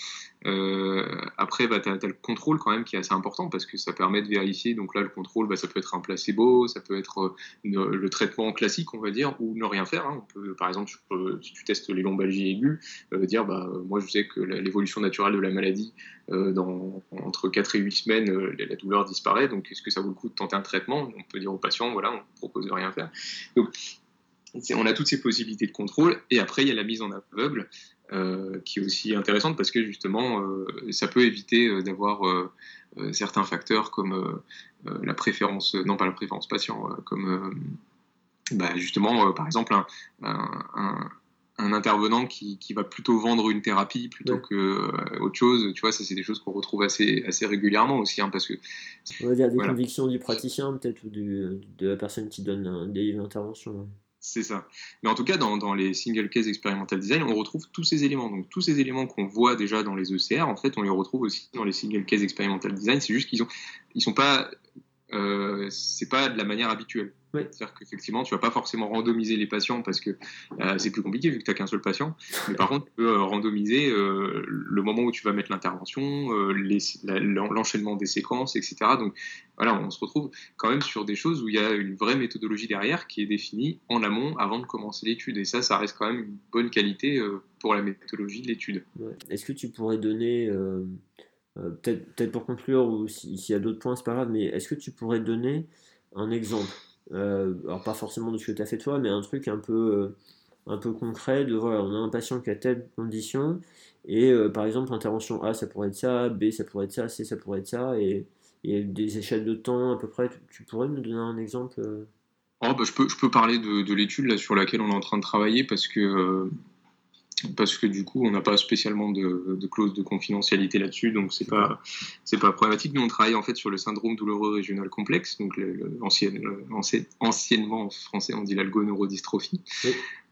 Euh, après, bah, tu as, le contrôle quand même qui est assez important, parce que ça permet de vérifier. Donc là, le contrôle, bah, ça peut être un placebo, ça peut être euh, le traitement classique, on va dire, ou ne rien faire. Hein. On peut, par exemple, si tu testes les lombalgies aiguës, dire, bah, moi, je sais que l'évolution naturelle de la maladie, entre 4 et 8 semaines, la douleur disparaît. Donc, est-ce que ça vaut le coup de tenter un traitement? On peut dire au patient, voilà, on propose de rien faire. Donc, on a toutes ces possibilités de contrôle. Et après, il y a la mise en aveugle, euh, qui est aussi intéressante parce que justement, euh, ça peut éviter euh, d'avoir certains facteurs comme la préférence, non pas la préférence patient, comme bah, justement, par exemple, un, un intervenant qui, qui, va plutôt vendre une thérapie plutôt qu'autre que euh, autre chose. Tu vois, ça c'est des choses qu'on retrouve assez, assez régulièrement aussi, hein, parce que. On va dire des convictions du praticien peut-être ou du, de la personne qui donne des interventions. C'est ça. Mais en tout cas, dans, les single case experimental design, on retrouve tous ces éléments. Donc tous ces éléments qu'on voit déjà dans les ECR, en fait, on les retrouve aussi dans les single case experimental design. C'est juste qu'ils ont, ils sont pas euh, c'est pas de la manière habituelle. C'est-à-dire qu'effectivement, tu vas pas forcément randomiser les patients parce que euh, c'est plus compliqué vu que tu n'as qu'un seul patient. Mais par contre, tu peux euh, randomiser le moment où tu vas mettre l'intervention, l'enchaînement des séquences, etc. Donc voilà, on se retrouve quand même sur des choses où il y a une vraie méthodologie derrière qui est définie en amont avant de commencer l'étude. Et ça, ça reste quand même une bonne qualité pour la méthodologie de l'étude. Est-ce que tu pourrais donner euh, peut-être pour conclure, ou s'il y a d'autres points, c'est pas grave, mais est-ce que tu pourrais donner un exemple euh, Alors, pas forcément de ce que tu as fait toi, mais un truc un peu, euh, un peu concret de voilà, on a un patient qui a telle condition, et par exemple, intervention A, ça pourrait être ça, B, ça pourrait être ça, C, ça pourrait être ça, et, des échelles de temps à peu près. Tu, pourrais me donner un exemple oh, bah, je, peux, je peux parler de l'étude sur laquelle on est en train de travailler parce que parce que du coup, on n'a pas spécialement de, de, clause de confidentialité là-dessus, donc c'est pas c'est pas problématique. Nous, on travaille en fait sur le syndrome douloureux régional complexe, donc le, anciennement en français on dit l'algoneurodystrophie,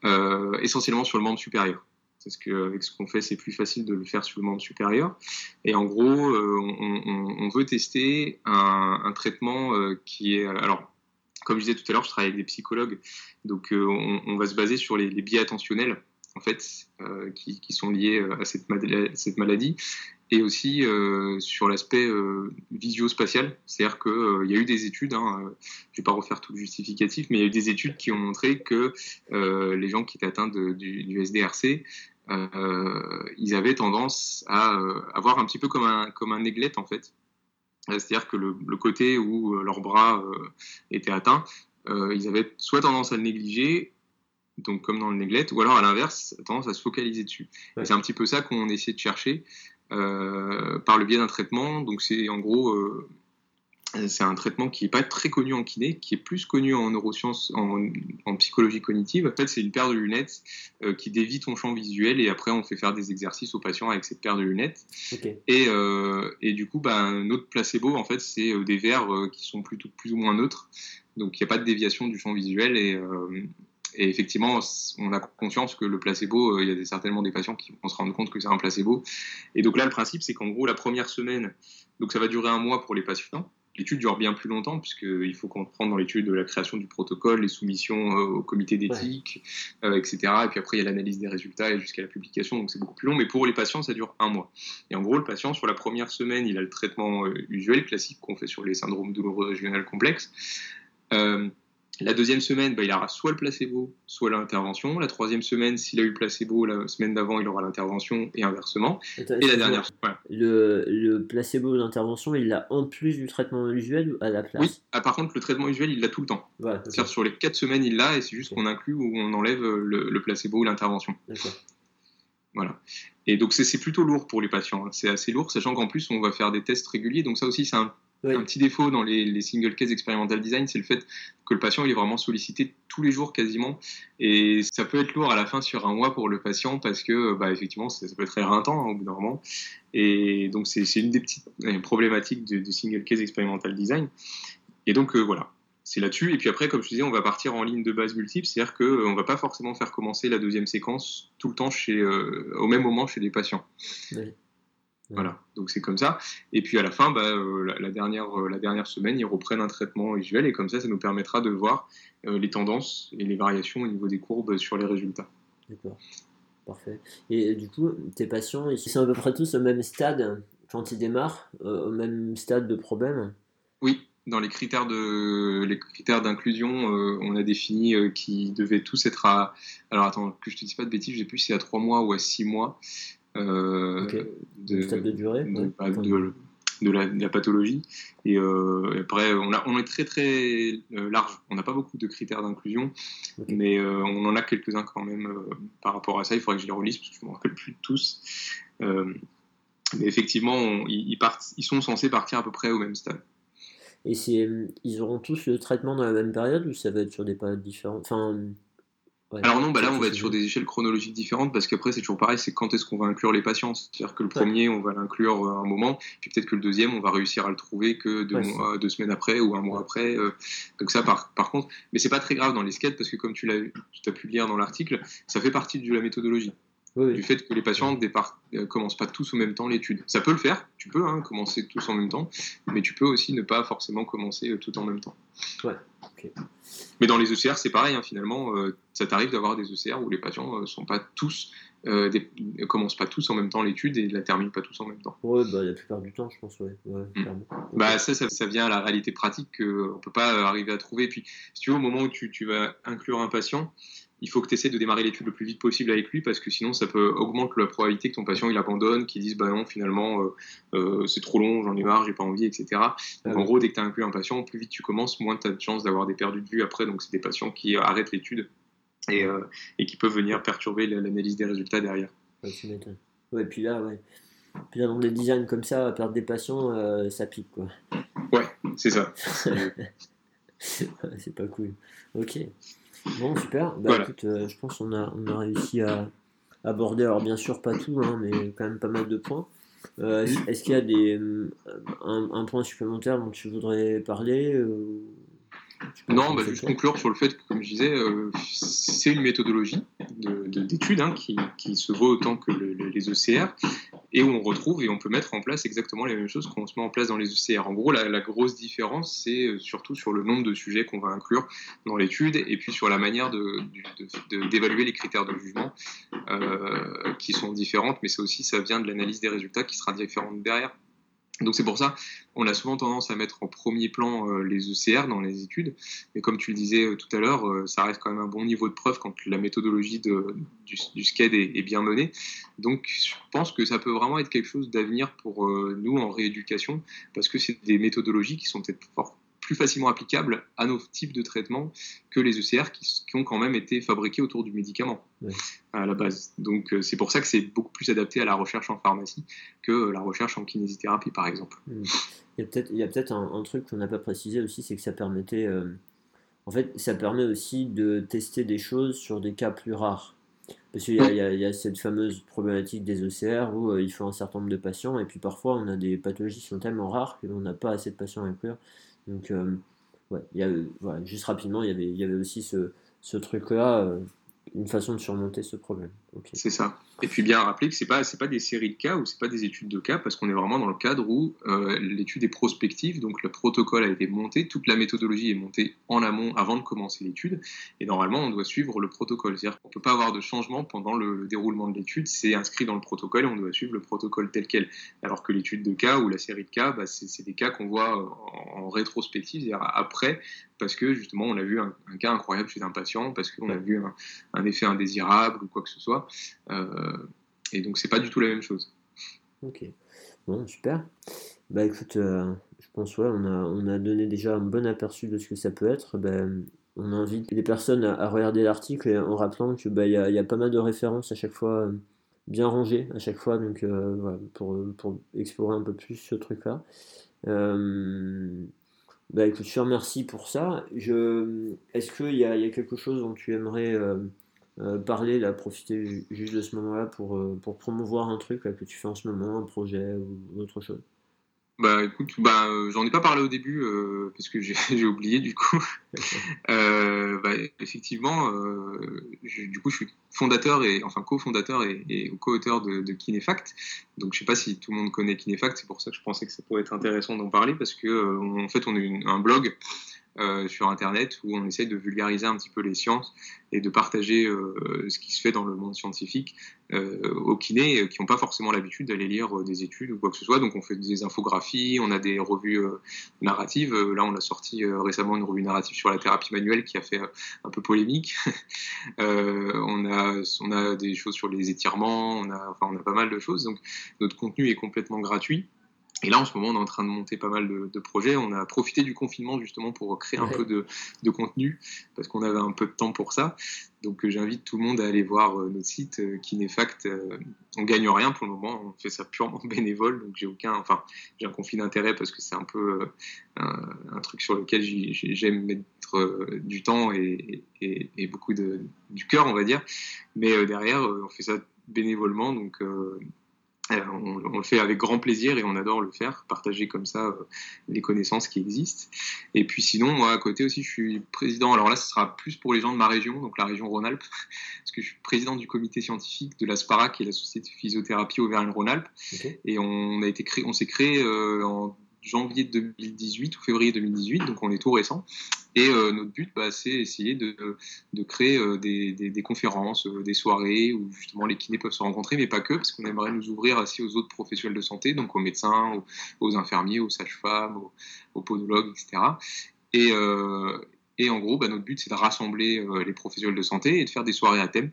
euh, essentiellement sur le membre supérieur. Parce qu'avec ce qu'on fait, c'est plus facile de le faire sur le membre supérieur. Et en gros, euh, on, on, veut tester un, un traitement euh, qui est alors comme je disais tout à l'heure, je travaille avec des psychologues, donc on, on, va se baser sur les, les biais attentionnels en fait, euh, qui, sont liés euh, à cette, maladie, et aussi euh, sur l'aspect visio-spatial. C'est-à-dire qu'il y a eu des études, hein, je ne vais pas refaire tout le justificatif, mais il y a eu des études qui ont montré que les gens qui étaient atteints du, SDRC, ils avaient tendance à avoir un petit peu comme un, comme un néglette, en fait. C'est-à-dire que le, le, côté où leurs bras étaient atteints, ils avaient soit tendance à le négliger, donc comme dans le neglect, ou alors à l'inverse, tendance à se focaliser dessus. C'est un petit peu ça qu'on essaie de chercher euh, par le biais d'un traitement. Donc c'est en gros, euh, c'est un traitement qui n'est pas très connu en kiné, qui est plus connu en neurosciences, en, psychologie cognitive. En fait, c'est une paire de lunettes euh, qui dévie ton champ visuel et après on fait faire des exercices aux patients avec cette paire de lunettes. Et, et, du coup, bah, notre placebo, en fait, c'est des verres qui sont plutôt plus ou moins neutres. Donc il n'y a pas de déviation du champ visuel et, et effectivement, on a conscience que le placebo, euh, il y a certainement des patients qui vont se rendre compte que c'est un placebo. Et donc là, le principe, c'est qu'en gros, la première semaine, donc ça va durer un mois pour les patients. L'étude dure bien plus longtemps, puisqu'il faut comprendre dans l'étude de la création du protocole, les soumissions euh, au comité d'éthique, euh, etc. Et puis après, il y a l'analyse des résultats et jusqu'à la publication, donc c'est beaucoup plus long. Mais pour les patients, ça dure un mois. Et en gros, le patient, sur la première semaine, il a le traitement usuel, classique, qu'on fait sur les syndromes douloureux régionaux complexes. La deuxième semaine, bah, il aura soit le placebo, soit l'intervention. La troisième semaine, s'il a eu le placebo, la semaine d'avant, il aura l'intervention et inversement. et la dernière. Le, le, placebo l'intervention, il l'a en plus du traitement usuel à la place? Oui, ah, par contre, le traitement usuel, il l'a tout le temps. C'est-à-dire sur les quatre semaines, il l'a et c'est juste qu'on inclut ou on enlève le, le placebo ou l'intervention. Voilà. Et donc c'est plutôt lourd pour les patients. Hein. C'est assez lourd, sachant qu'en plus on va faire des tests réguliers. Donc ça aussi c'est un un petit défaut dans les, single case experimental design, c'est le fait que le patient il est vraiment sollicité tous les jours quasiment, et ça peut être lourd à la fin sur un mois pour le patient parce que bah, effectivement ça, peut être éreintant hein, au bout d'un moment, et donc c'est une des petites euh, problématiques du single case experimental design. Et donc euh, voilà, c'est là-dessus. Et puis après, comme je disais, on va partir en ligne de base multiple, c'est-à-dire qu'on euh, ne va pas forcément faire commencer la deuxième séquence tout le temps chez, au même moment chez les patients. Voilà, donc c'est comme ça. Et puis à la fin, bah, euh, la, dernière, la dernière semaine, ils reprennent un traitement visuel et comme ça, ça nous permettra de voir les tendances et les variations au niveau des courbes sur les résultats. D'accord, parfait. Et du coup, tes patients, ils sont à peu près tous au même stade quand ils démarrent, au même stade de problème? Oui, dans les critères de les critères d'inclusion, euh, on a défini euh, qu'ils devaient tous être à. Alors attends, que je te dise pas de bêtises, je sais plus si c'est à 3 mois ou à 6 mois. Euh, de, stade de durée bah, de, la, pathologie. Et après, on, a, on est très très large. On n'a pas beaucoup de critères d'inclusion, mais on en a quelques-uns quand même par rapport à ça. Il faudrait que je les relise parce que je ne me rappelle plus de tous. mais effectivement, ils, partent, ils sont censés partir à peu près au même stade. Et ils auront tous le traitement dans la même période ou ça va être sur des périodes différentes? Enfin, Alors non, bah là on va être sur des échelles chronologiques différentes parce qu'après c'est toujours pareil, c'est quand est-ce qu'on va inclure les patients. C'est-à-dire que le premier on va l'inclure euh, un moment, puis peut-être que le deuxième on va réussir à le trouver que deux, deux semaines après ou un mois après. Euh. donc ça par, par contre, mais c'est pas très grave dans les skates parce que comme tu l'as, tu as pu lire dans l'article, ça fait partie de la méthodologie du fait que les patients ne euh, commencent pas tous au même temps l'étude. Ça peut le faire, tu peux hein, commencer tous en même temps, mais tu peux aussi ne pas forcément commencer euh, tout en même temps. Ouais, Mais dans les ECR, c'est pareil, hein, finalement, euh, ça t'arrive d'avoir des ECR où les patients ne sont pas tous, ne commencent pas tous en même temps l'étude et ne la terminent pas tous en même temps. Ouais, bah, la plupart du temps, je pense, ouais. Mm. Bah, ça, ça, vient à la réalité pratique qu'on ne peut pas arriver à trouver. Puis, si tu veux, au moment où tu, tu vas inclure un patient, il faut que tu essaies de démarrer l'étude le plus vite possible avec lui parce que sinon ça peut augmenter la probabilité que ton patient il abandonne, qu'il dise bah non finalement euh, euh, c'est trop long, j'en ai marre, j'ai pas envie, etc. Donc en gros dès que tu as inclus un patient, plus vite tu commences, moins tu as de chances d'avoir des perdus de vue après. Donc c'est des patients qui arrêtent l'étude et, euh, et, qui peuvent venir perturber l'analyse des résultats derrière. Ouais, ouais, puis là, ouais. Puis là, dans des designs comme ça, perdre des patients, ça pique quoi. Ouais, c'est ça. (laughs) c'est pas cool. Ok. Bon, super. Bah, écoute, euh, je pense qu'on a, on a réussi à aborder, alors bien sûr pas tout, hein, mais quand même pas mal de points. Euh, est-ce qu'il y a des, euh, un, point supplémentaire dont tu voudrais parler non, bah, juste conclure sur le fait que, comme je disais, euh, c'est une méthodologie d'étude de, hein, qui, qui, se vaut autant que les ECR et où on retrouve et on peut mettre en place exactement les mêmes choses qu'on se met en place dans les ECR. En gros, la, grosse différence, c'est euh, surtout sur le nombre de sujets qu'on va inclure dans l'étude et puis sur la manière d'évaluer les critères de jugement euh, qui sont différentes, mais ça aussi, ça vient de l'analyse des résultats qui sera différente derrière. Donc c'est pour ça, on a souvent tendance à mettre en premier plan euh, les ECR dans les études, mais comme tu le disais euh, tout à l'heure, euh, ça reste quand même un bon niveau de preuve quand la méthodologie du, du, SCED est, bien menée. Donc je pense que ça peut vraiment être quelque chose d'avenir pour nous en rééducation, parce que c'est des méthodologies qui sont peut-être plus facilement applicable à nos types de traitements que les ECR qui, ont quand même été fabriqués autour du médicament à la base. Donc euh, c'est pour ça que c'est beaucoup plus adapté à la recherche en pharmacie que la recherche en kinésithérapie par exemple. Hmm. Il y a peut-être un, truc qu'on n'a pas précisé aussi, c'est que ça permettait... Euh, en fait, ça permet aussi de tester des choses sur des cas plus rares. Parce qu'il y, y, a cette fameuse problématique des ECR où euh, il faut un certain nombre de patients et puis parfois on a des pathologies qui sont tellement rares qu'on n'a pas assez de patients à inclure. Donc, euh, ouais, y a, voilà, juste rapidement, il y avait, y avait aussi ce, ce truc-là, euh, une façon de surmonter ce problème. C'est ça. Et puis bien rappeler que c'est pas c'est pas des séries de cas ou c'est pas des études de cas parce qu'on est vraiment dans le cadre où euh, l'étude est prospective, donc le protocole a été monté, toute la méthodologie est montée en amont avant de commencer l'étude et normalement on doit suivre le protocole. C'est-à-dire qu'on peut pas avoir de changement pendant le, déroulement de l'étude, c'est inscrit dans le protocole et on doit suivre le protocole tel quel. Alors que l'étude de cas ou la série de cas, bah, c'est des cas qu'on voit en, en rétrospective, c'est-à-dire après parce que justement on a vu un, cas incroyable chez un patient, parce qu'on a vu un, effet indésirable ou quoi que ce soit. Euh, et donc c'est pas du tout la même chose. Ok, bon super. Bah écoute, euh, je pense ouais, on a, on a donné déjà un bon aperçu de ce que ça peut être. Ben, on invite les personnes à, regarder l'article en rappelant qu'il bah, y, a, y a pas mal de références à chaque fois euh, bien rangées à chaque fois donc voilà, pour, pour explorer un peu plus ce truc là. Bah écoute, je te remercie pour ça. Je... Est-ce qu'il y, y, a quelque chose dont tu aimerais parler, là, profiter juste de ce moment-là pour, euh, pour promouvoir un truc que tu fais en ce moment, un projet ou autre chose bah écoute, bah, euh, j'en ai pas parlé au début euh, parce que j'ai (laughs) oublié du coup. (laughs) euh, bah, effectivement, euh, du coup je suis fondateur et enfin cofondateur et, et co-auteur de, de, Kinefact. Donc je sais pas si tout le monde connaît Kinefact, c'est pour ça que je pensais que ça pourrait être intéressant d'en parler parce que euh, en fait on est une, un blog euh, sur Internet où on essaye de vulgariser un petit peu les sciences et de partager euh, ce qui se fait dans le monde scientifique euh, aux kinés qui n'ont pas forcément l'habitude d'aller lire des études ou quoi que ce soit. Donc on fait des infographies, on a des revues narratives. Là, on a sorti récemment une revue narrative sur la thérapie manuelle qui a fait un peu polémique. (laughs) on, a, on a des choses sur les étirements, on a, enfin, on a pas mal de choses. Donc notre contenu est complètement gratuit. Et là, en ce moment, on est en train de monter pas mal de, de projets. On a profité du confinement justement pour créer un ouais. peu de, de, contenu parce qu'on avait un peu de temps pour ça. Donc, euh, j'invite tout le monde à aller voir euh, notre site euh, Kinefact. Euh, on gagne rien pour le moment. On fait ça purement (laughs) bénévole. Donc, j'ai aucun, enfin, j'ai un conflit d'intérêt parce que c'est un peu euh, un, un, truc sur lequel j'aime mettre euh, du temps et, et, et beaucoup de, du cœur, on va dire. Mais derrière, on fait ça bénévolement. Donc, on, on, le fait avec grand plaisir et on adore le faire, partager comme ça euh, les connaissances qui existent. Et puis sinon, moi à côté aussi, je suis président. Alors là, ce sera plus pour les gens de ma région, donc la région Rhône-Alpes, (laughs) parce que je suis président du comité scientifique de la SPARA, qui est la Société de physiothérapie Auvergne-Rhône-Alpes. Okay. Et on a été créé, on s'est créé euh, en janvier 2018 ou février 2018, donc on est tout récent. Et euh, notre but, bah, c'est essayer de, de créer euh, des, des, conférences, euh, des soirées où justement les kinés peuvent se rencontrer, mais pas que, parce qu'on aimerait nous ouvrir aussi aux autres professionnels de santé, donc aux médecins, aux, infirmiers, aux sages-femmes, aux, aux, podologues, etc. Et, et en gros, bah, notre but, c'est de rassembler les professionnels de santé et de faire des soirées à thème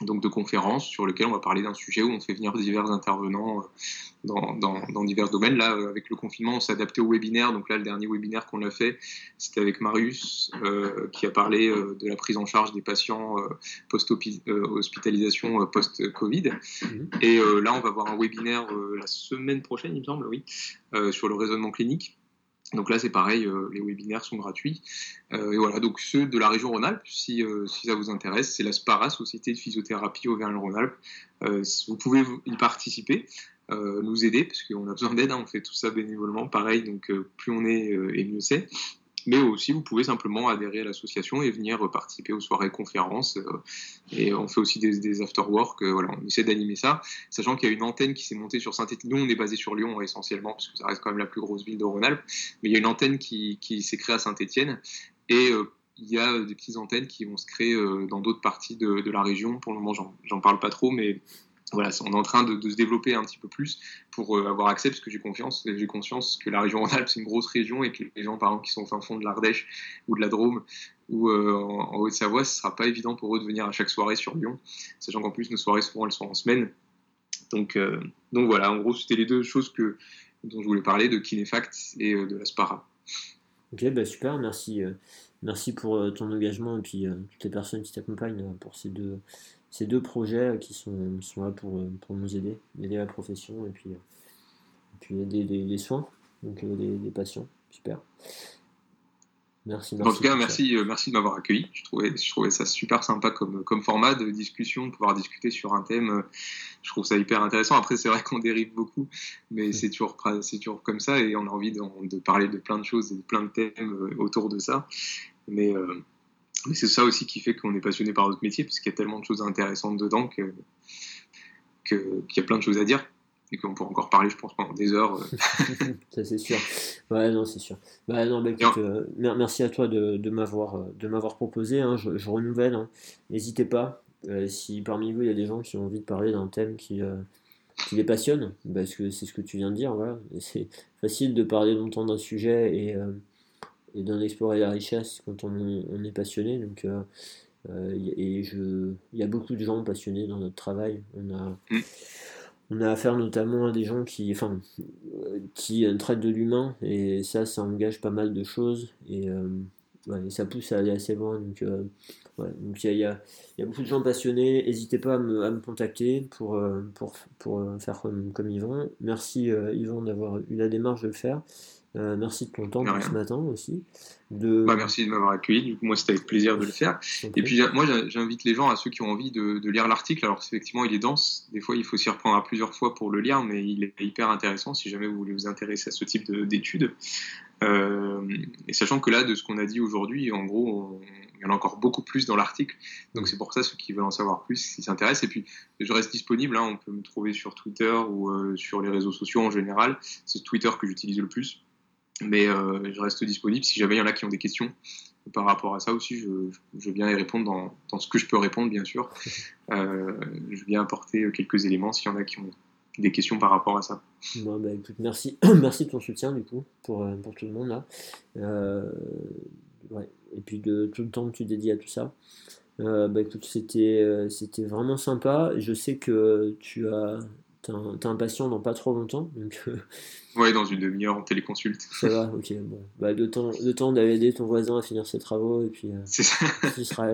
donc de conférences sur lesquelles on va parler d'un sujet où on fait venir divers intervenants euh, dans, dans, dans, divers domaines. Là, euh, avec le confinement, on s'est adapté au webinaire. Donc là, le dernier webinaire qu'on a fait, c'était avec Marius, euh, qui a parlé euh, de la prise en charge des patients euh, post-hospitalisation post-Covid. Mmh. Et là, on va avoir un webinaire la semaine prochaine, il me semble, oui, sur le raisonnement clinique. Donc là, c'est pareil, euh, les webinaires sont gratuits. Euh, et voilà, donc ceux de la région Rhône-Alpes, si, euh, si, ça vous intéresse, c'est la SPARA, Société de physiothérapie Auvergne-Rhône-Alpes. Vous pouvez y participer, nous aider, parce qu'on a besoin d'aide, hein, on fait tout ça bénévolement, pareil, donc plus on est et mieux c'est mais aussi vous pouvez simplement adhérer à l'association et venir participer aux soirées conférences. Euh, et on fait aussi des, des after-work. Euh, voilà, on essaie d'animer ça, sachant qu'il y a une antenne qui s'est montée sur Saint-Étienne. Nous, on est basé sur Lyon essentiellement, parce que ça reste quand même la plus grosse ville de Rhône-Alpes. Mais il y a une antenne qui, qui s'est créée à Saint-Étienne. Et euh, il y a des petites antennes qui vont se créer euh, dans d'autres parties de, de, la région. Pour le moment, j'en parle pas trop, mais voilà, on est en train de, se développer un petit peu plus pour euh, avoir accès, parce que j'ai confiance, j'ai conscience que la région Rhône-Alpes c'est une grosse région et que les gens, par exemple, qui sont au fin fond de l'Ardèche ou de la Drôme ou euh, en, Haute-Savoie, ce sera pas évident pour eux de venir à chaque soirée sur Lyon, sachant qu'en plus nos soirées souvent elles sont en semaine. Donc, euh, donc voilà, en gros c'était les deux choses que dont je voulais parler de Kinefact et de la Spara. Ok, bah super, merci, merci pour ton engagement et puis toutes les personnes qui t'accompagnent pour ces deux ces deux projets qui sont, sont là pour, pour nous aider, aider la profession et puis, et puis aider les, les soins, donc les, patients. Super. Merci, merci. En tout cas, merci, euh, merci de m'avoir accueilli. Je trouvais, je trouvais ça super sympa comme, comme format de discussion, de pouvoir discuter sur un thème. Je trouve ça hyper intéressant. Après, c'est vrai (laughs) qu'on dérive beaucoup, mais mmh. c'est toujours, toujours comme ça et on a envie de, de, parler de plein de choses et de plein de thèmes euh, autour de ça. Mais, euh, mais c'est ça aussi qui fait qu'on est passionné par notre métier, parce qu'il y a tellement de choses intéressantes dedans que qu'il y a plein de choses à dire et qu'on pourrait encore parler, je pense, pendant des heures. (laughs) ça c'est sûr. Ouais, non, c'est sûr. Bah, non, bah, écoute, euh, merci à toi de, de m'avoir euh, de m'avoir proposé. Hein, je, je, renouvelle. Hein. N'hésitez pas. Euh, si parmi vous il y a des gens qui ont envie de parler d'un thème qui euh, qui les passionne, parce que c'est ce que tu viens de dire. Voilà, c'est facile de parler longtemps d'un sujet et et d'en explorer la richesse quand on, on est passionné. Donc, euh, euh, et je, il y a beaucoup de gens passionnés dans notre travail. On a, mm. on a affaire notamment à des gens qui, enfin, qui traitent de l'humain et ça, ça engage pas mal de choses et, euh, ouais, et ça pousse à aller assez loin. Donc, euh, ouais, donc il y a, y, a, y a, beaucoup de gens passionnés. N'hésitez pas à me, à me, contacter pour, pour, pour faire comme, comme Yvan. Merci Yvan d'avoir eu la démarche de le faire. Euh, merci de ton temps pour ce matin aussi. De... Bah, merci de m'avoir accueilli. Du coup, moi, c'était avec plaisir de le faire. Et puis, moi, j'invite les gens, à ceux qui ont envie de, lire l'article. Alors, effectivement, il est dense. Des fois, il faut s'y reprendre à plusieurs fois pour le lire, mais il est hyper intéressant si jamais vous voulez vous intéresser à ce type d'études. Euh, et sachant que là, de ce qu'on a dit aujourd'hui, en gros, il y en a encore beaucoup plus dans l'article. Donc, c'est pour ça, ceux qui veulent en savoir plus, s'ils s'intéressent. Et puis, je reste disponible. Hein. On peut me trouver sur Twitter ou euh, sur les réseaux sociaux en général. C'est Twitter que j'utilise le plus. Mais euh, je reste disponible si jamais il y en a qui ont des questions par rapport à ça aussi. Je, viens y répondre dans, ce que je peux répondre, bien sûr. (laughs) Euh, je viens apporter quelques éléments s'il y en a qui ont des questions par rapport à ça. Bon, bah, écoute, merci. (clears throat) merci de ton soutien, du coup, pour, euh, pour tout le monde là. ouais. Et puis de tout le temps que tu dédies à tout ça. bah écoute, c'était, c'était vraiment sympa. Je sais que tu as T'as un, un, patient dans pas trop longtemps. Donc, euh, (laughs) ouais, dans une demi-heure en téléconsulte. Ça va, ok. Bon. Bah, le temps, le temps d'aller aider ton voisin à finir ses travaux et puis euh, (laughs) C'est ça. (laughs) tu seras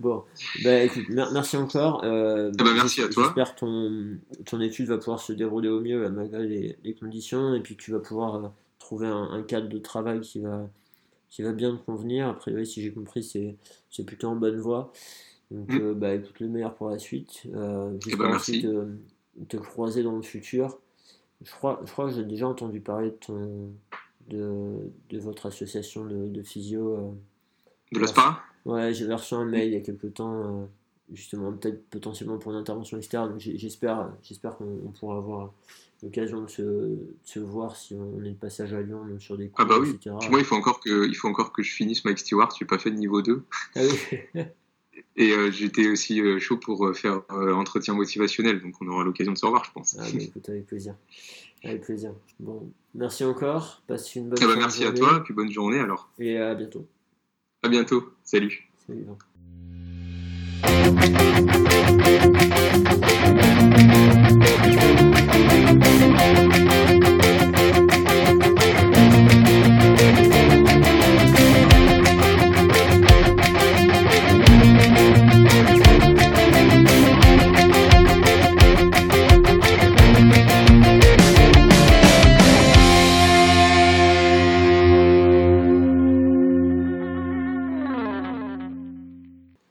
bon, bah écoute, merci encore. Euh, ah bah, merci à toi. J'espère que ton, ton étude va pouvoir se dérouler au mieux malgré les, les conditions et puis que tu vas pouvoir euh, trouver un, un, cadre de travail qui va, qui va bien te convenir. Après, oui, si j'ai compris, c'est plutôt en bonne voie. Donc, mm. euh, bah, écoute, le meilleur pour la suite. Euh, eh ben, J'espère de te croiser dans le futur. Je crois, je crois que j'ai déjà entendu parler de, ton, de, de votre association de, de physio. Euh, de l'ASPA Ouais, j'avais reçu un mail il y a quelques temps, justement, peut-être potentiellement pour une intervention externe. J'espère qu'on pourra avoir l'occasion de se, de se, voir si on est de passage à Lyon sur des cours, ah bah oui. moi, il faut, encore que, il faut encore que je finisse Mike Stewart. Je n'ai pas fait de niveau 2. Ah oui (laughs) Et euh, j'étais aussi euh, chaud pour euh, faire entretien motivationnel, donc on aura l'occasion de se revoir, je pense. Ah, bah, écoute, avec plaisir. Avec plaisir. Bon, merci encore. Passe une bonne eh ben, Merci à toi, puis bonne journée alors. Et à bientôt. À bientôt. Salut. Salut.